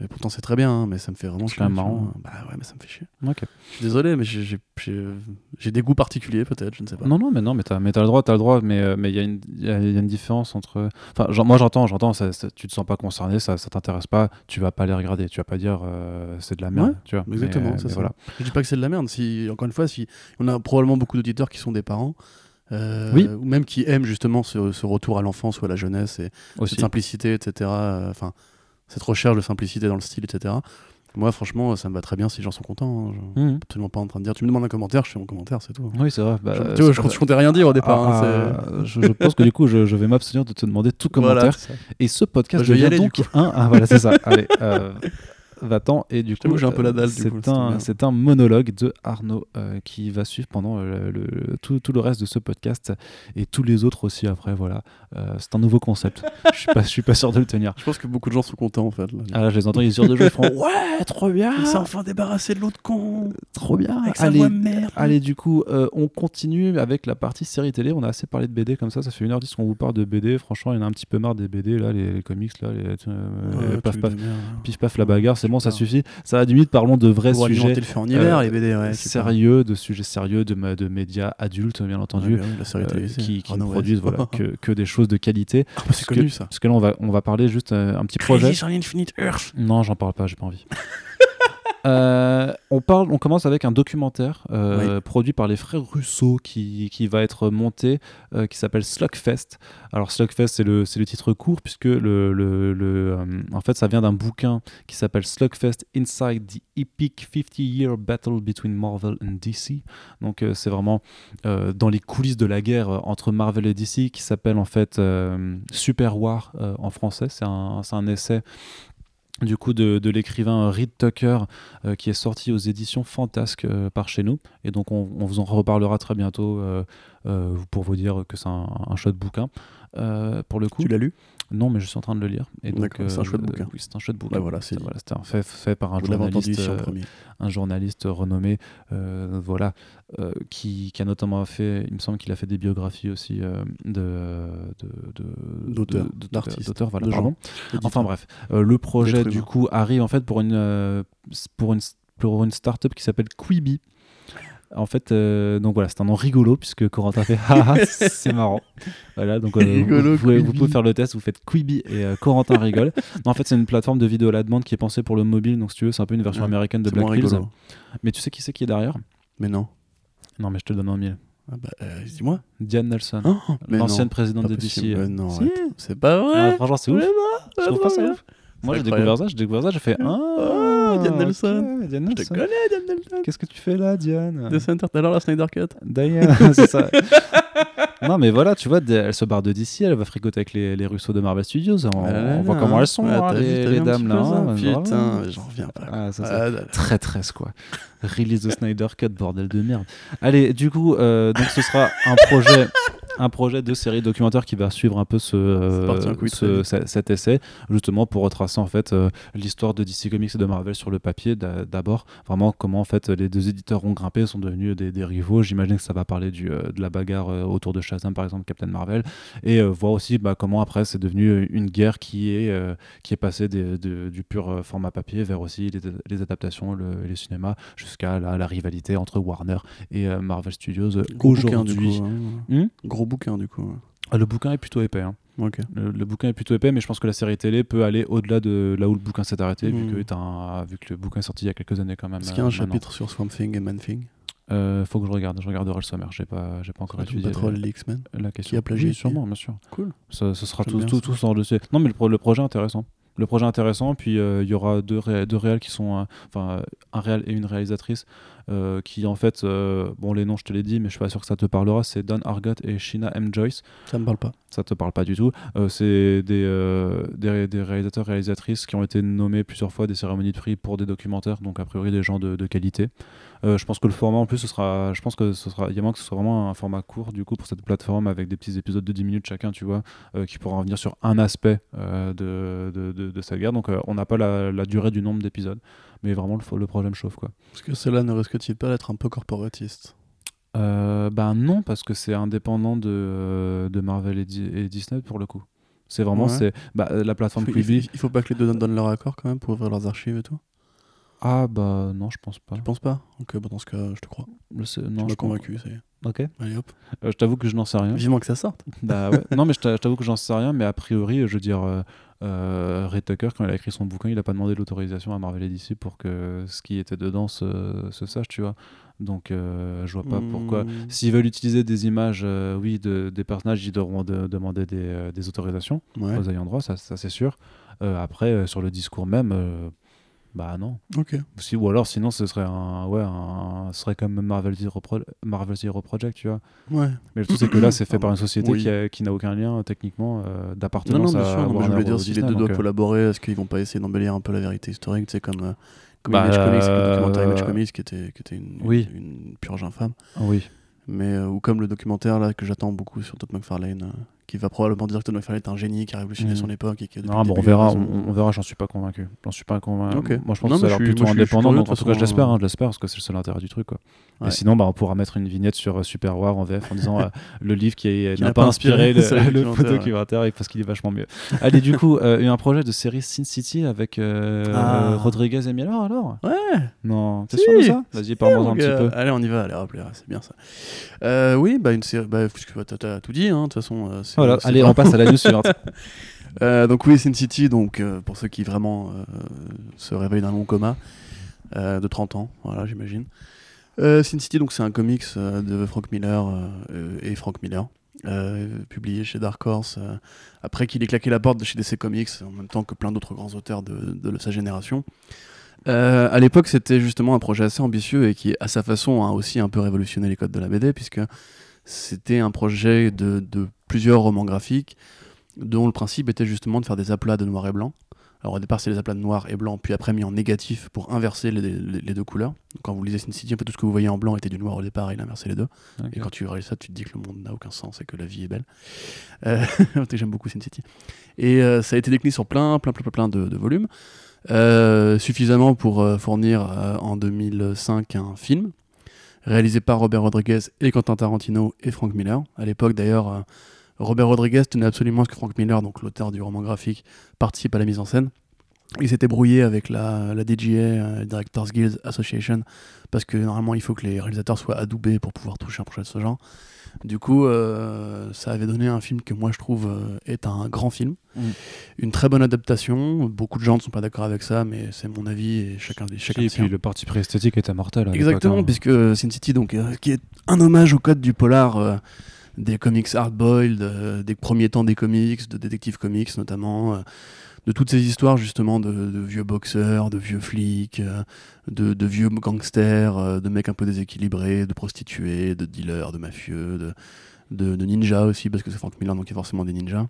Et pourtant, c'est très bien, hein, mais ça me fait vraiment chier. C'est marrant. Bah ouais, mais ça me fait chier. Ok. Je suis désolé, mais j'ai des goûts particuliers, peut-être, je ne sais pas. Non, non, mais non, mais t'as as le droit, t'as le droit, mais euh, mais il y, y, a une différence entre. Enfin, genre, moi, j'entends, j'entends, tu te sens pas concerné, ça, ça t'intéresse pas, tu vas pas les regarder, tu vas pas dire euh, c'est de la merde, tu vois. Exactement, c'est ça. Voilà. Je dis pas que c'est de la merde. Si, encore une fois, si on a probablement beaucoup d'auditeurs qui sont des parents. Euh, oui. ou même qui aiment justement ce, ce retour à l'enfance ou à la jeunesse et cette simplicité, etc. Enfin, cette recherche de simplicité dans le style, etc. Moi, franchement, ça me va très bien si les gens sont contents. Hein. Je suis mmh. absolument pas en train de dire tu me demandes un commentaire, je fais mon commentaire, c'est tout. Oui, c'est vrai. Bah, je, tu vois, je, comptais rien dire au départ. Hein, ah, je, pense que du coup, je, vais m'abstenir de te demander tout commentaire. et ce podcast, je vais y aller, donc un. Ah, voilà, c'est ça. Allez. Euh, va-t'en. Et du coup, j'ai un peu la dalle. C'est un, monologue de Arnaud euh, qui va suivre pendant euh, le, tout, tout, le reste de ce podcast et tous les autres aussi après. Voilà, euh, c'est un nouveau concept. je suis pas, je suis pas sûr de le tenir. Je pense que beaucoup de gens sont contents en fait. Là. Ah là, je les entends, ils sont sûrs de jouer, ils font ouais, trop bien. Il s'est enfin débarrassé de l'autre con. Trop bien. Avec allez, sa voix merde. Allez, du coup, on continue avec la partie série télé. On a assez parlé de BD comme ça. Ça fait une heure dix qu'on vous parle de BD. Franchement, il y en a un petit peu marre des BD là, les, comics là, les, paf, paf, pif paf la bagarre. C'est ça suffit. Ça va limite, parlons de vrais sujets. le en hiver, euh, les BD, ouais, sérieux, de sujets sérieux, de, de médias adultes, bien entendu, euh, qui, qui ne produisent voilà, que, que, des choses de qualité. Ah, bah, c'est connu ça. Parce que là, on va, on va parler juste euh, un petit projet. sur Infinite Earth. Non, j'en parle pas, j'ai pas envie. Euh, on, parle, on commence avec un documentaire euh, produit par les frères Russo qui, qui va être monté, euh, qui s'appelle Slugfest. Alors Slugfest, c'est le, le titre court puisque le, le, le en fait, ça vient d'un bouquin qui s'appelle Slugfest Inside the Epic 50-Year Battle Between Marvel and DC. Donc c'est vraiment dans les coulisses de la guerre entre Marvel et DC qui s'appelle en fait Super War en français. C'est un, un essai du coup de, l'écrivain Reed Tucker euh, qui est sorti aux éditions Fantasque euh, par chez nous. Et donc on, vous en reparlera très bientôt euh, pour vous dire que c'est un, un chouette bouquin. Pour le coup tu l'as lu? Non, mais je suis en train de le lire. Et donc, c'est un chouette bouquin. oui, c'est un chouette bouquin. Bah voilà, c'est voilà, un fait, fait par un journaliste, un journaliste renommé, voilà, qui, qui, a notamment fait, il me semble qu'il a fait des biographies aussi de d'auteurs, d'auteurs, voilà, pardon. Enfin bref, le projet du coup arrive en fait pour une pour une pour une startup qui s'appelle Quibi. En fait, euh, donc voilà, c'est un nom rigolo puisque Corentin fait ah, c'est marrant. Voilà, donc euh, vous, pouvez, faire le test, vous faites Quibi et euh, Corentin rigole. Non, en fait, c'est une plateforme de vidéo à la demande qui est pensée pour le mobile, donc si tu veux, c'est un peu une version américaine de Black. Mais tu sais qui c'est qui est derrière? Mais non. Non, mais je te donne en mille. Ah bah, dis-moi. Diane Nelson, oh, l'ancienne présidente de DC. non, c'est pas vrai. Ah, franchement, c'est ouf. Je trouve pas ça ouf. Moi, j'ai découvert ça, j'ai découvert ça, j'ai fait Ah, oh, Diane Nelson. Diane Nelson. Je te connais, Diane Nelson. Qu'est-ce que tu fais là, Diane? The Center, alors la Snyder Cut. Diane, c'est ça. non, mais voilà, tu vois, elle se barre de DC, elle va fricoter avec les, les Russos de Marvel Studios. On, on voit comment elles sont, hein, les, les dames là. Hein, putain, j'en reviens pas. Ah, ça, ah, très tresse, quoi. Release the Snyder Cut, bordel de merde. Allez, du coup, euh, donc ce sera un projet un projet de série documentaire qui va suivre un peu ce, euh, cet essai, justement pour retracer en fait euh, l'histoire de DC Comics et de Marvel sur le papier. D'abord, vraiment comment en fait les deux éditeurs ont grimpé, sont devenus des, rivaux. J'imagine que ça va parler du, euh, de la bagarre autour de Shazam, par exemple, Captain Marvel, et voir aussi bah, comment après c'est devenu une guerre qui est, qui est passée du pur format papier vers aussi les, adaptations, le, les cinémas, jusqu'à la, rivalité entre Warner et Marvel Studios aujourd'hui. Hein. Gros bouquin du coup. Ah, le bouquin est plutôt épais. Hein. Le, bouquin est plutôt épais, mais je pense que la série télé peut aller au-delà de là où le bouquin s'est arrêté, vu, hmm. que un, vu que le bouquin est sorti il y a quelques années quand même. Est-ce qu'il y a un euh, chapitre sur Swamp Thing et Man Thing? Euh, faut que je regarde, je regarderai le sommaire. J'ai pas, j'ai pas encore étudié. Patrol, la, X-Men. La question. Qui a plagié Sûrement, bien sûr. Cool. Ça, ce sera tout, tout, tout, sans dossier. Non, mais le, le projet est intéressant le projet intéressant. Puis euh, il y aura deux, deux réels qui sont, euh, enfin un réel et une réalisatrice euh, qui en fait, bon les noms je te l'ai dit, mais je suis pas sûr que ça te parlera. C'est Don Argot et Sheena M Joyce. Ça me parle pas. Ça te parle pas du tout. c'est des, des, des, réalisateurs réalisatrices qui ont été nommés plusieurs fois des cérémonies de prix pour des documentaires, donc a priori des gens de, de qualité. Euh, je pense que le format en plus, ce sera, je pense que ce sera, il y a moins que ce soit vraiment un format court du coup pour cette plateforme avec des petits épisodes de 10 minutes chacun, tu vois, euh, qui pourra revenir sur un aspect euh, de, de, de, cette guerre. Donc on n'a pas la, la, durée du nombre d'épisodes, mais vraiment le, le projet me chauffe quoi. Est-ce que cela ne risque-t-il pas d'être un peu corporatiste? Ben non, parce que c'est indépendant de, de Marvel et, Disney pour le coup. C'est vraiment c'est bah, la plateforme Quibi. Il faut pas que les deux donnent leur accord quand même pour ouvrir leurs archives et tout? Ah bah non, je pense pas. Tu penses pas? Ok, bah dans ce cas, je te crois. Je non, je convaincu, ça y est. Ok. Allez hop. Euh, je t'avoue que je n'en sais rien. Vivement que ça sorte. bah ouais. non, mais je t'avoue que j'en sais rien, mais a priori, je veux dire, euh, euh, Ray Tucker, quand il a écrit son bouquin, il a pas demandé l'autorisation à Marvel et DC pour que ce qui était dedans se, se sache, tu vois. Donc je vois pas pourquoi. Hmm. S'ils veulent utiliser des images, oui, de, des personnages, ils devront demander des, des autorisations aux ayants droit, ça, ça c'est sûr. après, sur le discours même bah non. Ok. Si, ou alors sinon ce serait un ouais un, ce serait comme Marvel Zero, Marvel Zero Project tu vois. Ouais. Mais le truc c'est que là c'est fait par une société qui, qui n'a aucun lien techniquement euh, d'appartenance. Non non bien sûr. Non, mais je voulais dire si les deux doivent euh. collaborer est-ce qu'ils vont pas essayer d'embellir un peu la vérité historique c'est comme euh, comme bah, Image Comics, le documentaire Image Comics qui était qui était une, oui. une, une purge infâme. Oui. Mais ou comme le documentaire là que j'attends beaucoup sur Todd McFarlane qui va probablement dire que McFarlane est un génie qui a révolutionné mm. son époque et qui non, bon, on verra, on, verra, j'en suis pas convaincu. J'en suis pas convaincu. Moi je pense que ça a l'air plutôt indépendant, donc en tout cas je l'espère, hein, je l'espère parce que c'est le seul intérêt du truc quoi. Et sinon bah, on pourra mettre une vignette sur euh, Super War en VF en disant euh, le livre qui, n'a pas inspiré, le, le documentaire parce qu'il est vachement mieux. Allez du coup, euh, un projet de série Sin City avec ah. Rodriguez et Miller alors? Ouais. Non, t'es sûr de ça? Vas-y parle-moi un petit peu. Allez on y va, allez c'est bien ça. Oui bah une série, bah, t'as tout dit hein, de toute façon. Voilà, allez on passe à la news suivante. Euh, donc oui, Sin City, donc, euh, pour ceux qui vraiment euh, se réveillent d'un long coma de 30 ans, voilà, j'imagine. Sin City, donc c'est un comics de Frank Miller et Frank Miller. publié chez Dark Horse après qu'il ait claqué la porte de chez DC Comics en même temps que plein d'autres grands auteurs de, de sa génération. à l'époque, c'était justement un projet assez ambitieux et qui, à sa façon, a aussi un peu révolutionné les codes de la BD, puisque c'était un projet de, de, plusieurs romans graphiques dont le principe était justement de faire des aplats de noir et blanc. Alors au départ c'est les aplats de noir et blanc, puis après mis en négatif pour inverser les, deux couleurs. quand vous lisez Sin City, tout ce que vous voyez en blanc était du noir au départ, et il a inversé les deux. Et quand tu réalises ça, tu te dis que le monde n'a aucun sens et que la vie est belle. Euh, j'aime beaucoup Sin City. Et euh, ça a été décliné sur plein, plein, plein, plein de, volumes. Euh, suffisamment pour fournir en 2005 un film réalisé par Robert Rodriguez et Quentin Tarantino et Frank Miller. À l'époque d'ailleurs Robert Rodriguez tenait absolument à ce que Frank Miller, donc l'auteur du roman graphique, participe à la mise en scène. Il s'était brouillé avec la, la DGA, euh, Directors Guild Association, parce que normalement il faut que les réalisateurs soient adoubés pour pouvoir toucher un projet de ce genre. Du coup, euh, ça avait donné un film que moi je trouve euh, est un grand film. Mm. Une très bonne adaptation. Beaucoup de gens ne sont pas d'accord avec ça, mais c'est mon avis et chacun des chacun Et puis le parti préesthétique était mortel. Exactement, hein. puisque Sin City, donc, qui est un hommage au code du polar des comics hard-boiled, euh, des premiers temps des comics, de détective comics notamment, euh, de toutes ces histoires justement de, vieux boxeurs, de vieux flics, euh, de, vieux gangsters, de mecs un peu déséquilibrés, de prostituées, de dealers, de mafieux, de, ninjas aussi, parce que c'est Frank Miller donc il y a forcément des ninjas.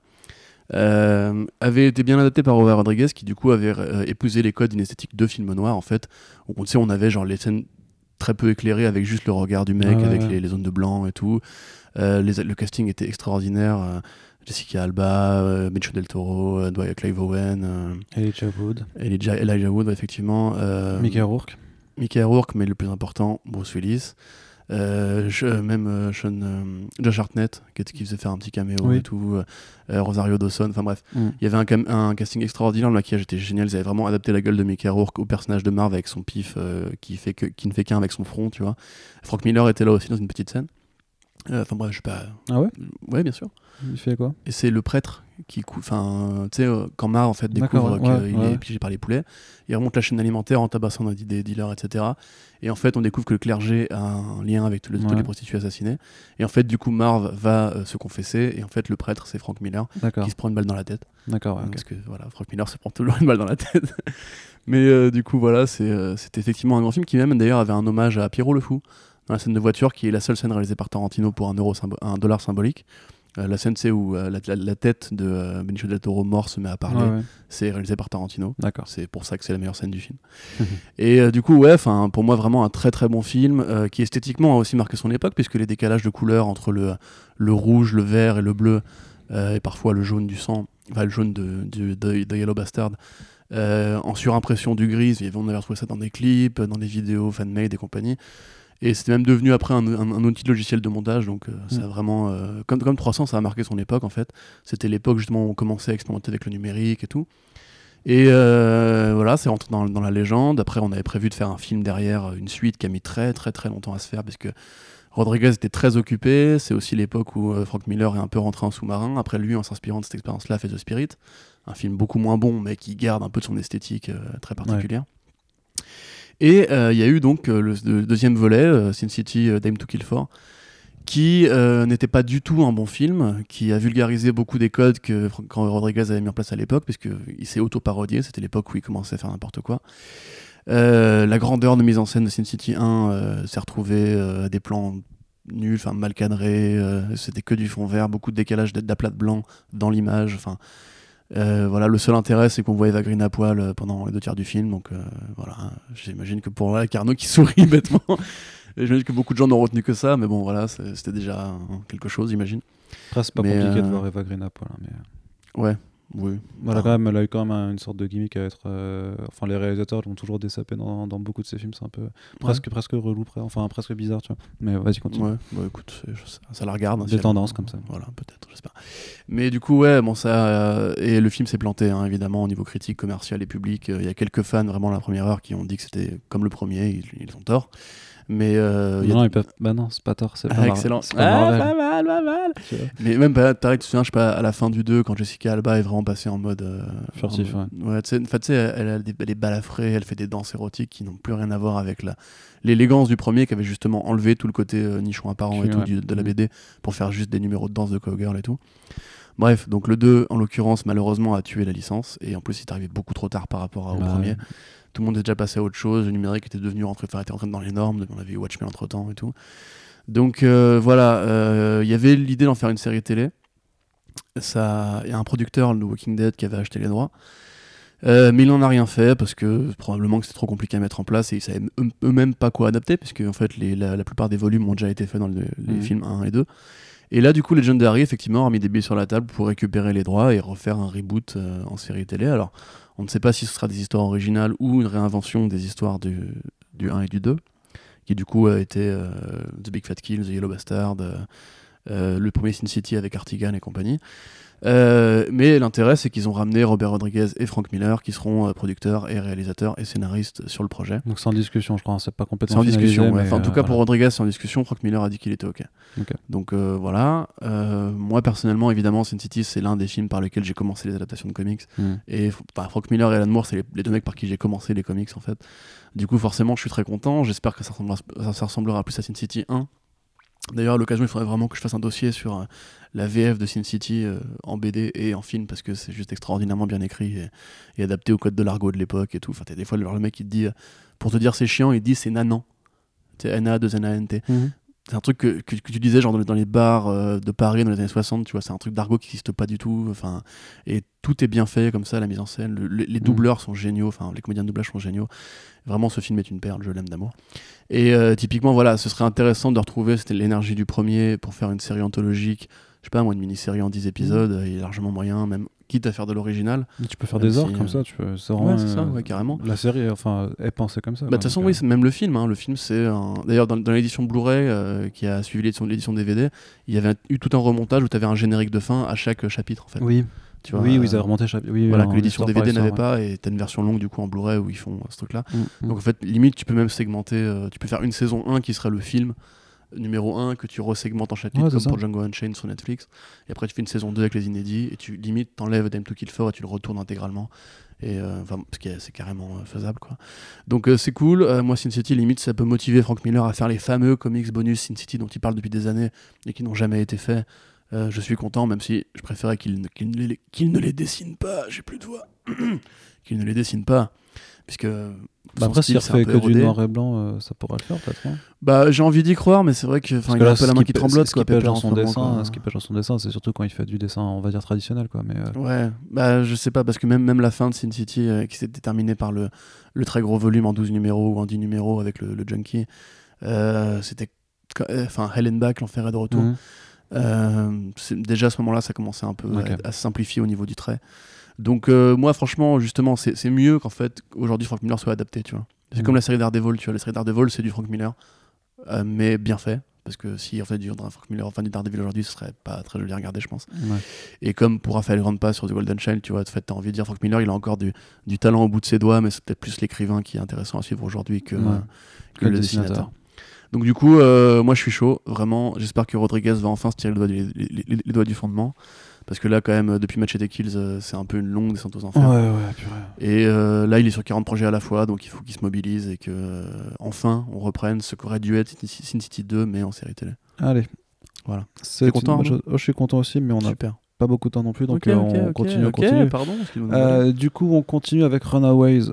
avait été bien adapté par Robert Rodriguez qui du coup avait épousé les codes d'une esthétique de film noir en fait on sait on avait genre les scènes très peu éclairées avec juste le regard du mec avec Les, les, zones de blanc et tout euh, le casting était extraordinaire. Euh, Jessica Alba, euh, Del Toro, Dwight Clive Owen, Elijah Wood, Elijah, Elijah Wood effectivement, Mickey Rourke, Mickey Rourke, mais le plus important, Bruce Willis. Je, même Sean, Josh Hartnett qui, qui, faisait faire un petit caméo et tout, Rosario Dawson, enfin bref, mm. il y avait un, un, casting extraordinaire, le maquillage était génial, ils avaient vraiment adapté la gueule de Mickey Rourke au personnage de Marv avec son pif qui, fait que, qui ne fait qu'un avec son front, tu vois. Frank Miller était là aussi dans une petite scène. Euh, enfin bref, je sais pas. Ah ouais? Ouais, bien sûr. Il fait quoi? Et c'est le prêtre qui, enfin, tu sais, euh, quand Mar en fait découvre qu'il est piégé par les poulets, il remonte la chaîne alimentaire en tabassant des dealers, etc. Et en fait, on découvre que le clergé a un lien avec tous les, prostituées assassinées. Et en fait, du coup, Marv va euh, se confesser. Et en fait, le prêtre, c'est Frank Miller qui se prend une balle dans la tête. D'accord. Parce que voilà, Frank Miller se prend toujours une balle dans la tête. Mais du coup, voilà, c'était effectivement un grand film qui même d'ailleurs avait un hommage à Pierrot le Fou dans la scène de voiture, qui est la seule scène réalisée par Tarantino pour un, euro un dollar symbolique. Euh, la scène, c'est où euh, la, tête de euh, Benicio del Toro mort se met à parler. C'est réalisé par Tarantino. D'accord. C'est pour ça que c'est la meilleure scène du film. et du coup, ouais, pour moi, vraiment un très très bon film qui esthétiquement a aussi marqué son époque, puisque les décalages de couleurs entre le, le rouge, le vert et le bleu, et parfois le jaune du sang, enfin le jaune de, de, de Yellow Bastard, en surimpression du gris, on avait retrouvé ça dans des clips, dans des vidéos fan-made et compagnie. Et c'était même devenu après un, outil de logiciel de montage. Donc, ça mm. vraiment. comme, comme 300, ça a marqué son époque, en fait. C'était l'époque, justement, où on commençait à expérimenter avec le numérique et tout. Et voilà, c'est rentré dans, dans, la légende. Après, on avait prévu de faire un film derrière, une suite qui a mis très, très, très longtemps à se faire, parce que Rodriguez était très occupé. C'est aussi l'époque où euh, Frank Miller est un peu rentré en sous-marin. Après lui, en s'inspirant de cette expérience-là, fait The Spirit, un film beaucoup moins bon, mais qui garde un peu de son esthétique euh, très particulière. Et euh, il y a eu donc le, deuxième volet, Sin City, Dame to Kill For, qui n'était pas du tout un bon film, qui a vulgarisé beaucoup des codes que Rodriguez avait mis en place à l'époque, puisqu'il s'est auto-parodié. C'était l'époque où il commençait à faire n'importe quoi. Euh, la grandeur de mise en scène de Sin City 1 euh, s'est retrouvée euh, à des plans nuls, mal cadrés. C'était que du fond vert, beaucoup de décalage d'aplat de blanc dans l'image. Enfin, voilà, le seul intérêt, c'est qu'on voit Eva Green à poil pendant les deux tiers du film. Donc voilà, j'imagine que pour là, Carnot qui sourit bêtement, j'imagine que beaucoup de gens n'ont retenu que ça, mais bon, voilà, c'était déjà quelque chose, j'imagine. Après, c'est pas compliqué de voir Eva Green à poil. Hein, mais... Ouais, oui. Voilà, quand même, elle a eu quand même une sorte de gimmick à être. Euh, enfin, les réalisateurs l'ont toujours désapé dans, dans, beaucoup de ses films. C'est un peu presque, presque relou, enfin presque bizarre, tu vois. Mais vas-y, continue. Ouais, bah, écoute, ça la regarde. Hein, Des tendances comme ça. Voilà, peut-être, j'espère. Mais du coup, ouais, bon, ça. Euh, et le film s'est planté, hein, évidemment, au niveau critique, commercial et public. Il y a quelques fans, vraiment, la première heure, qui ont dit que c'était comme le premier. Ils, ils ont tort. Mais euh, non, ils peuvent... bah non, c'est pas tort, c'est pas ah, excellent. Pas, ah, pas mal, pas mal. Mais même pareil, tu te souviens, je sais pas, à la fin du 2, quand Jessica Alba est vraiment passée en mode euh, furtif, ouais. ouais tu sais, elle, a des, elle est balafrée, elle fait des danses érotiques qui n'ont plus rien à voir avec la l'élégance du premier qui avait justement enlevé tout le côté euh, nichon apparent et tout de la mm. BD pour faire juste des numéros de danse de cowgirl et tout. Bref, donc le 2, en l'occurrence, malheureusement, a tué la licence. Et en plus, il est arrivé beaucoup trop tard par rapport au bah premier tout le monde est déjà passé à autre chose, le numérique était devenu rentré, enfin, était rentré dans les normes, on avait eu Watchmen entre temps et tout. Donc euh, voilà, euh, il y avait l'idée d'en faire une série télé. Il y a un producteur, le Walking Dead, qui avait acheté les droits. Euh, mais il n'en a rien fait parce que probablement que c'est trop compliqué à mettre en place et ils savaient eux-mêmes pas quoi adapter puisque en fait la, plupart des volumes ont déjà été faits dans les mmh. films 1 et 2. Et là du coup Legendary effectivement a mis des billets sur la table pour récupérer les droits et refaire un reboot en série télé. Alors on ne sait pas si ce sera des histoires originales ou une réinvention des histoires du, du 1 et du 2, qui du coup a été euh, The Big Fat Kill, The Yellow Bastard, euh, euh, le premier Sin City avec Artigan et compagnie. Euh, mais l'intérêt, c'est qu'ils ont ramené Robert Rodriguez et Frank Miller, qui seront euh, producteurs et réalisateurs et scénaristes sur le projet. Donc c'est en discussion, je crois, c'est pas complètement. C'est en discussion, en tout cas pour Rodriguez, c'est en discussion. Frank Miller a dit qu'il était OK. Donc euh, voilà. moi, personnellement, évidemment, Sin City, c'est l'un des films par lesquels j'ai commencé les adaptations de comics. Hmm. Et Frank Miller et Alan Moore, c'est les, deux mecs par qui j'ai commencé les comics, en fait. Du coup, forcément, je suis très content. J'espère que ça ressemblera, ça ressemblera plus à Sin City 1 D'ailleurs, à l'occasion, il faudrait vraiment que je fasse un dossier sur euh, la VF de Sin City euh, en BD et en film parce que c'est juste extraordinairement bien écrit et, adapté au code de l'argot de l'époque et tout. Enfin, des fois, le, mec il te dit, euh, pour te dire c'est chiant, il dit c'est nanant. C'est N-A, 2 N-A-N-T. C'est un truc que, que, tu disais genre dans, les bars de Paris dans les années 60, tu vois, c'est un truc d'argot qui n'existe pas du tout. Enfin, et tout est bien fait comme ça, la mise en scène. les mhm. doubleurs sont géniaux, enfin, les comédiens de doublage sont géniaux. Vraiment, ce film est une perle, je l'aime d'amour. Et euh, typiquement, voilà, ce serait intéressant de retrouver l'énergie du premier pour faire une série anthologique. Je sais pas, moi, une mini-série en 10 épisodes, mmh. il y a largement moyen, même quitte à faire de l'original. Tu peux faire des orques comme ça, tu peux. ouais, c'est ça, ouais, carrément. La série, enfin, est pensée comme ça. Bah, de toute façon, oui, euh, même le film. Hein, le film, c'est D'ailleurs, dans, l'édition Blu-ray euh, qui a suivi l'édition DVD, il y avait eu tout un remontage où tu avais un générique de fin à chaque chapitre, en fait. Oui oui, oui, ils avaient remonté. Oui, voilà, que l'édition DVD n'avait pas, et t'as une version longue du coup en Blu-ray où ils font euh, ce truc-là. Mm, mm. Donc en fait, limite, tu peux même segmenter. Euh, tu peux faire une saison 1 qui serait le film numéro 1 que tu resegmentes en chapitres comme pour Django Unchained sur Netflix. Et après, tu fais une saison 2 avec les inédits et tu limite t'enlèves Dame to Kill For et tu le retournes intégralement. Et euh, enfin, c'est carrément faisable quoi. Donc c'est cool. moi, Sin City, limite, ça peut motiver Frank Miller à faire les fameux comics bonus Sin City dont il parle depuis des années et qui n'ont jamais été faits. Euh, je suis content, même si je préférais qu'il ne, ne, les dessine pas. J'ai plus de voix. qu'il ne les dessine pas. Puisque. Bah après, s'il refait que du noir et blanc, euh, ça pourrait le faire peut-être. Bah, j'ai envie d'y croire, mais c'est vrai qu'il a un peu la main qui tremblote. Ce qui pêche dans son dessin, ce qui pêche dans son dessin, c'est surtout quand il fait du dessin, on va dire traditionnel, quoi. Mais euh, ouais, bah je sais pas parce que même même la fin de Sin City, qui s'est déterminée par le le très gros volume en 12 numéros ou en 10 numéros avec le, le Junkie, c'était enfin Helen Back, l'enfer est de retour. Mhm. Euh, déjà à ce moment-là, ça commençait un peu à, se simplifier au niveau du trait. Donc euh, moi, franchement, justement, c'est mieux qu'en fait aujourd'hui Frank Miller soit adapté, tu vois. C'est mm. comme la série Daredevil, tu vois. La série Daredevil, c'est du Frank Miller mais bien fait parce que si en fait du Frank Miller enfin du Daredevil aujourd'hui ce serait pas très joli à regarder je pense et comme pour Raphaël Grandpa sur The Golden Child tu vois en fait t'as envie de dire Frank Miller il a encore du, du talent au bout de ses doigts mais c'est peut-être plus l'écrivain qui est intéressant à suivre aujourd'hui que, que, le, dessinateur. donc du coup moi je suis chaud vraiment j'espère que Rodriguez va enfin se tirer les doigts du fondement parce que là, quand même, depuis Machete Kills, euh, c'est un peu une longue descente aux enfers. Ouais, ouais, purée. Et euh, là, il est sur 40 projets à la fois, donc il faut qu'il se mobilise et que euh, enfin on reprenne ce qu'aurait dû être Sin City 2, mais en série télé. Allez. Voilà. C'est content hein oh, Je suis content aussi, mais on a pas beaucoup de temps non plus, donc on continue, on continue. Pardon, du coup, on continue avec Runaways,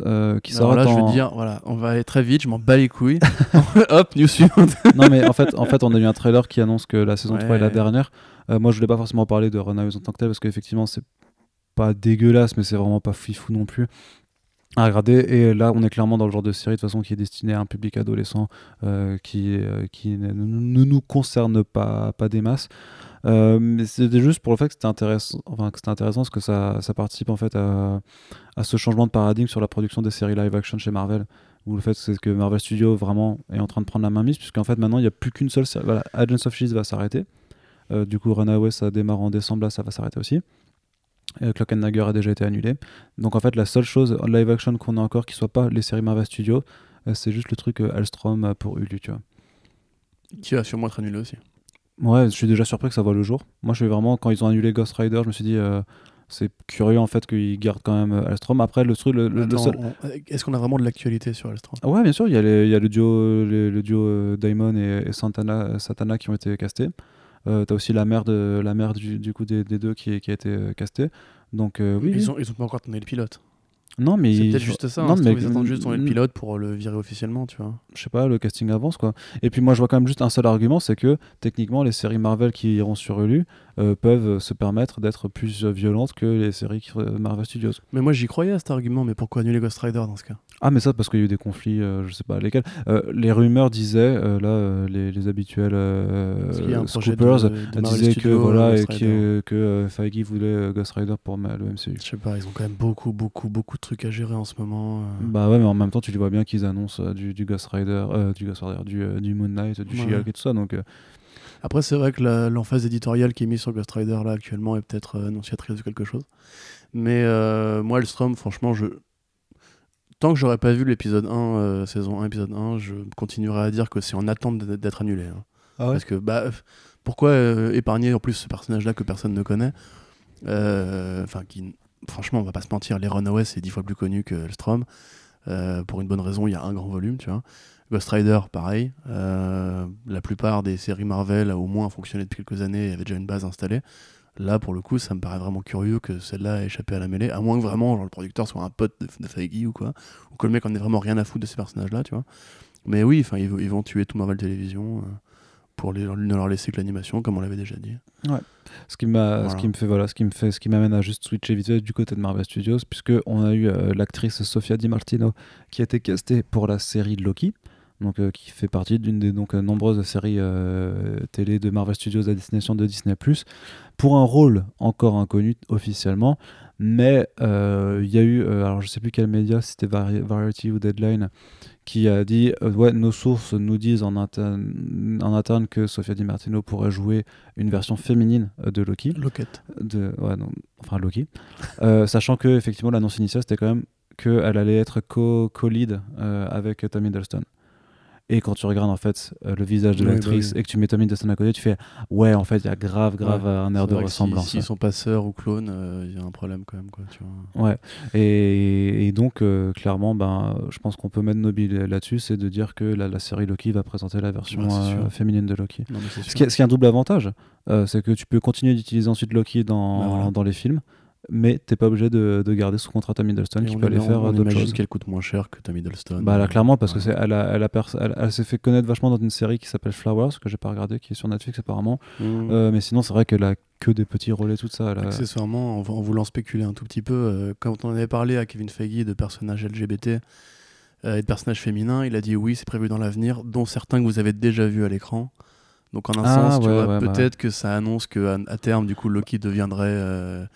qui s'arrête là, je veux dire, voilà, on va aller très vite, je m'en bats les couilles. Hop, news suivante. non, mais en fait, en fait, on a eu un trailer qui annonce que la saison 3 est la dernière. Euh, moi, je voulais pas forcément parler de Runaways en tant que tel parce qu'effectivement, c'est pas dégueulasse, mais c'est vraiment pas fifou non plus à regarder. Et là, on est clairement dans le genre de série de façon qui est destiné à un public adolescent euh, qui, euh, qui ne, nous concerne pas, pas des masses. mais c'était juste pour le fait que c'était intéressant, enfin, que c'était intéressant parce que ça, ça participe en fait à, à, ce changement de paradigme sur la production des séries live action chez Marvel. Où le fait c'est que Marvel Studios vraiment est en train de prendre la main mise, puisqu'en fait maintenant il n'y a plus qu'une seule série. Agents of Shield va s'arrêter. Euh, du coup, Runaway, ça démarre en décembre, là, ça va s'arrêter aussi. Euh, Clock and Dagger a déjà été annulé. Donc en fait, la seule chose en live action qu'on a encore qui soit pas les séries Marvel Studios, euh, c'est juste le truc Alstrom pour Hulu, tu vois. Qui va sûrement être annulé aussi. Ouais, je suis déjà surpris que ça voit le jour. Moi, je suis vraiment, quand ils ont annulé Ghost Rider, je me suis dit, c'est curieux en fait qu'ils gardent quand même Alstrom. Après, le truc, le, Est-ce qu'on a vraiment de l'actualité sur Alstrom Ouais, bien sûr, il y, a y a le duo, le, duo Daimon et, Santana, Satana qui ont été castés. Euh, t'as aussi la mère, de, la mère du, coup des, deux qui, qui, a été euh, castée. Donc, euh, oui, ils, Ont, ils ont pas encore tourné le pilote. Non, mais c'est peut-être juste ça. Non, hein, mais ils attendent juste tourner le pilote pour le virer officiellement, tu vois. Je sais pas, le casting avance quoi. Et puis moi, je vois quand même juste un seul argument, c'est que techniquement, les séries Marvel qui iront sur Hulu euh, peuvent se permettre d'être plus violentes que les séries Marvel Studios. Mais moi, j'y croyais à cet argument, mais pourquoi annuler Ghost Rider dans ce cas? Ah, mais ça, parce qu'il y a eu des conflits, euh, je sais pas lesquels. Euh, les rumeurs disaient, euh, là, les, les, habituels Scoopers disaient que, voilà, et que, que Feige voulait Ghost Rider pour le MCU. Je sais pas, ils ont quand même beaucoup, beaucoup, beaucoup de trucs à gérer en ce moment. Bah ouais, mais en même temps, tu les vois bien qu'ils annoncent du, du, Ghost Rider, du Ghost Rider, du, du Moon Knight, du She-Hulk et tout ça, donc. Après, c'est vrai que l'emphase éditoriale qui est mise sur Ghost Rider là actuellement est peut-être annonciatrice de quelque chose. Mais moi, Elstrom, franchement, je, tant que j'aurais pas vu l'épisode 1, euh, saison 1, épisode 1, je continuerai à dire que c'est en attente d'être annulé. Hein. Ah Parce que bah, pourquoi euh, épargner en plus ce personnage-là que personne ne connaît euh, Enfin, qui, franchement, on va pas se mentir, les Runaways c'est dix fois plus connu que Elstrom. pour une bonne raison, il y a un grand volume, tu vois. Ghost Rider, pareil. la plupart des séries Marvel, a au moins fonctionné depuis quelques années, y avait déjà une base installée. Là, pour le coup, ça me paraît vraiment curieux que celle-là ait échappé à la mêlée, à moins que vraiment genre, le producteur soit un pote de, de Feige ou quoi, ou que le mec en ait vraiment rien à foutre de ces personnages-là, tu vois. Mais oui, enfin, ils, ils, vont tuer tout Marvel Télévision euh, pour les, ne leur laisser que l'animation, comme on l'avait déjà dit. Ouais. Ce qui m'a, ce qui me fait, voilà, ce qui me fait, ce qui m'amène à juste switcher vite du côté de Marvel Studios, puisque on a eu euh, l'actrice Sofia Di Martino qui a été castée pour la série Loki donc, euh, qui fait partie d'une des donc, euh, nombreuses séries euh, télé de Marvel Studios à destination de Disney ⁇ pour un rôle encore inconnu officiellement, mais il y a eu, alors je sais plus quel média, si c'était Variety ou Deadline, qui a dit ouais, nos sources nous disent en interne, en interne que Sofia Di Martino pourrait jouer une version féminine de Loki. Loquette. De, ouais, non, enfin Loki. sachant que effectivement l'annonce initiale c'était quand même qu'elle allait être co-lead avec Tom Hiddleston. Et quand tu regardes en fait euh, le visage de l'actrice bah et que tu mets Tommy Dustin à côté, tu fais ouais, en fait, il y a grave, grave un air de ressemblance. S'ils si, sont pas sœurs ou clones, euh, il y a un problème quand même. Quoi, tu vois. Ouais. Et, donc, euh, clairement, ben, je pense qu'on peut mettre Nobile là-dessus, c'est de dire que la, série Loki va présenter la version féminine de Loki. ce, qui est, un double avantage, c'est que tu peux continuer d'utiliser ensuite Loki dans, bah dans les films mais t'es pas obligé de, de, garder sous contrat Tom Hiddleston qui peut aller faire d'autres choses. qu'elle coûte moins cher que Tom Hiddleston. Bah là, clairement, parce que c'est, elle, a, elle, a elle, s'est fait connaître vachement dans une série qui s'appelle Flowers, que j'ai pas regardé, qui est sur Netflix apparemment. Mmh. Euh, mais sinon, c'est vrai qu'elle a que des petits et tout ça. Accessoirement, en, en, voulant spéculer un tout petit peu, euh, quand on avait parlé à Kevin Feige de personnages LGBT euh, et de personnages féminins, il a dit oui, c'est prévu dans l'avenir, dont certains que vous avez déjà vus à l'écran. Donc en un ah, sens, tu vois, peut-être que ça annonce que à, terme, du coup, Loki deviendrait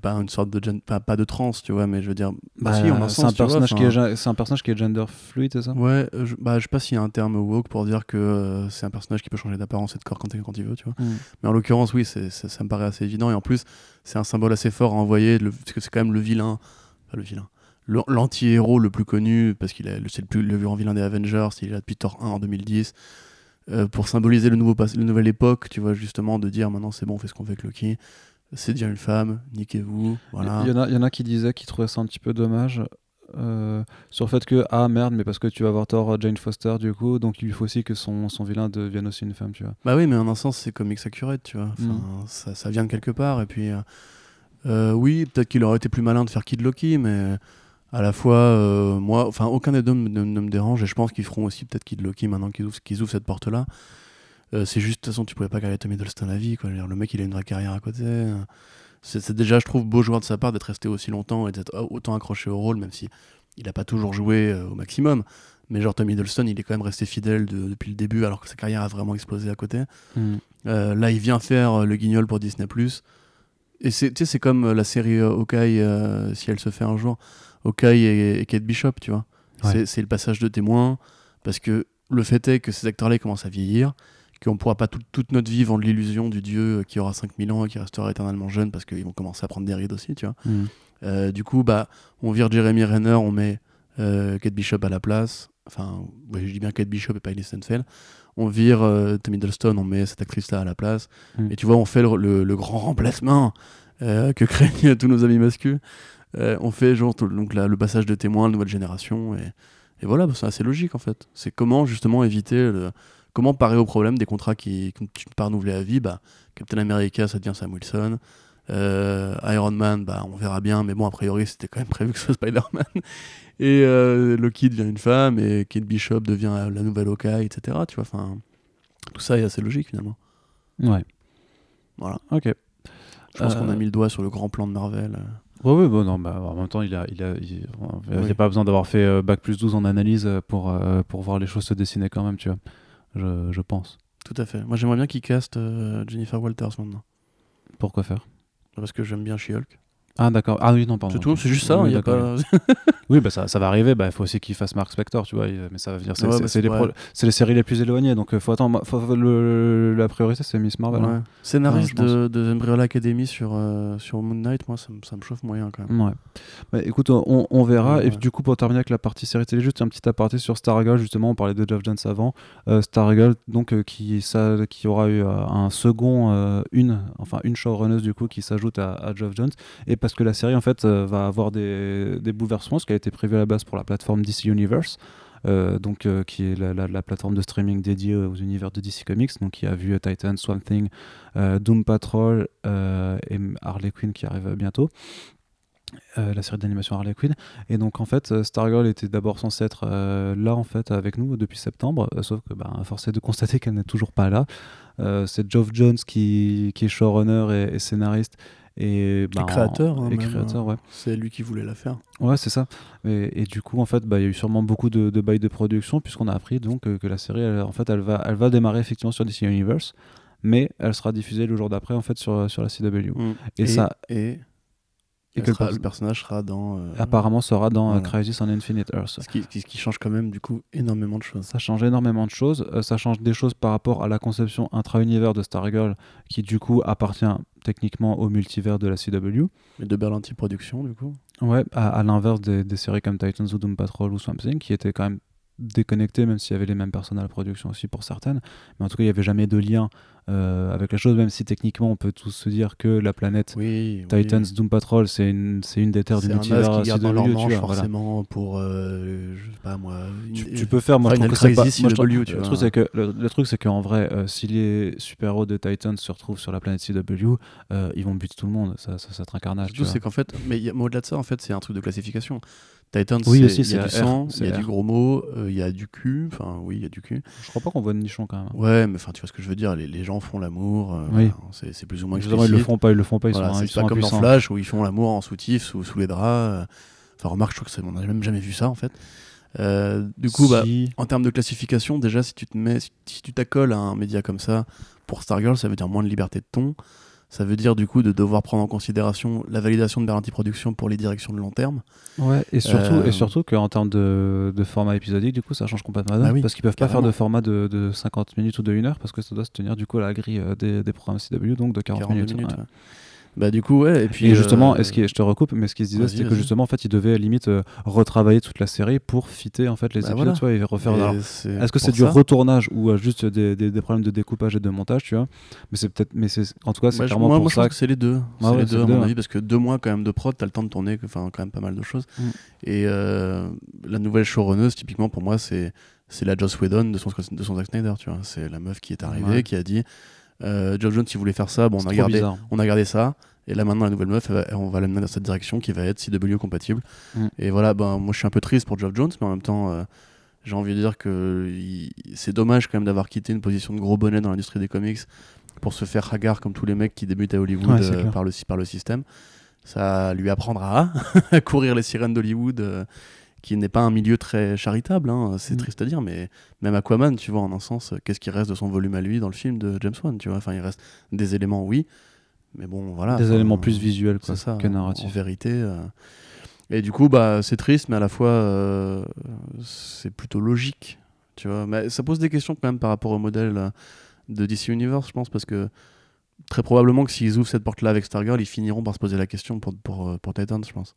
pas une sorte de pas, pas, de trans, tu vois, mais je veux dire. Bah, c'est un, personnage qui est, c'est un personnage qui est gender fluid, c'est ça? Ouais, je, bah, je sais pas s'il y a un terme woke pour dire que euh, c'est un personnage qui peut changer d'apparence et de corps quand, quand il veut, tu vois. Mm. Mais en l'occurrence, oui, c'est, ça me paraît assez évident. Et en plus, c'est un symbole assez fort à envoyer, parce que c'est quand même le vilain. le vilain. L'anti-héros le plus connu, parce qu'il est, c'est le plus le grand vilain des Avengers, il est là depuis Thor 1 en 2010. Euh, pour symboliser le nouveau la nouvelle époque, tu vois, justement, de dire maintenant c'est bon, on fait ce qu'on fait avec Loki c'est déjà une femme, niquez-vous. Voilà. Il y, en a, y en a qui disaient qu'ils trouvaient ça un petit peu dommage. Euh, sur le fait que ah merde mais parce que tu vas avoir tort euh, Jane Foster du coup donc il lui faut aussi que son, son vilain devienne aussi une femme tu vois bah oui mais en un sens c'est comics accurate tu vois enfin, mm. ça, ça, vient de quelque part et puis euh, oui peut-être qu'il aurait été plus malin de faire Kid Loki mais à la fois moi enfin aucun des deux ne, me dérange et je pense qu'ils feront aussi peut-être Kid Loki maintenant qu'ils ouvrent, qu'ils ouvrent cette porte là euh, c'est juste, de toute façon, tu pouvais pas garder Tommy Hiddleston la vie. Quoi. le mec, il a une vraie carrière à côté. C'est déjà, je trouve, beau joueur de sa part d'être resté aussi longtemps et d'être autant accroché au rôle, même si il a pas toujours joué euh, au maximum. Mais genre Tommy Hiddleston, il est quand même resté fidèle depuis le début, alors que sa carrière a vraiment explosé à côté. Mm. Euh, là, il vient faire le guignol pour Disney+. Et c'est comme la série Hawkeye, si elle se fait un jour, Hawkeye et, Kate Bishop, tu vois. C'est le passage de témoin, parce que le fait est que ces acteurs-là commencent à vieillir, qu'on ne pourra pas toute notre vie vendre l'illusion du dieu qui aura 5000 ans et qui restera éternellement jeune parce qu'ils vont commencer à prendre des rides aussi, tu vois. Mm. Euh, du coup, bah, on vire Jeremy Renner, on met euh, Kate Bishop à la place. Enfin, je dis bien Kate Bishop et pas Ellie Stenfeld. On vire euh, Tom Hiddleston, on met cette actrice-là à la place. Mm. Et tu vois, on fait le, grand remplacement euh, que craignent tous nos amis masculins. on fait genre donc, le passage de témoins, la nouvelle génération. Et, et voilà, bah, c'est assez logique en fait. C'est comment justement éviter le, comment parer au problème des contrats qui ne sont pas renouvelés à vie bah, Captain America, ça devient Sam Wilson. Euh, Iron Man, bah, on verra bien, mais bon, a priori, c'était quand même prévu que ce soit Spider-Man. Et euh, Loki devient une femme, et Kate Bishop devient la nouvelle Hawkeye, etc. Tu vois, enfin, tout ça est assez logique finalement. Ouais. Voilà. Ok. Je pense qu'on a euh, mis le doigt sur le grand plan de Marvel. Oui, oui, bon, non, bah, en même temps, il a, il a, il, n'y a pas besoin d'avoir fait Bac plus 12 en analyse pour, pour voir les choses se dessiner quand même, tu vois je, pense. Tout à fait. Moi, j'aimerais bien qu'il caste euh, Jennifer Walters maintenant. Pourquoi faire? Parce que j'aime bien She-Hulk. Ah d'accord. Ah oui, non, pardon. C'est tout, c'est juste ça. Oui, y a pas... oui bah ça, ça va arriver. Il bah, faut aussi qu'il fasse Mark Spector, tu vois. Mais ça va venir. C'est bah, les, séries les plus éloignées, donc euh, faut attendre. la priorité, c'est Miss Marvel. Hein. Scénariste de, de Umbrella Academy sur, euh, sur Moon Knight, moi, ça, ça, me chauffe moyen quand même. Ouais. Bah, écoute, on, on verra. Et du coup, pour terminer avec la partie série télé, juste un petit aparté sur Stargirl. Justement, on parlait de Geoff Jones avant. Euh, Stargirl, donc, qui, ça, qui aura eu un second, une, enfin, une showrunner du coup, qui s'ajoute à, à Geoff Jones. Et parce que la série, en fait, euh, va avoir des, des, bouleversements, a été prévu à la base pour la plateforme DC Universe. Euh, donc, euh, qui est la, plateforme de streaming dédiée aux univers de DC Comics, donc qui a vu Titan, Swamp Thing, Doom Patrol et Harley Quinn qui arrive bientôt. la série d'animation Harley Quinn et donc en fait Stargirl était d'abord censée être là en fait avec nous depuis septembre sauf que bah, force est de constater qu'elle n'est toujours pas là c'est Geoff Jones qui, est showrunner et scénariste et, bah, créateur, hein, hein. ouais. c'est lui qui voulait la faire. Ouais, c'est ça. Et, du coup, en fait, bah, il y a eu sûrement beaucoup de, de bails de production, puisqu'on a appris donc euh, que la série, en fait, elle va, elle va démarrer effectivement sur DC Universe, mais elle sera diffusée le jour d'après, en fait, sur, sur la CW. Mm. Et, ça. Et et que le, personnage sera dans. Euh, Apparemment sera dans euh, Crisis on Infinite Earth. Ce qui, qui, change quand même du coup énormément de choses. Ça change énormément de choses. Euh, ça change des choses par rapport à la conception intra-univers de Stargirl qui du coup appartient techniquement au multivers de la CW. Mais de Berlanti Productions du coup. Ouais, à, l'inverse des, des, séries comme Titans ou Doom Patrol ou Swamp Thing qui étaient quand même déconnecté, même s'il y avait les mêmes personnes à la production aussi pour certaines. Mais en tout cas, il n'y avait jamais de lien euh, avec la chose, même si techniquement on peut tous se dire que la planète Titans Doom Patrol, c'est une, une des terres du multivers. C'est dans leur manche forcément pour, euh, je sais pas moi. Tu, peux faire, moi je trouve que c'est pas. le, truc, c'est que, le, truc, c'est qu'en vrai, euh, si les super-héros de Titans se retrouvent sur la planète CW, ils vont buter tout le monde. Ça, ça, ça un carnage. c'est qu'en fait, mais au-delà de ça, en fait, c'est un truc de classification. Titans, il y a du sang, il y a du gros mot, euh, il y a du cul. Enfin, oui, il y a du cul. Je crois pas qu'on voit de nichon quand même. Ouais, mais enfin, tu vois ce que je veux dire. Les, les gens font l'amour. Euh, oui. c'est plus ou moins explicite. Ils le font pas, ils le font pas. Ils sont, c'est pas comme dans Flash où ils font l'amour en soutif, sous, sous les draps. Euh. Enfin, remarque, je crois que on n'a même jamais vu ça en fait. du coup, bah, en termes de classification, déjà, si tu te mets, si tu t'accoles à un média comme ça, pour Stargirl, ça veut dire moins de liberté de ton. Ça veut dire du coup de devoir prendre en considération la validation de Berlanti Productions pour les directions de long terme. Ouais, et surtout, euh... et surtout qu'en termes de, de, format épisodique, du coup, ça change complètement bah parce qu'ils peuvent pas faire de format de, de, 50 minutes ou de 1 heure parce que ça doit se tenir du coup à la grille euh, des, des programmes CW, donc de 40, minutes. ouais. Bah du coup ouais et puis et justement euh... est-ce que je te recoupe mais ce qu'il se disait c'était que justement en fait il devait limite euh, retravailler toute la série pour fitter en fait les bah épisodes tu vois, et refaire est-ce est que c'est du retournage ou euh, juste des, des, des, problèmes de découpage et de montage tu vois? Mais c'est peut-être mais c'est en tout cas c'est bah, clairement moi, pour moi, ça je que c'est les deux. Ah, c'est ouais, les deux à deux, mon ouais. avis parce que deux mois quand même de prod t'as le temps de tourner enfin quand même pas mal de choses. Mm. et euh, la nouvelle showrunneuse typiquement pour moi c'est c'est la Joss Whedon de son de son Zack Snyder tu vois. C'est la meuf qui est arrivée Ouais. qui a dit euh, Joe Jones vous voulez faire ça. Bon on a gardé bizarre. on a gardé ça. Et là maintenant la nouvelle meuf va- on va l'amener dans cette direction qui va être CW compatible. Mm. et voilà ben moi je suis un peu triste pour Geoff Jones mais en même temps euh, j'ai envie de dire que il- c'est dommage quand même d'avoir quitté une position de gros bonnet dans l'industrie des comics pour se faire hagar comme tous les mecs qui débutent à Hollywood Ouais, euh, par, le, par le système. Ça lui apprendra à courir les sirènes d'Hollywood euh, qui n'est pas un milieu très charitable hein, c'est Mm. triste à dire mais même Aquaman tu vois en un sens euh, qu'est-ce qui reste de son volume à lui dans le film de James Wan tu vois? Enfin il reste des éléments oui mais bon voilà des éléments plus visuels quoi, ça que en narratifs vérité euh. et du coup bah c'est triste mais à la fois euh, c'est plutôt logique tu vois? Mais ça pose des questions quand même par rapport au modèle de DC Universe je pense parce que très probablement que s'ils ouvrent cette porte là avec Stargirl ils finiront par se poser la question pour, pour, pour Titans je pense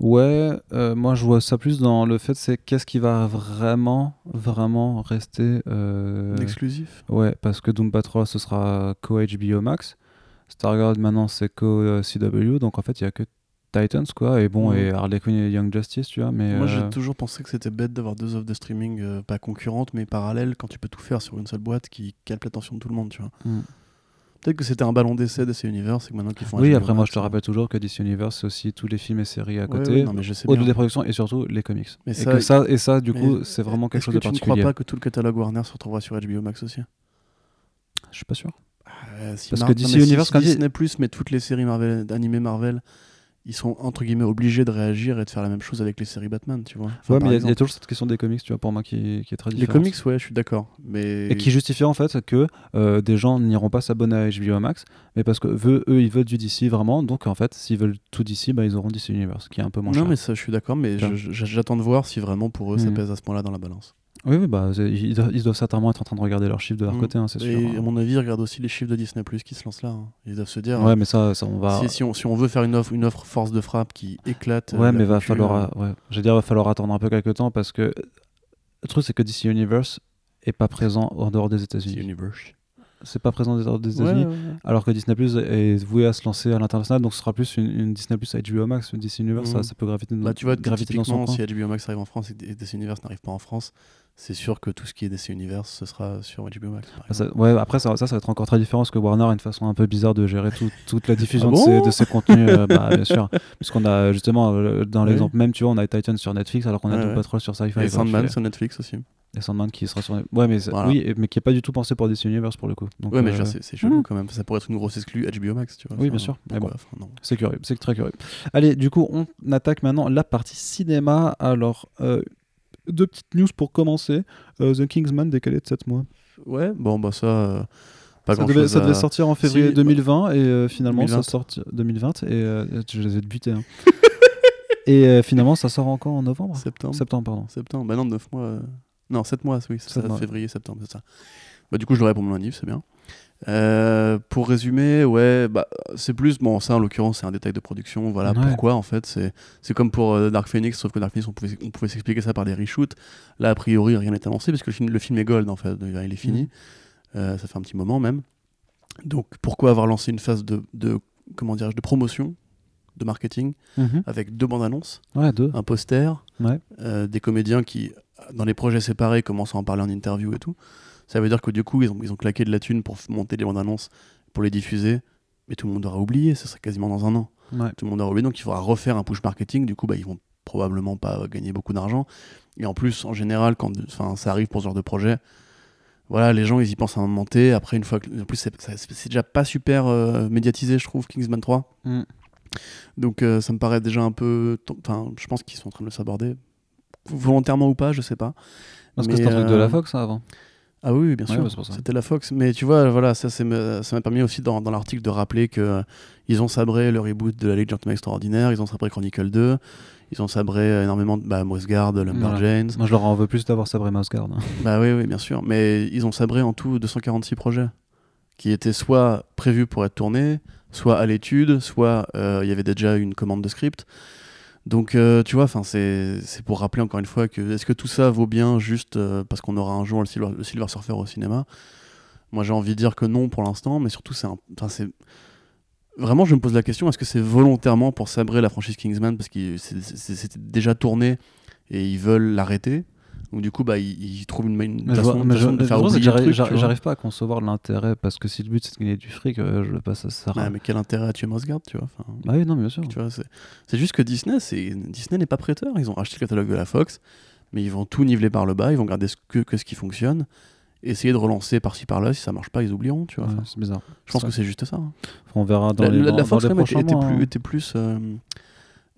Ouais, euh, moi je vois ça plus dans le fait c'est qu'est-ce qui va vraiment, vraiment rester. euh, exclusif Ouais, parce que Doom Patrol ce sera co-HBO Max. Stargirl maintenant c'est co-CW, donc en fait il y a que Titans quoi. Et bon, et Harley Quinn et Young Justice, tu vois. Mais moi euh, j'ai toujours pensé que c'était bête d'avoir deux offres de streaming euh, pas concurrentes mais parallèles quand tu peux tout faire sur une seule boîte qui capte l'attention de tout le monde tu vois mm. Peut-être que c'était un ballon d'essai DC Universe et que maintenant qu'ils font Oui, après moi je te hein. rappelle toujours que DC Universe c'est aussi tous les films et séries à Ouais, côté. ouais, non, mais je sais au-delà bien. des productions et surtout les comics. Mais et ça, que ça et ça du mais coup c'est vraiment quelque chose que de tu ne particulier. crois pas que tout le catalogue Warner se retrouvera sur HBO Max aussi? Je suis pas sûr. Euh, si Parce Mar- que DC mais si- Universe, si quand il- Disney Plus met toutes les séries Marvel, animées Marvel, ils sont entre guillemets obligés de réagir et de faire la même chose avec les séries Batman, tu vois. Enfin, ouais, mais il y a- y, toujours cette question des comics, tu vois, pour moi qui, qui est très les différente. comics, ouais, je suis d'accord, mais Et qui justifie en fait que euh, des gens n'iront pas s'abonner à HBO Max, mais parce que eux, eux, ils veulent du DC vraiment, donc en fait, s'ils veulent tout DC, bah, ils auront DC Universe, qui est un peu moins non, cher. mais ça, je suis d'accord, mais j'attends de voir si vraiment pour eux ça Mhm. pèse à ce point-là dans la balance. Oui, oui, bah, ils, doivent, ils doivent certainement être en train de regarder leurs chiffres de leur Mhm. côté, hein, c'est sûr. Et à hein. mon avis, ils regardent aussi les chiffres de Disney Plus qui se lancent là. hein. Ils doivent se dire. Ouais, mais ça, ça on va. Si, si on, si on veut faire une offre, une offre force de frappe qui éclate. euh, Ouais, mais va falloir, euh, ouais, je veux dire, va falloir attendre un peu quelques temps parce que le truc, c'est que DC Universe est pas présent en dehors des États-Unis. Universe. C'est pas présent en dehors des Ouais, États-Unis. ouais, ouais. Alors que Disney Plus est voué à se lancer à l'international, donc ce sera plus une, une Disney Plus HBO Max, une DC Universe, ça, Mhm. ça peut graviter, Bah, tu vois, graviter dans son coin. si HBO Max arrive en France et et DC Universe n'arrive pas en France, c'est sûr que tout ce qui est DC Universe, ce sera sur HBO Max. Ah, ça- ouais, après, ça, ça, ça va être encore très différent parce que Warner a une façon un peu bizarre de gérer tout- toute la diffusion Ah de, ses, de ses contenus. euh, bah, bien sûr. Puisqu'on a justement, euh, dans l'exemple même, tu vois, on a Titan sur Netflix alors qu'on a Ouais, Doom. Patrol sur Sci-Fi. Et Sandman sur Netflix aussi. Et Sandman qui sera sur. Ouais, mais, Voilà. oui, mais qui est pas du tout pensé pour DC Universe pour le coup. Donc, ouais, mais euh, c'est chelou mhm. quand même. Ça pourrait être une grosse exclue HBO Max, tu vois. Oui, bien sûr, bon. Non. C'est curieux, c'est très curieux. Allez, du coup, on attaque maintenant la partie cinéma. Alors, euh, deux petites news pour commencer. Euh, The Kingsman décalé de 7 mois. Ouais, bon, bah ça. euh, pas Ça devait, ça devait sortir en février Si, bah, 2020 et euh, finalement 2020. ça sort 2020 et euh, je les ai butés. hein. et finalement ça sort encore en novembre? Septembre. Septembre, pardon. Septembre. Bah non, 9 mois. Non, 7 mois, oui, c'est ça, mois. février, septembre, c'est ça. Bah, du coup, je l'aurai pour mon anniv, c'est bien. Euh, pour résumer, ouais, bah, c'est plus, bon, ça en l'occurrence, c'est un détail de production. Voilà Ouais. pourquoi, en fait, c'est comme pour euh, Dark Phoenix, sauf que Dark Phoenix, on pouvait, on pouvait s'expliquer ça par des reshoots. Là, a priori, rien n'est avancé, parce que le film, le film est gold, en fait, il est fini. Mhm. Euh, ça fait un petit moment même. Donc, pourquoi avoir lancé une phase de, de comment dirais-je, de promotion, de marketing, avec deux bandes annonces? Ouais, deux. un poster, Ouais. des comédiens qui, dans les projets séparés, commencent à en parler en interview et tout. Ça veut dire que du coup, ils ont, ils ont claqué de la thune pour monter les bandes annonces, pour les diffuser, mais tout le monde aura oublié, ce serait quasiment dans un an. Ouais. Tout le monde aura oublié, donc il faudra refaire un push marketing, du coup, bah, ils vont probablement pas gagner beaucoup d'argent. Et en plus, en général, quand ça arrive pour ce genre de projet, voilà, les gens, ils y pensent à un moment T. Après, une fois que. En plus, c'est déjà pas super euh, médiatisé, je trouve, Kingsman 3. Mm. Donc euh, ça me paraît déjà un peu. Enfin, je pense qu'ils sont en train de le saborder. Volontairement ou pas, je sais pas. Parce Mais, que c'est un truc de euh, la Fox ça, avant. Ah oui, bien sûr, c'était la Fox. Mais tu vois, voilà, ça, ça m'a permis aussi dans, dans l'article de rappeler que euh, ils ont sabré le reboot de la Ligue Gentleman Extraordinaire, ils ont sabré Chronicle 2, ils ont sabré énormément de bah, Mossguard, Lumberjanes. Moi, je leur en veux plus d'avoir sabré Mossguard. bah oui, oui, bien sûr. Mais ils ont sabré en tout 246 projets qui étaient soit prévus pour être tournés, soit à l'étude, soit euh, il y avait déjà une commande de script. Donc, euh, tu vois, c'est pour rappeler encore une fois que est-ce que tout ça vaut bien juste euh, parce qu'on aura un jour le Silver, Surfer au cinéma? Moi, j'ai envie de dire que non pour l'instant, mais surtout, c'est Vraiment, je me pose la question est-ce que c'est volontairement pour sabrer la franchise Kingsman parce que c'était déjà tourné et ils veulent l'arrêter? Donc du coup, bah, ils, trouvent une, une façon, de faire oublier. J'arrive pas à concevoir l'intérêt parce que si le but c'est de gagner du fric, euh, je pas ça sert. mais quel intérêt à tuer Mosgard, tu vois Bah oui, non, bien sûr. C'est juste que Disney, Disney n'est pas prêteur. Ils ont racheté le catalogue de la Fox, mais ils vont tout niveler par le bas. Ils vont garder ce que, que ce qui fonctionne essayer de relancer par-ci par-là. Si ça marche pas, ils oublieront. Tu vois. c'est bizarre. Je pense que c'est juste ça. Hein. On verra dans les, la, Fox était, était, plus, était, plus, euh,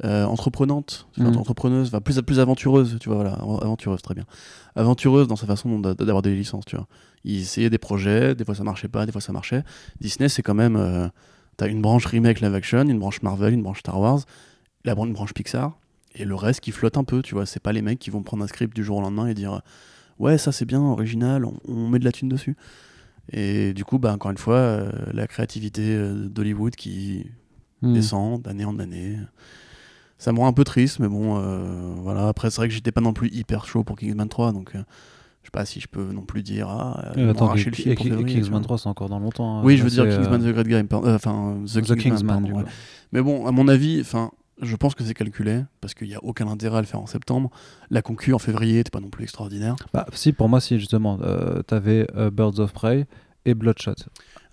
euh, entreprenante, mm. entrepreneuse, plus, plus aventureuse, tu vois, voilà, aventureuse, très bien. Aventureuse dans sa façon d'avoir des licences, tu vois. Ils essayaient des projets, des fois ça marchait pas, des fois ça marchait. Disney, c'est quand même, euh, t'as une branche remake live action, une branche Marvel, une branche Star Wars, la une branche Pixar, et le reste qui flotte un peu, tu vois. C'est pas les mecs qui vont prendre un script du jour au lendemain et dire, ouais, ça c'est bien, original, on, met de la thune dessus. Et du coup, bah, encore une fois, euh, la créativité d'Hollywood qui mm. descend d'année en année ça me rend un peu triste, mais bon, euh, voilà. Après, c'est vrai que j'étais pas non plus hyper chaud pour Kingsman 3, donc euh, je sais pas si je peux non plus dire ah. Euh, attends, le Kingsman 3, c'est encore dans longtemps. Hein. Oui, je veux dire Kingsman The Great Game, enfin The, Kingsman. Mais bon, à mon avis, enfin. Je pense que c'est calculé parce qu'il n'y a aucun intérêt à le faire en septembre. La concu en février n'était pas non plus extraordinaire. Bah, si, pour moi, si, justement. tu avais Birds of Prey et Bloodshot.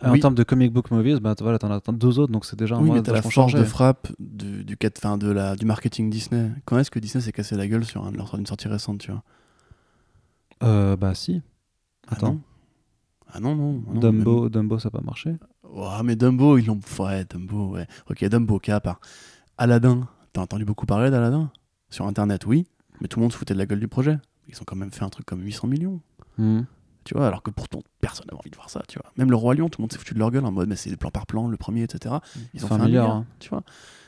En termes de comic book movies, bah, voilà, t'en as deux autres, donc c'est déjà un oui, mais la force de frappe du, du, fin, de la, du marketing Disney. Quand est-ce que Disney s'est cassé la gueule sur un, une sortie récente, tu vois? Euh, Bah si. Ah Attends. Ah non, non. non Dumbo, Dumbo, ça n'a pas marché. Ouais, mais Dumbo, ils l'ont. Ouais, Dumbo, ouais. Ok, Dumbo, cas à part. Aladdin, t'as entendu beaucoup parler d'Aladdin? Sur internet, oui, mais tout le monde se foutait de la gueule du projet. Ils ont quand même fait un truc comme 800 millions. Mmh tu vois, alors que pourtant personne n'a envie de voir ça, tu vois. Même le Roi Lion, tout le monde s'est foutu de leur gueule en mode, mais c'est des plans par plan, le premier, etc. Ils ont fait un milliard, hein. tu vois.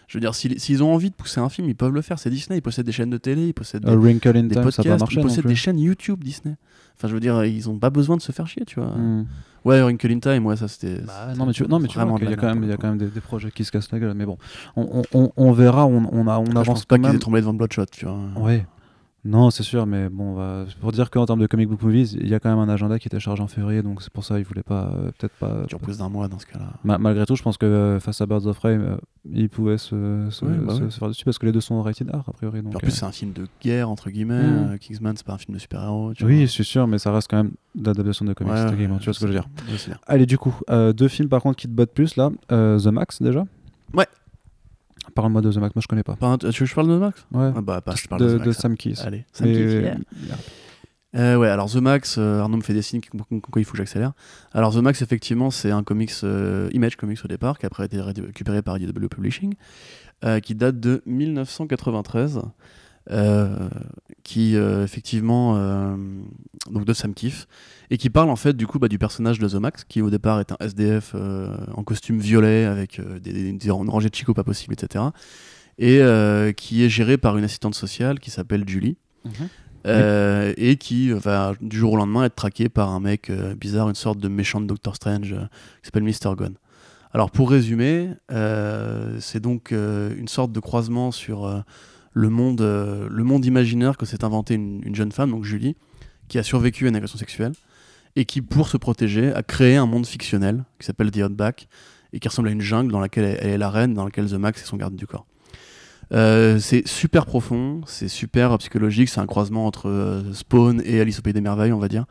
Je veux dire, s'ils ont envie de pousser un film, ils peuvent le faire. C'est Disney, ils possèdent des chaînes de télé, ils possèdent des, podcasts, ils possèdent des chaînes YouTube Disney. Enfin, je veux dire, ils ont pas besoin de se faire chier, tu vois. Hmm. Ouais, Wrinkle in Time, ouais, ça c'était. Bah, non, mais tu, non, mais tu vois, il y a quand même, y a quand même des, projets qui se cassent la gueule. Mais bon, on, on, on verra, on, on, a, on avance je pense pas qu'ils aient tremblé devant Bloodshot, tu vois. Ouais, non, c'est sûr, mais bon, pour dire qu'en termes de comic book movies, il y a quand même un agenda qui était chargé en février, donc c'est pour ça qu'ils voulaient pas, euh, peut-être pas. Tu plus d'un mois dans ce cas-là. malgré tout, je pense que euh, face à Birds of Prey, euh, ils pouvaient se, se, bah faire dessus parce que les deux sont rated R a priori. Donc, en plus, c'est un film de guerre entre guillemets. Hmm. Kingsman, c'est pas un film de super-héros. Oui, c'est sûr, mais ça reste quand même d'adaptation de comics. tu vois ce que je veux dire. Allez, du coup, deux films par contre qui te bottent plus là, The Max déjà? Ouais. Parle-moi de The Max, moi je connais pas. tu veux que je parle de The Max? Ouais. Ah bah, je parle de, de, Sam Keys. Allez, Sam Keys. Euh, ouais, alors The Max, euh, Arnaud me fait des signes quoi il faut que j'accélère. Alors The Max, effectivement, c'est un comics, euh, Image Comics au départ, qui après a été récupéré par IDW Publishing, qui date de 1993. Euh, qui euh, effectivement euh, donc de Sam Kiff et qui parle en fait du coup bah, du personnage de The Max qui au départ est un SDF en costume violet avec des, des, rangées de chico pas possible etc et qui est géré par une assistante sociale qui s'appelle Julie mhm. et qui va du jour au lendemain être traqué par un mec bizarre, une sorte de méchant de Doctor Strange qui s'appelle Mr. Gunn. Alors pour résumer, c'est donc une sorte de croisement sur le monde, euh, le monde imaginaire que s'est inventé une, jeune femme, donc Julie, qui a survécu à une agression sexuelle et qui, pour se protéger, a créé un monde fictionnel qui s'appelle The Outback et qui ressemble à une jungle dans laquelle elle, est la reine, dans laquelle The Max est son garde du corps. Euh, c'est super profond, c'est super psychologique, c'est un croisement entre euh, Spawn et Alice au Pays des Merveilles, on va dire.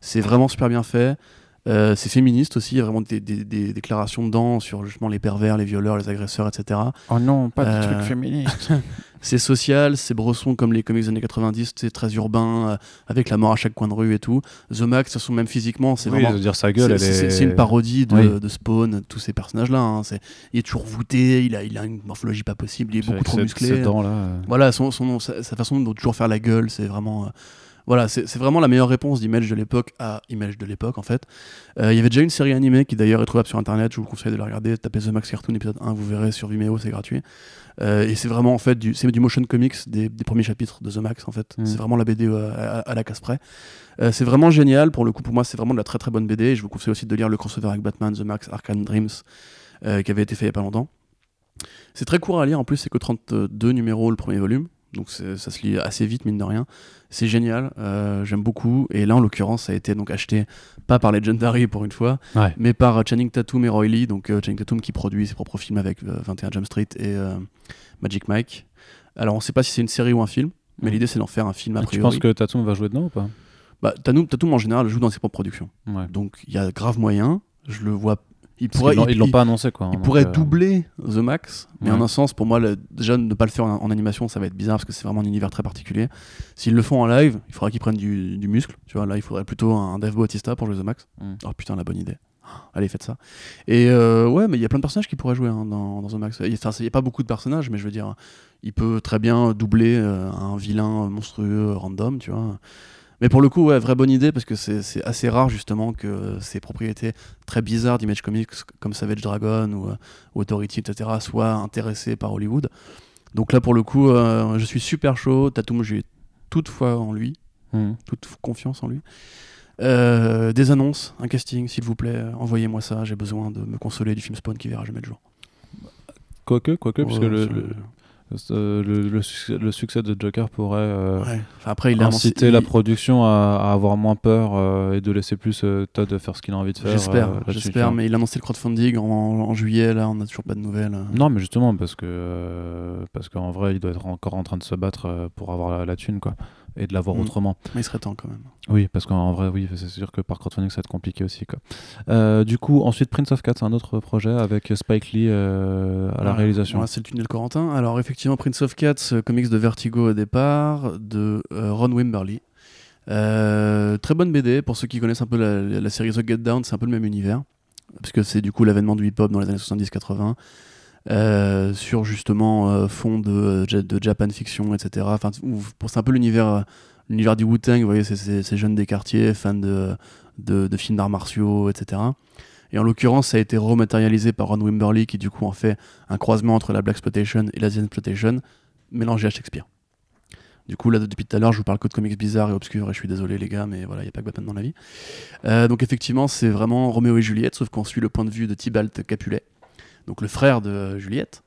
C'est vraiment super bien fait. Euh, c'est féministe aussi, il y a vraiment des, déclarations dedans sur justement les pervers, les violeurs, les agresseurs, etc. Oh non, pas de trucs euh, féministes. c'est social, c'est bresson comme les comics des années 90, c'est très urbain, euh, avec la mort à chaque coin de rue et tout. The Max, de toute même physiquement, c'est vraiment. dire sa gueule, c'est une parodie de, de Spawn, tous ces personnages-là. Hein. Il est toujours voûté, il a, il a une morphologie pas possible, il est beaucoup trop musclé. là, Voilà, son, sa, façon de toujours faire la gueule, c'est vraiment Voilà, c'est vraiment la meilleure réponse d'Image de l'époque à Image de l'époque en fait. Euh, il y avait déjà une série animée qui d'ailleurs est trouvable sur internet, je vous conseille de la regarder, tapez The Max Cartoon épisode 1, vous verrez sur Vimeo, c'est gratuit. Euh, et c'est vraiment en fait du, du motion comics des, premiers chapitres de The Max en fait. Mm. C'est vraiment la BD euh, à, la casse près. c'est vraiment génial, pour le coup pour moi c'est vraiment de la très très bonne BD. Et je vous conseille aussi de lire le crossover avec Batman, The Max, Arkham Dreams, qui avait été fait il y a pas longtemps. C'est très court à lire, en plus c'est que 32 numéros le premier volume donc ça se lit assez vite mine de rien. C'est génial, euh, j'aime beaucoup. Et là en l'occurrence ça a été donc acheté pas par Legendary pour une fois, mais par Channing Tatum et Roy Lee, donc euh, Channing Tatum qui produit ses propres films avec 21 euh, Jump Street et Magic Mike. Alors on sait pas si c'est une série ou un film, mais l'idée c'est d'en faire un film a priori. Tu penses que Tatum va jouer dedans ou pas? Bah, Tatum, en général joue dans ses propres productions. Donc il y a grave moyen. Je le vois il pourrait, ils l'ont pas annoncé quoi. Il pourrait euh, doubler The Max, mais en un sens, pour moi, déjà ne pas le faire en, animation, ça va être bizarre parce que c'est vraiment un univers très particulier. S'ils le font en live, il faudra qu'ils prennent du, muscle. Tu vois, là, il faudrait plutôt un Dave Bautista pour jouer The Max. Mm. Oh putain, la bonne idée. Allez, faites ça. Et euh, ouais, mais il y a plein de personnages qui pourraient jouer hein, dans, The Max. Il n'y a pas beaucoup de personnages, mais je veux dire, il peut très bien doubler euh, un vilain monstrueux random, tu vois. Mais pour le coup, ouais, vraie bonne idée parce que c'est assez rare justement que ces propriétés très bizarres d'Image Comics comme Savage Dragon ou, euh, Authority, etc., soient intéressées par Hollywood. Donc là, pour le coup, euh, je suis super chaud. Tatum, j'ai toute foi en lui, hmm. toute confiance en lui. Euh, des annonces, un casting, s'il vous plaît, envoyez-moi ça. J'ai besoin de me consoler du film Spawn qui verra jamais le jour. Quoique, quoique, puisque le, euh, le, succès de Joker pourrait euh, Après, il inciter la production à, avoir moins peur euh, et de laisser plus Todd faire ce qu'il a envie de faire. J'espère, j'espère, mais il a annoncé le crowdfunding en, juillet, là, on n'a toujours pas de nouvelles. Non, mais justement, parce que parce qu'en vrai, il doit être encore en train de se battre pour avoir la, la thune, quoi et de l'avoir mm. autrement. Mais il serait temps quand même. Oui, parce qu'en vrai, oui, c'est sûr que par crowdfunding, ça va être compliqué aussi. Quoi. Euh, du coup, ensuite, Prince of Cats, un autre projet avec Spike Lee euh, à la réalisation. c'est le tunnel Corentin. Alors, effectivement, Prince of Cats, euh, comics de Vertigo au départ, de Ron Wimberly. très bonne BD, pour ceux qui connaissent un peu la, série The Get Down, c'est un peu le même univers, puisque c'est du coup l'avènement du hip-hop dans les années 70-80. Euh, sur justement euh, fond de, de, Japan Fiction, etc. Enfin, c'est un peu l'univers l'univers du Wu-Tang, vous voyez, ces jeunes des quartiers, fans de, de, films d'arts martiaux, etc. Et en l'occurrence, ça a été rematérialisé par Ron Wimberly, qui du coup en fait un croisement entre la Black Exploitation et l'Asian Exploitation, mélangé à Shakespeare. Du coup, là, depuis tout à l'heure, je vous parle que de comics bizarres et obscurs, et je suis désolé, les gars, mais voilà, il n'y a pas que Batman dans la vie. Euh, donc, effectivement, c'est vraiment Roméo et Juliette, sauf qu'on suit le point de vue de Tybalt Capulet, donc le frère de Juliette,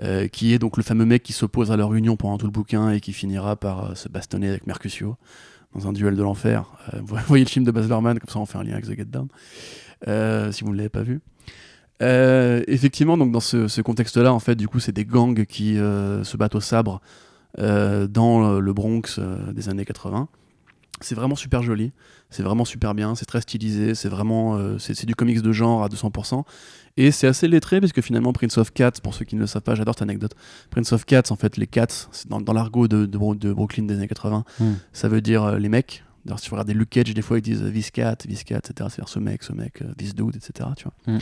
euh, qui est donc le fameux mec qui s'oppose à leur union pendant tout le bouquin et qui finira par euh, se bastonner avec Mercutio dans un duel de l'enfer. Euh, vous voyez le film de Baz Luhrmann, comme ça on fait un lien avec The Get Down, si vous ne l'avez pas vu. effectivement, donc dans ce, contexte-là, en fait, du coup, c'est des gangs qui se battent au sabre dans le Bronx des années 80. C'est vraiment super joli, c'est vraiment super bien, c'est très stylisé, c'est vraiment c'est du comics de genre à 200%. Et c'est assez lettré parce que finalement Prince of Cats, pour ceux qui ne le savent pas, j'adore cette anecdote. Prince of Cats, en fait, les cats, dans, dans l'argot de, de, Brooklyn des années 80, hmm. ça veut dire euh, les mecs. D'ailleurs, si vous regardez Luke Cage, des fois ils disent euh, this cat, this cat, etc. C'est-à-dire ce mec, ce mec, euh, this dude, etc. Tu vois. Hmm.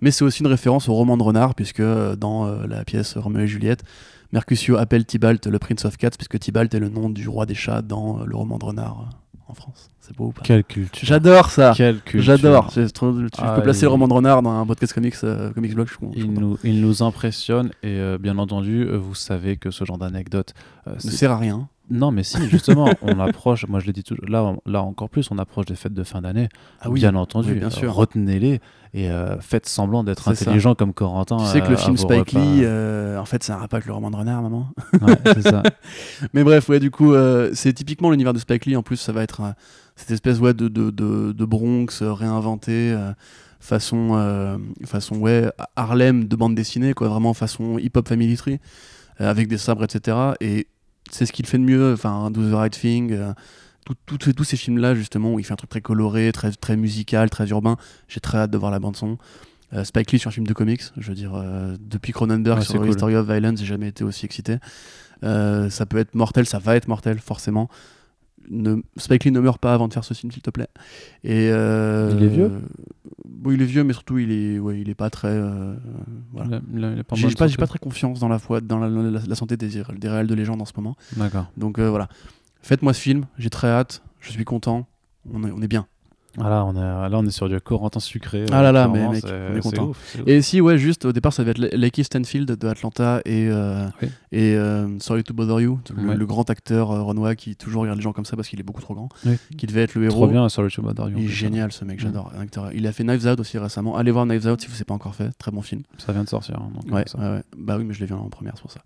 Mais c'est aussi une référence au roman de renard, puisque dans la pièce Roméo et Juliette, Mercutio appelle Tybalt le Prince of Cats, puisque Tybalt est le nom du roi des chats dans le roman de renard en France. C'est beau ou pas Quelle culture. J'adore ça. J'adore. Je peux ah, placer le roman de renard dans un podcast comics, euh, comics blog. il, nous, il, nous, impressionne et euh, bien entendu, euh, vous savez que ce genre d'anecdote ne sert à rien. Non, mais si, justement, on approche, moi je l'ai dit toujours, là, là encore plus, on approche des fêtes de fin d'année. Ah oui, bien entendu, bien sûr. retenez-les et faites semblant d'être intelligent comme Corentin. Tu sais que le film Spike Lee, en fait, c'est un rapport avec le roman de renard, maman. Ouais, c'est ça. mais bref, ouais, du coup, c'est typiquement l'univers de Spike Lee. En plus, ça va être cette espèce ouais, de, de, de, Bronx euh, réinventé euh, façon, euh, façon ouais, Harlem de bande dessinée, quoi, vraiment façon hip-hop family tree, avec des sabres, etc. Et c'est ce qu'il fait de mieux, enfin, Do the Right Thing, tous ces films-là, justement, où il fait un truc très coloré, très, très musical, très urbain. J'ai très hâte de voir la bande-son. Spike Lee sur un film de comics, je veux dire, depuis Cronenberg sur History of Violence, j'ai jamais été aussi excité. ça peut être mortel, ça va être mortel, forcément ne, Spike Lee ne meurt pas avant de faire ce film, s'il te plaît. Et, euh, il est vieux? Bon, Il est vieux, mais surtout, il est, ouais, il est pas très. Euh, voilà. J'ai pas, pas, très confiance dans la, foi, dans la, santé des, des réels de légende en ce moment. D'accord. Donc euh, voilà. Faites-moi ce film, j'ai très hâte. je suis content, on est, on est bien. Voilà, on est, là, on est sur du Corentin sucré. Ah là là, mais mec, on est content. Et si, ouais, juste au départ, ça va être Lakey Stanfield de Atlanta et, euh, et euh, Sorry to Bother You, le, grand acteur euh, Renoir qui toujours regarde les gens comme ça parce qu'il est beaucoup trop grand, qui devait être le héros. Trop bien, Sorry to Bother You. Il est génial ce mec, j'adore. Il a fait Knives Out aussi récemment. Allez voir Knives Out si vous ne l'avez pas encore fait, très bon film. Ça vient de sortir. Hein, ouais, ouais, bah oui, mais je l'ai vu en première, c'est pour ça.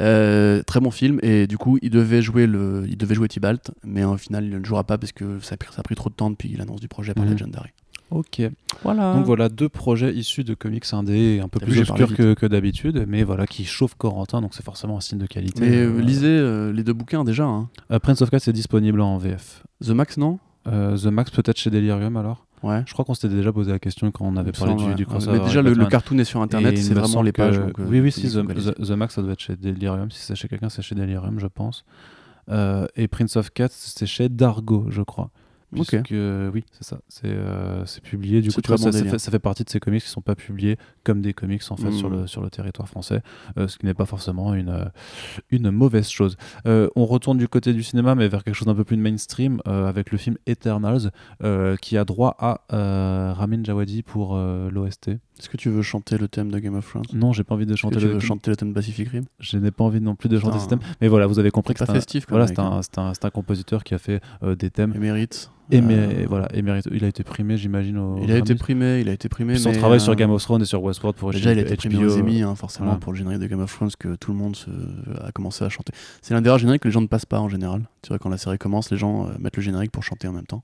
Euh, très bon film et du coup il devait jouer le il devait jouer Tibalt mais au final il ne le jouera pas parce que ça a pris, ça a pris trop de temps depuis l'annonce du projet par mhm. Legendary. Ok. Voilà. Donc voilà deux projets issus de comics indés, un peu plus obscurs que, que d'habitude, mais voilà qui chauffent Corentin, donc c'est forcément un signe de qualité. Mais euh, lisez euh, les deux bouquins déjà. Hein. Prince of Cats est disponible en VF. The Max non? The Max peut-être chez Delirium alors? Ouais. Je crois qu'on s'était déjà posé la question quand on avait parlé du, du, crossover. Mais déjà, le, cartoon est sur internet, c'est vraiment les pages. Euh, oui, oui, si, The, Max, ça doit être chez Delirium. Si c'est chez quelqu'un, c'est chez Delirium, je pense. Euh, et Prince of Cats, c'est chez Dargo, je crois. Puisque, oui, c'est ça. C'est euh, publié. Du coup, tu vois, ça, fait, ça, fait, partie de ces comics qui sont pas publiés comme des comics en fait sur, hmm. le, sur le territoire français, euh, ce qui n'est pas forcément une, euh, une mauvaise chose. on retourne du côté du cinéma, mais vers quelque chose d'un peu plus mainstream, avec le film Eternals, qui a droit à Ramin Djawadi pour l'OST. Est-ce que tu veux chanter le thème de Game of Thrones? Non, j'ai pas envie de chanter le. Tu veux chanter le thème de Pacific Rim? Je n'ai pas envie non plus de chanter ce thème. Mais voilà, vous avez compris que c'est festif. Voilà, c'est un, un, un, compositeur qui a fait des thèmes. Émérite. Et mais, euh, voilà, émérite, il a été primé, j'imagine. Il a été primé, il a été primé. Son travail sur euh, Game of Thrones et sur Westworld pour déjà il a été primé aux Emmy, hein, forcément pour le générique de Game of Thrones que tout le monde se... a commencé à chanter. C'est l'un des rares génériques que les gens ne passent pas en général. Tu vois quand la série commence, les gens euh, mettent le générique pour chanter en même temps.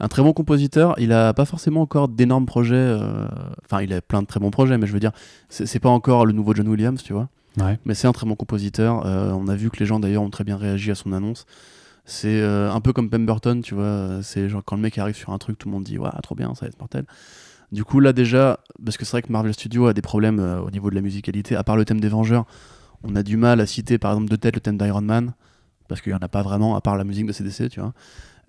Un très bon compositeur. Il a pas forcément encore d'énormes projets. Enfin, il a plein de très bons projets, mais je veux dire, c'est pas encore le nouveau John Williams, tu vois. Ouais. Mais c'est un très bon compositeur. on a vu que les gens d'ailleurs ont très bien réagi à son annonce. C'est euh, un peu comme Pemberton, tu vois. C'est genre quand le mec arrive sur un truc, tout le monde dit, ouais, trop bien, ça va être mortel. Du coup, là déjà, parce que c'est vrai que Marvel Studios a des problèmes euh, au niveau de la musicalité, à part le thème des Vengeurs, on a du mal à citer par exemple de tête le thème d'Iron Man, parce qu'il n'y en a pas vraiment, à part la musique de CDC, tu vois.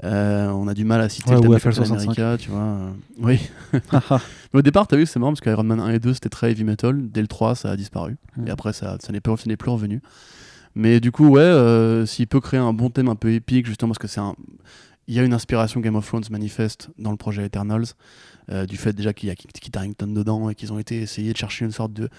Euh, on a du mal à citer le thème de Captain America, tu vois. oui. Mais au départ, t'as vu, c'est marrant parce qu'Iron Man 1 et 2 c'était très heavy metal. Dès le 3, ça a disparu. Mm. Et après, ça, ça n'est plus, plus revenu. Mais du coup, ouais, euh, s'il peut créer un bon thème un peu épique, justement, parce que c'est un. Il y a une inspiration Game of Thrones manifeste dans le projet Eternals, euh, du fait déjà qu'il y a Kit Harington dedans et qu'ils ont été essayés de chercher une sorte de,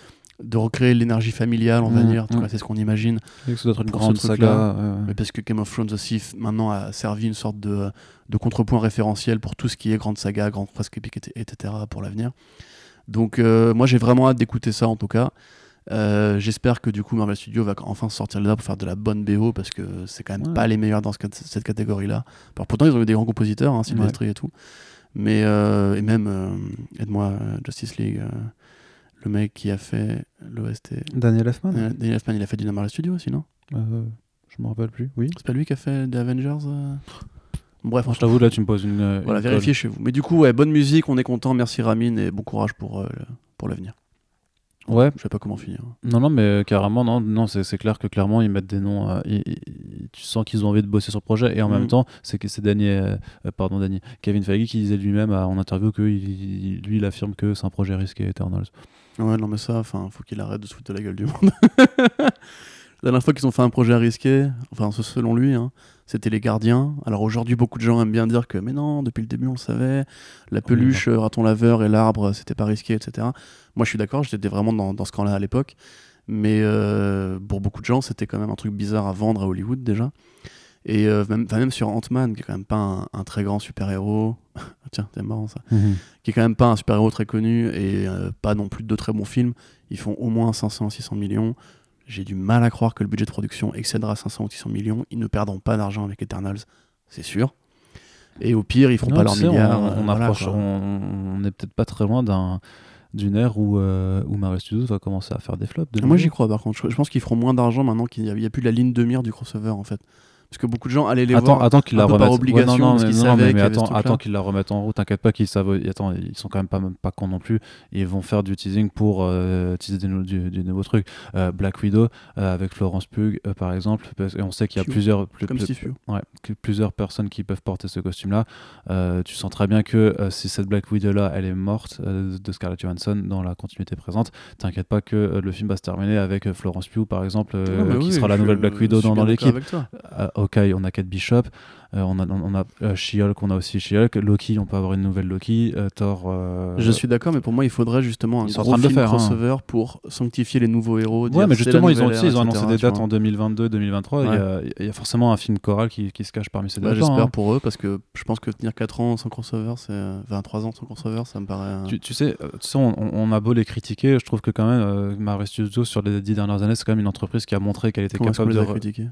de recréer l'énergie familiale, on va mmh, dire. Mmh. C'est ce qu'on imagine. Que ça doit être une grande saga. Mais parce que Game of Thrones aussi, maintenant, a servi une sorte de, de contrepoint référentiel pour tout ce qui est grande saga, grande fresque épique, etc. pour l'avenir. Donc, euh, moi, j'ai vraiment hâte d'écouter ça, en tout cas. Euh, j'espère que du coup Marvel Studios va enfin sortir là pour faire de la bonne BO parce que c'est quand même pas les meilleurs dans cette catégorie-là. Pourtant, ils ont eu des grands compositeurs, hein, Sylvester et tout. Mais, euh, et même, aide-moi, Justice League, le mec qui a fait l'OST. Daniel Elfman Daniel Elfman, il a fait du Marvel Studios aussi, non? Je me rappelle plus, oui. C'est pas lui qui a fait des Avengers Bref, je t'avoue, là, tu me poses une. Voilà, vérifiez chez vous. Mais du coup, ouais, bonne musique, on est content. Merci Ramin et bon courage pour, pour l'avenir. Ouais. Je sais pas comment finir. Non, non, mais euh, carrément, non, non c'est clair que clairement, ils mettent des noms. Euh, tu sens qu'ils ont envie de bosser sur le projet. Et en même mm. temps, c'est que c'est Daniel, euh, pardon, Daniel, Kevin Feige qui disait lui-même en interview que lui, il affirme que c'est un projet risqué, Eternals. Ouais, non, mais ça, enfin, faut qu'il arrête de se foutre de la gueule du monde. la dernière fois qu'ils ont fait un projet risqué, enfin, selon lui, hein, c'était les gardiens. Alors aujourd'hui, beaucoup de gens aiment bien dire que, mais non, depuis le début, on le savait, la peluche, raton laveur et l'arbre, c'était pas risqué, etc. Moi, je suis d'accord, j'étais vraiment dans, ce camp-là à l'époque. Mais euh, pour beaucoup de gens, c'était quand même un truc bizarre à vendre à Hollywood déjà. Et euh, même, même, sur Ant-Man, qui est quand même pas un, très grand super-héros, tiens, c'est marrant ça, mhm. qui est quand même pas un super-héros très connu et euh, pas non plus de très bons films, ils font au moins 500-600 millions. J'ai du mal à croire que le budget de production excédera 500 ou 600 millions. Ils ne perdront pas d'argent avec Eternals, c'est sûr. Et au pire, ils feront pas milliards. On, on, on est peut-être pas très loin d'un d'une ère où, euh, où Marvel Studios va commencer à faire des flops. Moi j'y crois par contre. Je, pense qu'ils feront moins d'argent maintenant qu'il n'y a, a, plus la ligne de mire du crossover en fait. Parce que beaucoup de gens allaient les attends, voir attends qu'ils la remettent. obligation, non, non, mais, attends, attends qu'ils la remettent en route. T'inquiète pas qu'ils savent. Attends, ils sont quand même pas, pas cons non plus. Ils vont faire du teasing pour euh, teaser des, du, du nouveau truc. Euh, Black Widow euh, avec Florence Pugh par exemple. et on sait qu'il y a plusieurs, plus, ouais, plusieurs personnes qui peuvent porter ce costume-là. tu sens très bien que si cette Black Widow-là, elle est morte de Scarlett Johansson dans la continuité présente, t'inquiète pas que le film va se terminer avec Florence Pugh par exemple, ah bah qui sera la nouvelle Black Widow dans, dans l'équipe. Hawkeye, on a Kate Bishop. Euh, on a, on a euh, She-Hulk, on a aussi She-Hulk. Loki, on peut avoir une nouvelle Loki. Euh, Thor. Je suis d'accord, mais pour moi, il faudrait justement un gros film faire, hein. crossover pour sanctifier les nouveaux héros. Ouais, mais justement, ils ont, aussi, ils ont annoncé des dates en 2022, 2023. Il, y a, forcément un film choral qui, qui se cache parmi ces dates. J'espère hein. pour eux, parce que je pense que tenir 4 ans sans crossover, c'est 23 ans sans crossover, ça me paraît. Tu, tu sais, on, a beau les critiquer, je trouve que quand même, Marvel Studios, sur les 10 dernières années, c'est quand même une entreprise qui a montré qu'elle était capable de. critiquer bah,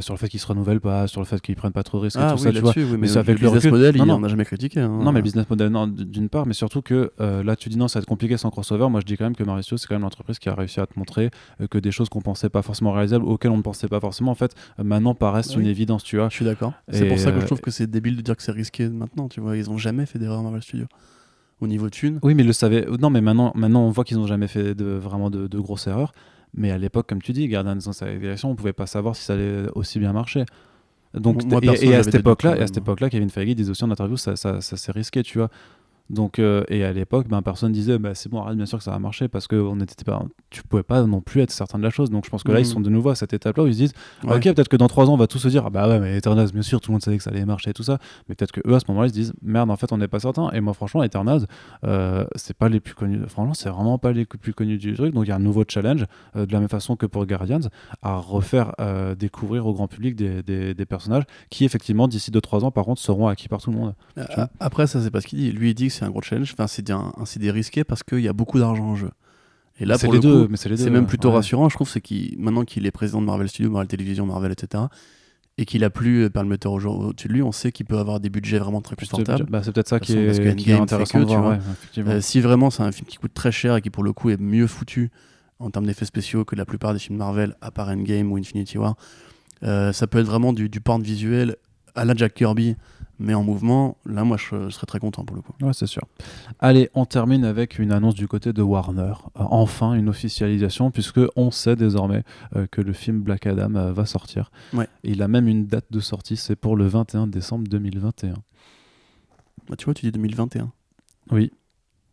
sur le fait qu'ils se renouvellent pas, sur le fait qu'ils prennent pas trop de risques et ah tout ça, tu vois. mais, ça le business model, il en a jamais critiqué. Hein. Non, mais le business model, d'une part, mais surtout que euh, là, tu dis non, ça va être compliqué sans crossover. Moi, je dis quand même que Mauricio, c'est quand même l'entreprise qui a réussi à te montrer euh, que des choses qu'on pensait pas forcément réalisables, auxquelles on ne pensait pas forcément, en fait, euh, maintenant paraissent une évidence, tu vois. Je suis d'accord. C'est pour ça que je trouve que c'est débile de dire que c'est risqué maintenant, tu vois. Ils ont jamais fait d'erreur Marvel Studios au niveau thune. Oui, mais ils le savaient. Non, mais maintenant, maintenant on voit qu'ils n'ont jamais fait de, vraiment de, de grosses erreurs. Mais à l'époque, comme tu dis, Guardians of the on pouvait pas savoir si ça allait aussi bien marcher. Donc, et, à cette époque-là, et à cette époque-là, Kevin Feige disait aussi en interview, ça, ça, ça s'est risqué, tu vois. Donc, euh, et à l'époque, ben, personne disait bah, c'est bon, arrête, bien sûr que ça va marcher parce que on était pas, tu pouvais pas non plus être certain de la chose. Donc, je pense que là, ils mhm. sont de nouveau à cette étape-là où ils se disent ok, peut-être que dans trois ans, on va tous se dire ah bah ouais, mais Eternals, bien sûr, tout le monde savait que ça allait marcher et tout ça. Mais peut-être que eux, à ce moment-là, ils se disent merde, en fait, on n'est pas certain. Et moi, franchement, Eternals, euh, c'est pas les plus connus. Franchement, c'est vraiment pas les plus connus du truc. Donc, il y a un nouveau challenge, euh, de la même façon que pour Guardians, à refaire découvrir au grand public des, des, personnages qui, effectivement, d'ici 2-3 ans, par contre, seront acquis par tout le monde. Après, ça, c'est pas ce qu'il dit. Lui, il dit que c'est un gros challenge. Enfin, c'est un, CD risqué parce qu'il y a beaucoup d'argent en jeu. Et là, pour le deux, coup, c'est même plutôt rassurant, je trouve, c'est qu'il maintenant qu'il est président de Marvel Studios, Marvel Television, Marvel, etc., et qu'il a plus euh, au-dessus de lui, on sait qu'il peut avoir des budgets vraiment très confortables. Bah, c'est peut-être ça qui est, qui est, intéressant. Euh, si vraiment c'est un film qui coûte très cher et qui pour le coup est mieux foutu en termes d'effets spéciaux que la plupart des films Marvel, à part Endgame ou Infinity War, euh, ça peut être vraiment du, du porn visuel à la Jack Kirby mais en mouvement, là, moi, je, serais très content pour le coup. Ouais, c'est sûr. Allez, on termine avec une annonce du côté de Warner. Euh, enfin, une officialisation, puisque on sait désormais euh, que le film Black Adam euh, va sortir. Ouais. il a même une date de sortie, c'est pour le 21 décembre 2021. Bah, tu vois, tu dis 2021. Oui,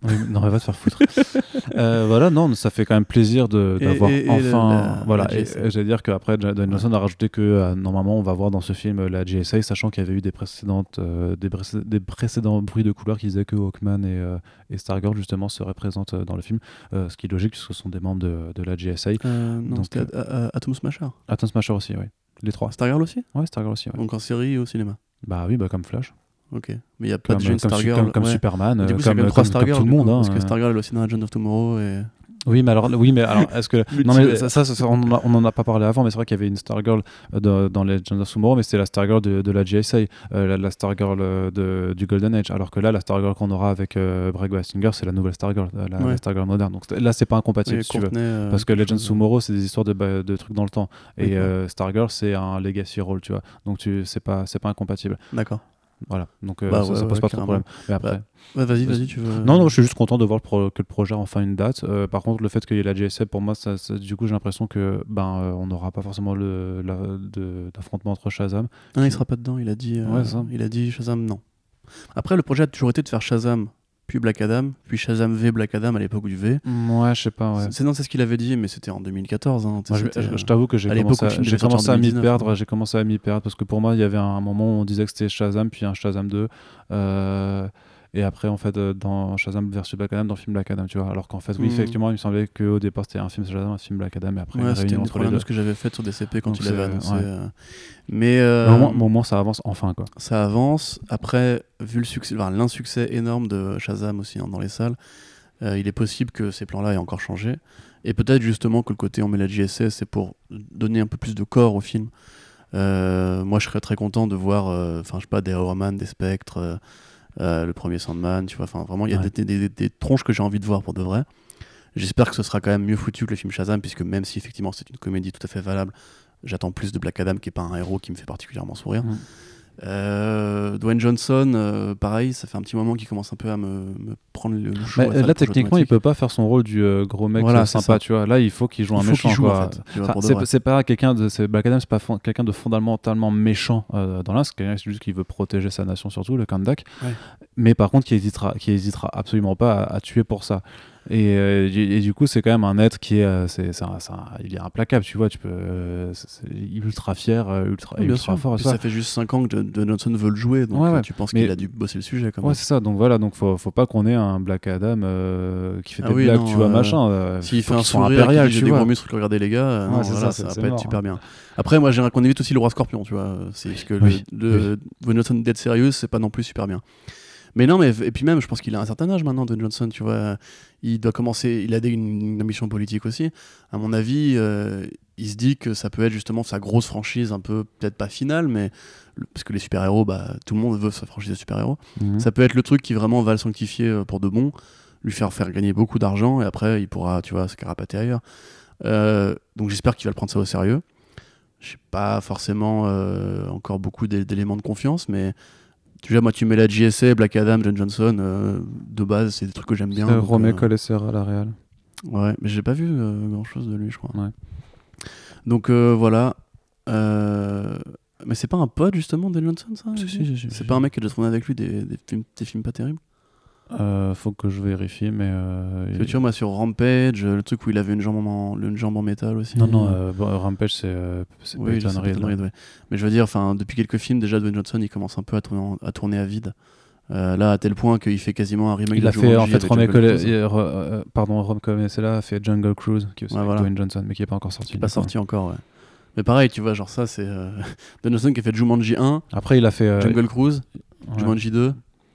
oui, non, va te faire foutre. euh, voilà, non, ça fait quand même plaisir d'avoir enfin. voilà, j'allais dire qu'après, Dwayne Johnson a rajouté que euh, normalement, on va voir dans ce film euh, la GSA, sachant qu'il y avait eu des, précédentes, euh, des, des, précédents bruits de couleur qui disaient que Hawkman et, et Stargirl, justement, seraient présentes dans le film. ce qui est logique, puisque ce sont des membres de, de la GSA. non, c'était Atom Smasher. Atom Smasher aussi, oui. Les trois. Stargirl aussi? Ouais, Stargirl aussi. Donc en série et au cinéma Bah oui, bah comme Flash. Ok. Mais il y a pas de Jane Stargirl. Comme, Superman, du coup, comme, comme, comme, tout le monde. Hein, parce que Stargirl est aussi dans Legend of Tomorrow. Et... Oui, mais alors, oui, mais alors, est-ce que non, mais ça, ça, on, en a pas parlé avant, mais c'est vrai qu'il y avait une Stargirl euh, dans Legend of Tomorrow, mais c'était la Stargirl de, de la GSA, euh, la, Stargirl euh, de, du Golden Age, alors que là, la Stargirl qu'on aura avec euh, Greg Bassinger, c'est la nouvelle Stargirl, la, Stargirl moderne. Donc là, c'est pas incompatible, si tu veux, parce que Legend of Tomorrow, c'est des histoires de, de, trucs dans le temps, et Stargirl, c'est un legacy role, tu vois. Donc tu, c'est pas, c'est pas incompatible. D'accord. Voilà, donc euh, bah ça, pose pas trop de problème. Mais après, bah, vas-y, vas-y, tu veux. Non, non, je suis juste content de voir que le projet a enfin une date. Euh, par contre, le fait qu'il y ait la GSA, pour moi, ça, du coup, j'ai l'impression que ben, euh, on n'aura pas forcément le d'affrontement entre Shazam. Non, il sera pas dedans. Il a dit, il a dit Shazam, non. Après, le projet a toujours été de faire Shazam puis Black Adam, puis Shazam V Black Adam à l'époque du V. Ouais, je sais pas. Ouais. C'est non, c'est ce qu'il avait dit, mais c'était en 2014. Hein, je, t'avoue que j'ai commencé, à, j'ai commencé à m'y perdre. J'ai commencé à m'y perdre parce que pour moi, il y avait un moment où on disait que c'était Shazam, puis un Shazam 2. Euh, et après, en fait, euh, dans Shazam versus Black Adam, dans le film Black Adam, tu vois. Alors qu'en fait, oui, hmm. effectivement, il me semblait qu'au départ, c'était un film Shazam, un film Black Adam, et après, ouais, c'était une entre les que j'avais faite sur DCP quand il avait annoncé. Euh. Mais, euh... au, moment, ça avance enfin, quoi. Ça avance. Après, vu le succès, l'insuccès énorme de Shazam aussi hein, dans les salles, euh, il est possible que ces plans-là aient encore changé. Et peut-être justement que le côté on met la JSS, c'est pour donner un peu plus de corps au film. moi, je serais très content de voir, enfin, je sais pas, des Horrorman, des Spectres. Euh, le premier Sandman, tu vois. Enfin, vraiment, il y a des, tronches que j'ai envie de voir pour de vrai. J'espère que ce sera quand même mieux foutu que le film Shazam, puisque même si effectivement c'est une comédie tout à fait valable, j'attends plus de Black Adam qui est pas un héros qui me fait particulièrement sourire. Mm. Euh, Dwayne Johnson, euh, pareil, ça fait un petit moment qu'il commence un peu à me, prendre le, le Là, techniquement, il peut pas faire son rôle du euh, gros mec voilà, sympa, tu vois. Là, il faut qu'il joue un méchant. c'est pas quelqu'un de Black Adam, c'est pas quelqu'un de fondamentalement méchant dans l'un, c'est quelqu'un juste qui veut protéger sa nation surtout, le Kandak. Mais par contre, qui hésitera, qui hésitera absolument pas à, tuer pour ça. Et, et, du coup, c'est quand même un être qui est, c'est, il est implacable, tu vois. Tu peux, c'est ultra fier, ultra, ultra fort. Ça. ça. fait juste 5 ans que Johnson veut le jouer, donc tu penses qu'il a dû bosser le sujet. Quand ouais, c'est ça. Donc voilà, donc faut, faut pas qu'on ait un Black Adam qui fait ah des blagues, tu vois, machin. S'il fait un sourire, impérial, tu des gros muscles, regardez les gars, ça, ça va pas être super bien. Après, moi, j'aimerais qu'on évite aussi le roi scorpion, tu vois. C'est que le, Johnson Dead Serious, c'est pas non plus super bien. Mais non, mais et puis même, je pense qu'il a un certain âge maintenant, Don Johnson, tu vois. Il doit commencer, il a une, ambition politique aussi. À mon avis, euh, il se dit que ça peut être justement sa grosse franchise, un peu, peut-être pas finale, mais parce que les super-héros, bah, tout le monde veut sa franchise de super-héros. Mhm. Ça peut être le truc qui vraiment va le sanctifier euh, pour de bon, lui faire faire gagner beaucoup d'argent, et après, il pourra, tu vois, se carapater ailleurs. Euh, donc j'espère qu'il va le prendre ça au sérieux. Je n'ai pas forcément encore beaucoup d'éléments de confiance, mais tu vois, moi, tu mets la JSA, Black Adam, John Johnson, euh, de base, c'est des trucs que j'aime bien. C'est Romé euh... à la Real. Ouais, mais j'ai pas vu euh, grand chose de lui, je crois. Ouais. Donc euh, voilà. Mais c'est pas un pote justement de Johnson, ça si, si, si, C'est pas un mec qui a déjà tourné avec lui des, des, films, des films pas terribles? Euh, faut que je vérifie, mais. Euh, tu vois, moi, sur Rampage, le truc où il avait une jambe en, une jambe en métal aussi. Non, non, euh, Rampage, c'est. oui, Mais je veux dire, enfin, depuis quelques films, déjà, Dwayne Johnson, il commence un peu à tourner, à, tourner à vide. là, à tel point qu'il fait quasiment un remake il de a fait, en fait, Rom pardon, Rom a fait Jungle Cruise, qui est aussi Dwayne Johnson, mais qui n'est pas encore sorti. Qui n'est pas sorti encore, ouais. Mais pareil, tu vois, genre ça, c'est Dwayne Johnson qui a fait Jumanji 1. Après, il a fait. Jungle Cruise, Jumanji 2.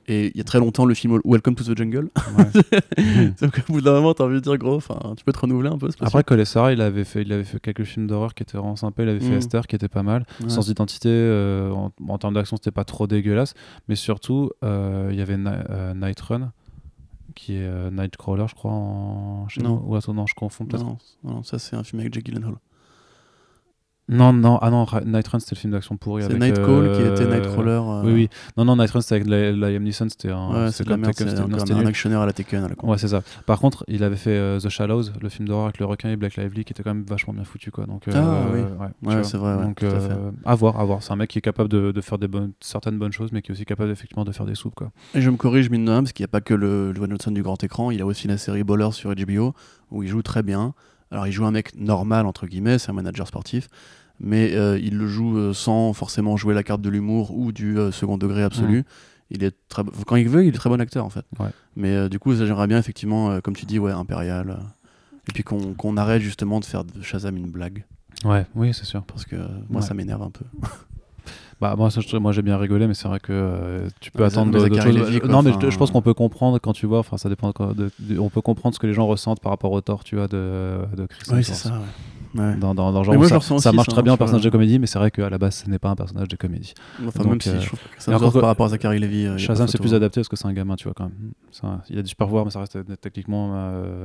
Et il y a très longtemps, le film Welcome to the Jungle. Ouais. Donc, au bout d'un moment, t'as envie de dire, gros, tu peux te renouveler un peu. Après, Colessara, il avait, fait, il avait fait quelques films d'horreur qui étaient vraiment sympas. Il avait fait mm. Esther, qui était pas mal. Sans identité, euh, en, termes d'action, c'était pas trop dégueulasse. Mais surtout, euh, il y avait euh, Night Run, qui est Nightcrawler, je crois, en... non. Ou attends, non, je confonds peut-être. Non, non, ça, c'est un film avec Jake Gyllenhaal. Non, non, ah non, Night Run c'était le film d'action pourri. C'est Nightcall qui était euh, Nightcrawler. Euh. Oui, oui. Non, non, Night Run c'était avec Liam Neeson, c'était un. Ouais, c'est comme un, un actionneur à la Tekken. ouais, c'est ça. Par contre, il avait fait euh, The Shallows, le film d'horreur avec le requin et Black Lively, qui était quand même vachement bien foutu, quoi. Donc, ah oui. Ouais, c'est vrai. Donc, à voir, à voir. C'est un mec qui est capable de, de faire des bonnes, certaines bonnes choses, mais qui est aussi capable effectivement de faire des soupes, quoi. Et je me corrige, mine de parce qu'il n'y a pas que le Dwayne Johnson du grand écran. Il a aussi la série Ballers sur HBO où il joue très bien. Alors, il joue un mec normal entre guillemets, c'est un manager sportif mais euh, il le joue euh, sans forcément jouer la carte de l'humour ou du euh, second degré absolu. Mm. Il est très... Quand il veut, il est très bon acteur en fait. Mais du coup, ça j'aimerais bien effectivement, comme tu dis, ouais, impérial. et puis qu'on arrête justement de faire de Shazam une blague. Ouais, oui, c'est sûr. Parce que moi, ça m'énerve un peu. Bah, moi, moi j'ai bien rigolé, mais c'est vrai que tu peux attendre de, choses. non, mais je, pense qu'on peut comprendre quand tu vois. Enfin, ça dépend. on peut comprendre ce que les gens ressentent par rapport au tort, tu vois, de, de Chris. Oui, c'est ça. Dans, dans, dans genre ça, ça, marche très bien en personnage de comédie, mais c'est vrai qu'à la base, ce n'est pas un personnage de comédie. Enfin, même si euh, je trouve que ça par rapport à Zachary Levy. Euh, Shazam, c'est plus adapté parce que c'est un gamin, tu vois, quand même. Ça, il a du super pouvoir, mais ça reste euh, techniquement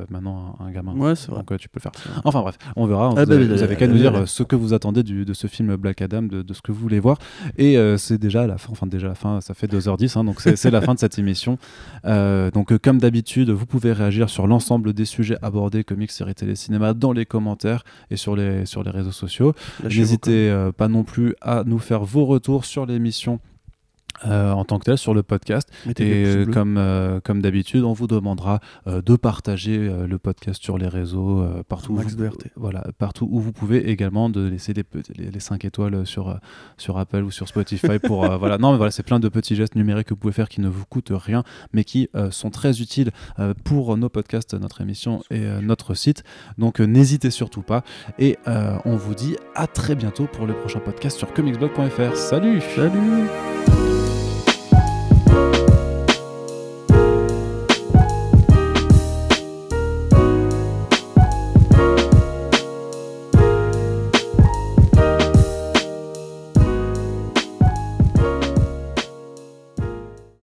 maintenant un, gamin. Ouais, c'est vrai. Donc tu peux le faire. Enfin bref, on verra. Ah, vous, bah, avez, qu'à nous dire ce que vous attendez de ce film Black Adam, de, ce que vous voulez voir. Et c'est déjà la fin, enfin déjà la fin, ça fait 2h10, hein, donc c'est la fin de cette émission. donc comme d'habitude, vous pouvez réagir sur l'ensemble des sujets abordés, comics, séries télé, cinéma, dans les commentaires et sur les, sur les réseaux sociaux. N'hésitez euh, pas non plus à nous faire vos retours sur l'émission euh, en tant que tel sur le podcast. et euh, comme, euh, comme d'habitude, on vous demandera de partager le podcast sur les réseaux partout, où vous, voilà, partout où vous pouvez également de laisser les, les, 5 étoiles sur, sur Apple ou sur Spotify pour voilà non mais voilà c'est plein de petits gestes numériques que vous pouvez faire qui ne vous coûtent rien mais qui sont très utiles pour nos podcasts, notre émission et notre site. Donc n'hésitez surtout pas et on vous dit à très bientôt pour le prochain podcast sur comicsblog.fr. Salut Salut Bye.